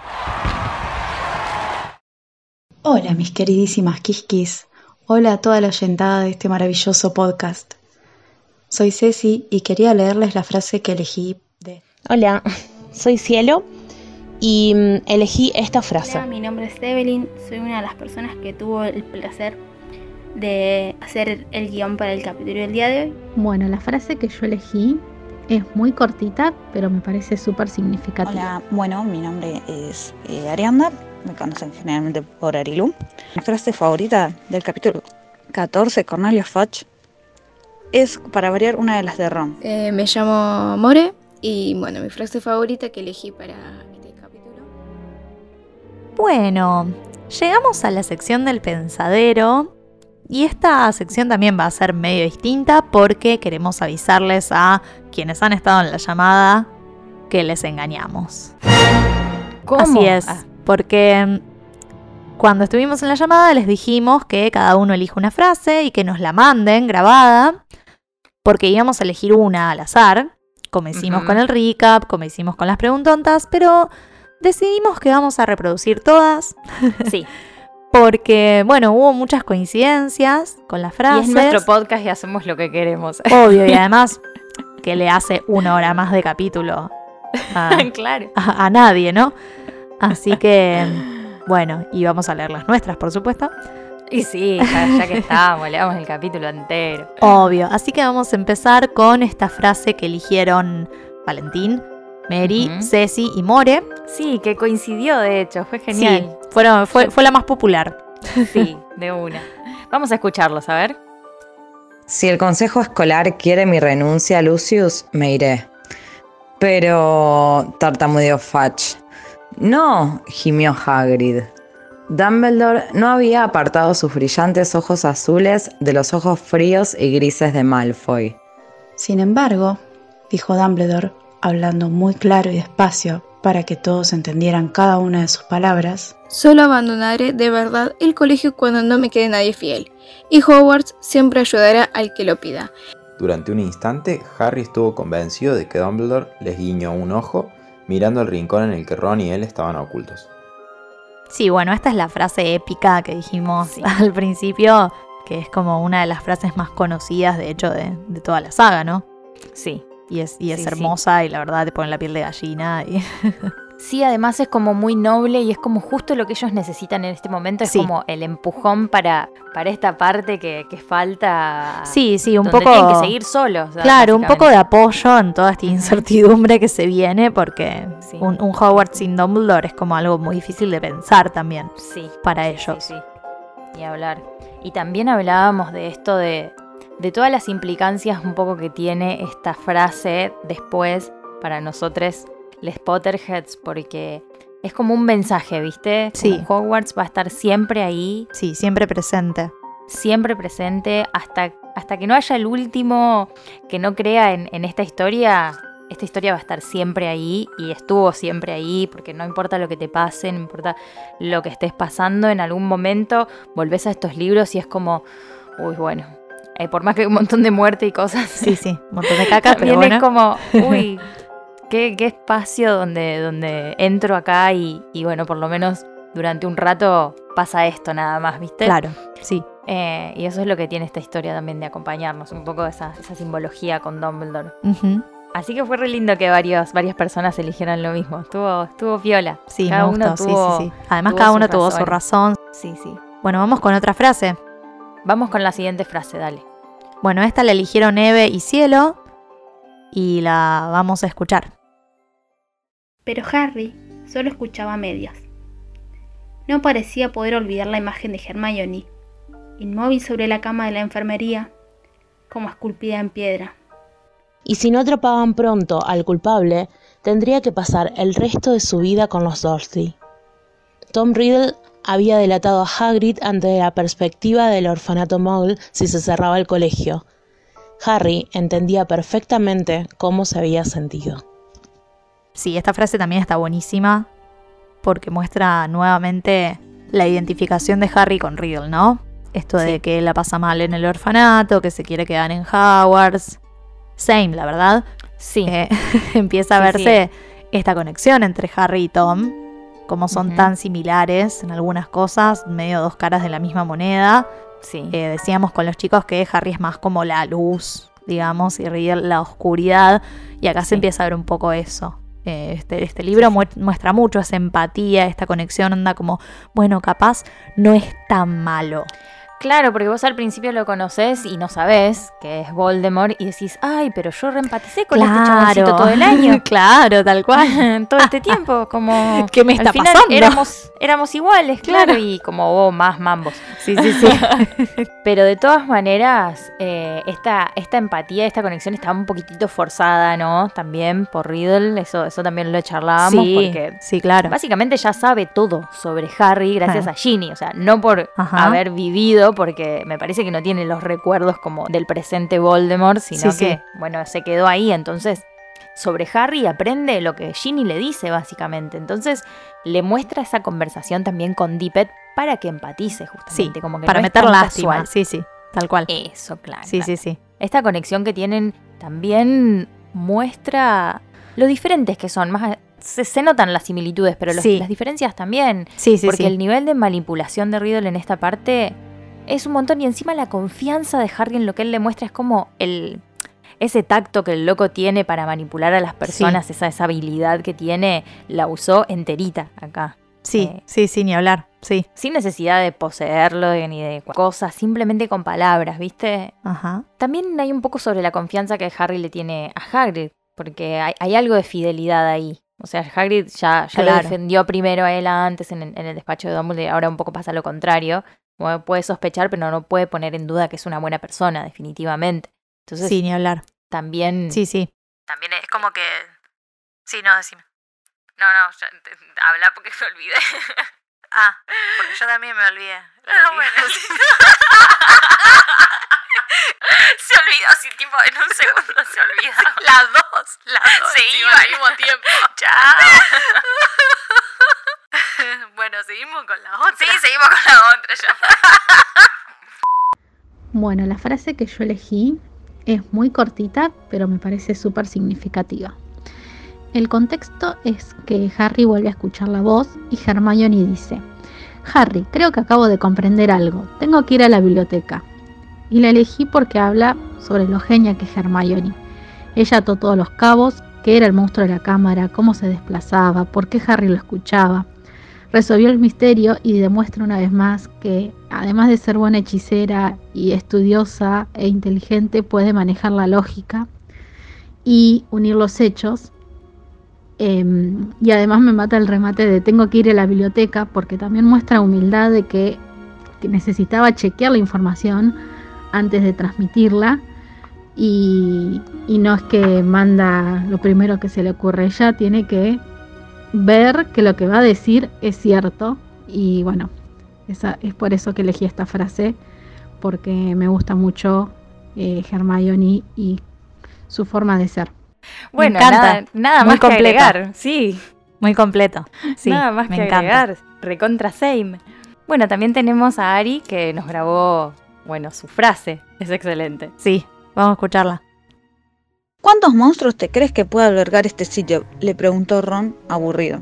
Hola mis queridísimas Kiskis, hola a toda la oyentada de este maravilloso podcast. Soy Ceci y quería leerles la frase que elegí de... Hola, soy Cielo y mm, elegí esta frase. Hola, mi nombre es Evelyn, soy una de las personas que tuvo el placer de hacer el guion para el capítulo del día de hoy. Bueno, la frase que yo elegí es muy cortita, pero me parece súper significativa. Hola, bueno, mi nombre es eh, Arianda, me conocen generalmente por Arilu. Mi frase favorita del capítulo 14, Cornelius Fudge, es para variar una de las de Ron. Eh, me llamo More y bueno, mi frase favorita que elegí para este capítulo. Bueno, llegamos a la sección del pensadero y esta sección también va a ser medio distinta porque queremos avisarles a quienes han estado en la llamada que les engañamos. ¿Cómo? Así es, Ah. porque mm, cuando estuvimos en la llamada les dijimos que cada uno elige una frase y que nos la manden grabada porque íbamos a elegir una al azar, como hicimos con el recap, como hicimos con las preguntontas, pero decidimos que vamos a reproducir todas Sí. Porque, bueno, hubo muchas coincidencias con las Y frases. es nuestro podcast y hacemos lo que queremos. Obvio, y además que le hace una hora más de capítulo a, claro. a- a nadie, ¿no? Así que, bueno, y vamos a leer las nuestras, por supuesto. Y sí, ya, ya que estamos, leamos el capítulo entero. Obvio. Así que vamos a empezar con esta frase que eligieron Valentín, Mary, Ujú. Ceci y More. Sí, que coincidió, de hecho, fue genial. Sí, fueron, fue, fue la más popular. Sí, de una. Vamos a escucharlos, a ver. Si el consejo escolar quiere mi renuncia, Lucius, me iré. Pero tartamudeó Fudge. No, gimió Hagrid. Dumbledore no había apartado sus brillantes ojos azules de los ojos fríos y grises de Malfoy. Sin embargo, dijo Dumbledore, hablando muy claro y despacio para que todos entendieran cada una de sus palabras, Solo abandonaré de verdad el colegio cuando no me quede nadie fiel, y Hogwarts siempre ayudará al que lo pida. Durante un instante, Harry estuvo convencido de que Dumbledore les guiñó un ojo mirando el rincón en el que Ron y él estaban ocultos. Sí, bueno, esta es la frase épica que dijimos al principio, que es como una de las frases más conocidas, de hecho, de, de toda la saga, ¿no? Sí. Y es, y es Sí, sí. hermosa y la verdad te pone la piel de gallina. Y... Sí, además es como muy noble y es como justo lo que ellos necesitan en este momento. Es Sí. como el empujón para, para esta parte que, que falta. Sí, sí, un donde poco. Tienen que seguir solos. Claro, un poco de apoyo en toda esta incertidumbre que se viene, porque Sí. un, un Hogwarts sin Dumbledore es como algo muy difícil de pensar también Sí. para Sí, ellos. sí. Y hablar. Y también hablábamos de esto de, de todas las implicancias un poco que tiene esta frase después para nosotros, les Potterheads, porque es como un mensaje, ¿viste? Sí. Como Hogwarts va a estar siempre ahí, Sí, siempre presente. siempre presente, hasta, hasta que no haya el último que no crea en, en esta historia. Esta historia va a estar siempre ahí y estuvo siempre ahí, porque no importa lo que te pase, no importa lo que estés pasando, en algún momento volvés a estos libros y es como, uy, bueno, eh, por más que hay un montón de muerte y cosas, Sí, sí, un montón de caca, pero bueno. es como, uy, qué, qué espacio donde, donde entro acá y, y bueno, por lo menos durante un rato pasa esto nada más, ¿viste? Claro, sí. Eh, y eso es lo que tiene esta historia también de acompañarnos, un poco esa, esa simbología con Dumbledore. Así que fue re lindo que varios, varias personas eligieran lo mismo. Estuvo, estuvo piola. Sí, Cada me uno tuvo- sí, sí, sí. Además, cada uno tuvo su razón. Sí, sí. Bueno, vamos con otra frase. Vamos con la siguiente frase, dale. Bueno, esta la eligieron Eve y Cielo y la vamos a escuchar. Pero Harry solo escuchaba a medias. No parecía poder olvidar la imagen de Hermione, inmóvil sobre la cama de la enfermería, como esculpida en piedra. Y si no atrapaban pronto al culpable, tendría que pasar el resto de su vida con los Dursley. Tom Riddle había delatado a Hagrid ante la perspectiva del orfanato Muggle si se cerraba el colegio. Harry entendía perfectamente cómo se había sentido. Sí, esta frase también está buenísima porque muestra nuevamente la identificación de Harry con Riddle, ¿no? Esto de que la pasa mal en el orfanato, que se quiere quedar en Hogwarts. Same, la verdad. Sí. Eh, empieza a Sí, verse esta conexión entre Harry y Tom, como son tan similares en algunas cosas, medio dos caras de la misma moneda. Sí. Eh, decíamos con los chicos que Harry es más como la luz, digamos, y Riddle la oscuridad, y acá se empieza a ver un poco eso. Eh, Este, este libro mu- muestra mucho esa empatía, esta conexión, anda como, bueno, capaz no es tan malo. Claro, porque vos al principio lo conoces y no sabés que es Voldemort y decís, ay, pero yo reempaticé con este chaboncito todo el año. claro, tal cual. todo este tiempo, como... ¿Qué me al está final pasando? Éramos, éramos iguales, claro, Claro. y como hubo más mambos. Sí, sí, sí. Pero de todas maneras, eh, esta, esta empatía, esta conexión está un poquitito forzada, ¿no? También por Riddle, eso, eso también lo charlábamos, Sí, porque sí, claro. básicamente ya sabe todo sobre Harry gracias a Ginny, o sea, no por Ajá. haber vivido, porque me parece que no tiene los recuerdos como del presente Voldemort, sino Sí, que, sí. bueno, se quedó ahí, entonces sobre Harry aprende lo que Ginny le dice básicamente, entonces le muestra esa conversación también con Dippet para que empatice Sí, justamente, como que para no meter lástima. Sí, sí, tal cual. Eso, claro. Sí, claro. sí, sí. Esta conexión que tienen también muestra lo diferentes que son, más se, se notan las similitudes, pero los- Sí. las diferencias también. Sí, sí, Porque sí. el nivel de manipulación de Riddle en esta parte es un montón. Y encima la confianza de Harry en lo que él le muestra es como el. Ese tacto que el loco tiene para manipular a las personas, esa, esa habilidad que tiene, la usó enterita acá. Sí, Eh, sí, sí, ni hablar. Sí. sin necesidad de poseerlo de- ni de cosas, simplemente con palabras, ¿viste? Ajá. También hay un poco sobre la confianza que Harry le tiene a Hagrid, porque hay, hay algo de fidelidad ahí. O sea, Hagrid ya, ya lo defendió primero a él antes en el, en el despacho de Dumbledore, ahora un poco pasa lo contrario. Puede sospechar, pero no puede poner en duda que es una buena persona, definitivamente. Entonces, Sí, ni hablar. también... Sí, sí. También es como que. Sí, no, decime. No, no, ya, te- habla porque me olvidé. ah, porque yo también me olvidé. Ah, bueno. se olvidó, sí, tipo, en un segundo se olvidó. Las dos, las dos. Se iba al mismo tiempo. Chao. bueno, seguimos con la otra. Sí, seguimos con la otra, ya. Bueno, la frase que yo elegí es muy cortita, pero me parece súper significativa. El contexto es que Harry vuelve a escuchar la voz y Hermione dice, Harry, creo que acabo de comprender algo, tengo que ir a la biblioteca. Y la elegí porque habla sobre lo genia que es Hermione. Ella ató todos los cabos, qué era el monstruo de la cámara, cómo se desplazaba, por qué Harry lo escuchaba. Resolvió el misterio y demuestra una vez más que, además de ser buena hechicera y estudiosa e inteligente, puede manejar la lógica y unir los hechos. Em, y además me mata el remate de tengo que ir a la biblioteca porque también muestra humildad de que, necesitaba chequear la información antes de transmitirla y, y no es que manda lo primero que se le ocurre, ella tiene que ver que lo que va a decir es cierto y bueno, esa, es por eso que elegí esta frase porque me gusta mucho eh, Hermione y su forma de ser. Bueno, me encanta. nada, nada más que agregar. Sí, Muy completo. Sí, nada más me que encanta. agregar. Recontra same. Bueno, también tenemos a Ari que nos grabó, bueno, su frase. Es excelente. Sí, vamos a escucharla. ¿Cuántos monstruos te crees que puede albergar este sitio? Le preguntó Ron, aburrido.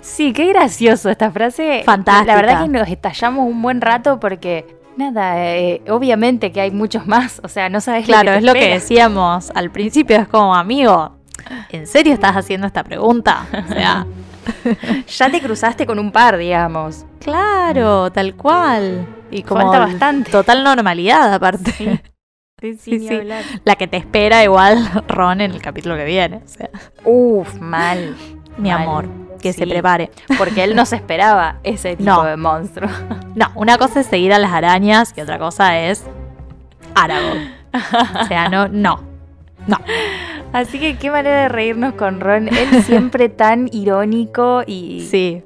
Sí, qué gracioso esta frase. Fantástica. La verdad que nos estallamos un buen rato porque, nada, eh, obviamente que hay muchos más. O sea, no sabes Claro, lo que es lo que decíamos al principio, es como, amigo, ¿en serio estás haciendo esta pregunta? O sea, Ya te cruzaste con un par, digamos. claro, tal cual. Y como Falta bastante. Total normalidad, aparte. Sí, Sí, sí, sí. ni hablar. La que te espera igual Ron en el capítulo que viene. O sea, Uf, mal. mi Mal. amor, que se prepare. Porque él no se esperaba ese tipo No. de monstruo. No, una cosa es seguir a las arañas y otra cosa es Aragorn. O sea, no, no. No. Así que qué manera de reírnos con Ron. Él siempre tan irónico y. Sí,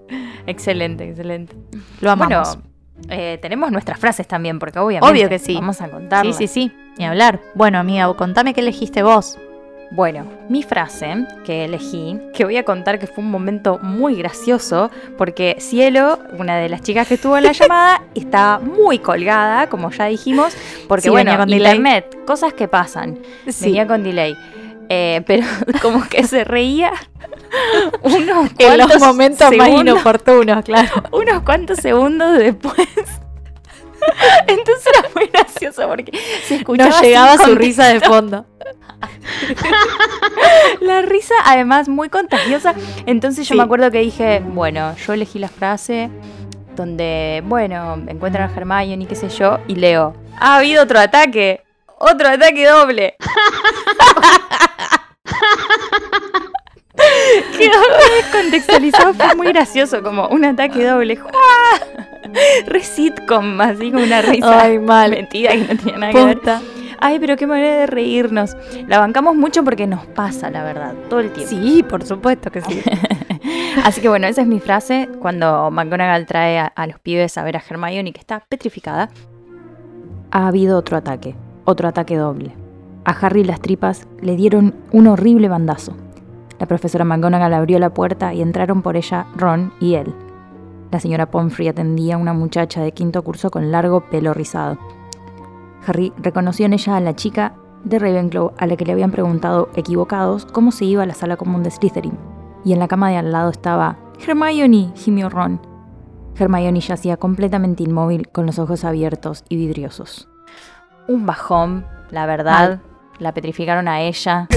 Excelente, excelente. lo amamos. Bueno, eh, tenemos nuestras frases también, porque obviamente. Obvio que sí. Vamos a contarlas. sí, sí, sí. Ni hablar. Bueno, amiga, contame qué elegiste vos. Bueno, mi frase que elegí, que voy a contar que fue un momento muy gracioso, porque Cielo, una de las chicas que estuvo en la llamada, estaba muy colgada, como ya dijimos, porque Sí, bueno, venía con delay. internet, cosas que pasan, Sí. venía con delay. Eh, pero como que se reía unos En los cuantos momentos más inoportunos, claro. unos cuantos segundos después. Entonces era muy gracioso porque se escuchaba No llegaba su risa de fondo. La risa, además, muy contagiosa. Entonces yo Sí. me acuerdo que dije, bueno, yo elegí la frase donde, bueno, encuentran a Hermione y qué sé yo, y leo, ha habido otro ataque, otro ataque doble. Quedó descontextualizado, fue muy gracioso, como un ataque doble. ¡Juá! Re sitcom, así como una risa Ay, mal. metida que no tenía nada que ver. Ay, pero qué manera de reírnos. La bancamos mucho porque nos pasa, la verdad, todo el tiempo. Sí, por supuesto que sí. Así que bueno, esa es mi frase cuando McGonagall trae a, a los pibes a ver a Hermione que está petrificada. Ha habido otro ataque, otro ataque doble. A Harry las tripas le dieron un horrible bandazo. La profesora McGonagall abrió la puerta y entraron por ella Ron y él. La señora Pomfrey atendía a una muchacha de quinto curso con largo pelo rizado. Harry reconoció en ella a la chica de Ravenclaw a la que le habían preguntado, equivocados, cómo se iba a la sala común de Slytherin, y en la cama de al lado estaba Hermione, gimió Ron. Hermione yacía completamente inmóvil con los ojos abiertos y vidriosos. Un bajón, la verdad. La petrificaron a ella.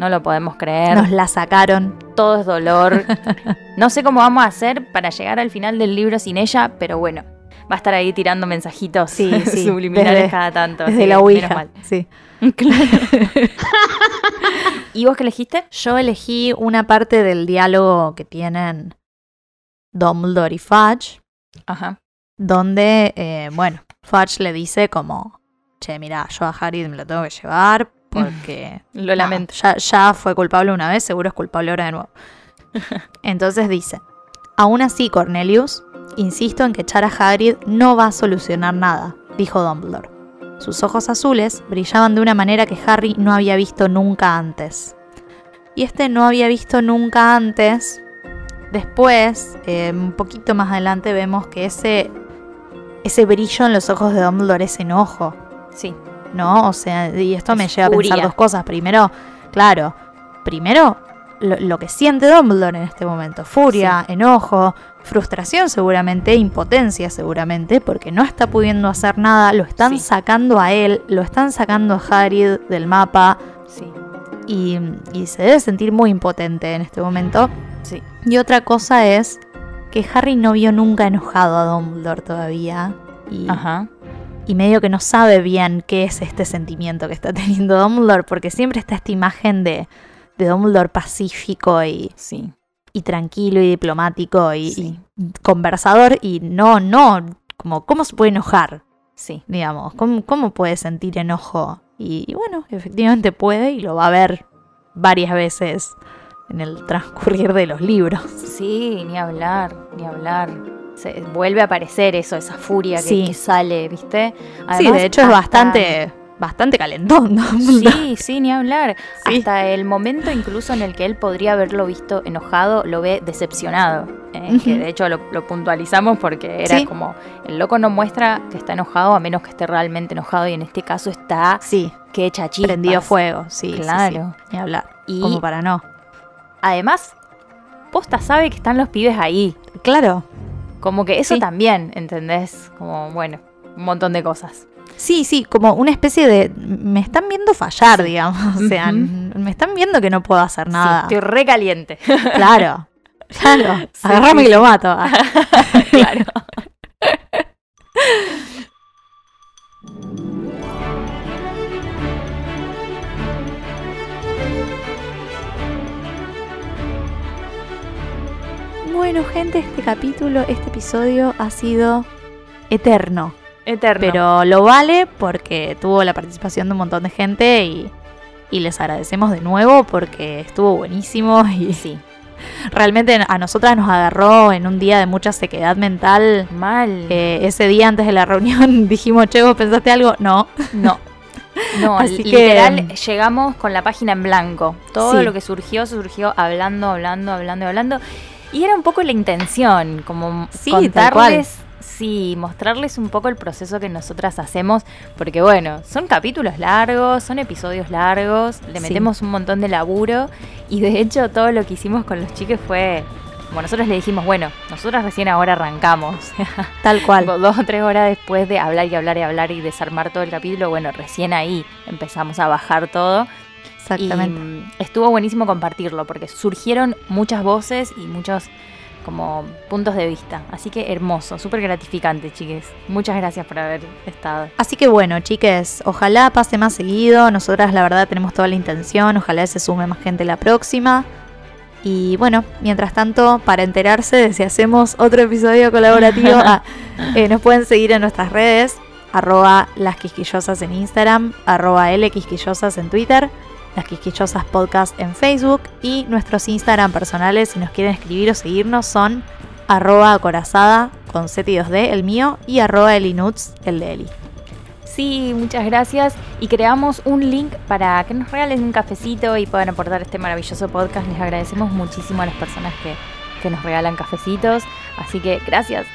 No lo podemos creer. Nos la sacaron. Todo es dolor. no sé cómo vamos a hacer para llegar al final del libro sin ella, pero bueno. Va a estar ahí tirando mensajitos Sí, sí, subliminales desde- cada tanto. desde así la Ouija, menos mal. sí. Claro. ¿Y vos qué elegiste? Yo elegí una parte del diálogo que tienen Dumbledore y Fudge, Ajá. donde, eh, bueno, Fudge le dice como, che, mira, yo a Harry me lo tengo que llevar porque... Lo lamento. Ya, ya fue culpable una vez, seguro es culpable ahora de nuevo. Entonces dice, aún así, Cornelius, insisto en que echar a Hagrid no va a solucionar nada, dijo Dumbledore. Sus ojos azules brillaban de una manera que Harry no había visto nunca antes. Y este no había visto nunca antes. Después, eh, un poquito más adelante, vemos que ese, ese brillo en los ojos de Dumbledore es enojo. Sí. ¿No? O sea, y esto me lleva a pensar dos cosas. Primero, claro, primero lo, lo que siente Dumbledore en este momento. Furia, enojo, frustración seguramente, impotencia seguramente, porque no está pudiendo hacer nada, lo están sacando a él, lo están sacando a Hagrid del mapa. Sí. Y, y se debe sentir muy impotente en este momento. Sí. Y otra cosa es que Harry no vio nunca enojado a Dumbledore todavía. Y, Ajá. Y medio que no sabe bien qué es este sentimiento que está teniendo Dumbledore, porque siempre está esta imagen de, de Dumbledore pacífico y, Sí. y tranquilo y diplomático y, y conversador y no, no, como, ¿cómo se puede enojar? Sí. Digamos, ¿cómo, cómo puede sentir enojo? Y, y bueno, efectivamente puede y lo va a ver varias veces en el transcurrir de los libros. Sí, ni hablar, ni hablar. Se, vuelve a aparecer eso, esa furia que, Sí. que sale, ¿viste? sí, de hecho es bastante, bastante calentón. Sí, sí, ni hablar. Hasta el momento incluso en el que él podría haberlo visto enojado, lo ve decepcionado. ¿eh? Que de hecho lo, lo puntualizamos porque era Sí. como, el loco no muestra que está enojado a menos que esté realmente enojado y en este caso está Sí, que echa chispas. prendido fuego, sí. sí, Claro. sí, Ni hablar. Y- Como para no. Además, Posta sabe que están los pibes ahí. Claro. Como que eso Sí. también, ¿entendés? Como, bueno, un montón de cosas. Sí, sí, como una especie de. Me están viendo fallar, digamos. O sea, me están viendo que no puedo hacer nada. Sí, estoy re caliente. Claro. Claro. Sí, Agarrame sí, que lo mato. Ah. claro. Bueno, gente, este capítulo, este episodio ha sido eterno. Eterno. Pero lo vale porque tuvo la participación de un montón de gente y, y les agradecemos de nuevo porque estuvo buenísimo y sí. realmente a nosotras nos agarró en un día de mucha sequedad mental. Mal. Eh, ese día antes de la reunión dijimos, che, ¿vos pensaste algo? No. No. No, Así que- literal, llegamos con la página en blanco. Todo Sí. lo que surgió, surgió hablando, hablando, hablando, hablando. Y era un poco la intención, como Sí, contarles, sí, mostrarles un poco el proceso que nosotras hacemos, porque bueno, son capítulos largos, son episodios largos, le Sí. metemos un montón de laburo y de hecho todo lo que hicimos con los chiques fue, como nosotros le dijimos, bueno, nosotras recién ahora arrancamos. Tal cual. Dos o tres horas después de hablar y hablar y hablar y desarmar todo el capítulo, bueno, recién ahí empezamos a bajar todo. Exactamente. Y mm, estuvo buenísimo compartirlo porque surgieron muchas voces y muchos como puntos de vista. Así que hermoso, súper gratificante, chiques. Muchas gracias por haber estado. Así que bueno, chiques, ojalá pase más seguido. Nosotras la verdad tenemos toda la intención. Ojalá se sume más gente la próxima. Y bueno, mientras tanto, para enterarse de si hacemos otro episodio colaborativo, ah, eh, nos pueden seguir en nuestras redes, arroba las quisquillosas en Instagram, arroba lquisquillosas en Twitter, las quisquillosas podcast en Facebook y nuestros Instagram personales, si nos quieren escribir o seguirnos, son arroba acorazada con Z y 2D, el mío, y arroba elinuts, el de Eli. Sí, muchas gracias. Y creamos un link para que nos regalen un cafecito y puedan aportar este maravilloso podcast. Les agradecemos muchísimo a las personas que, que nos regalan cafecitos. Así que gracias.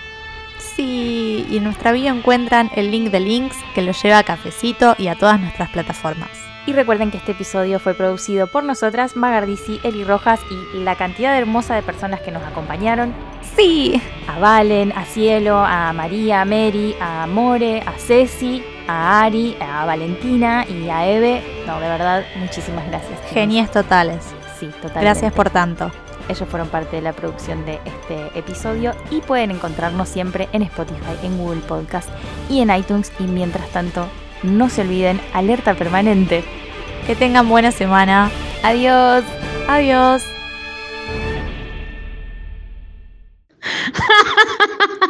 Sí, y en nuestra bio encuentran el link de links que los lleva a Cafecito y a todas nuestras plataformas. Y recuerden que este episodio fue producido por nosotras, Magardisi, Eli Rojas y la cantidad hermosa de personas que nos acompañaron. Sí, A Valen, a Cielo, a María, a Mary, a More, a Ceci, a Ari, a Valentina y a Eve. No, de verdad, muchísimas gracias. genies totales. Sí, totalmente. Gracias por tanto. Ellos fueron parte de la producción de este episodio y pueden encontrarnos siempre en Spotify, en Google Podcast y en iTunes. Y mientras tanto, no se olviden, alerta permanente. Que tengan buena semana. Adiós. Adiós.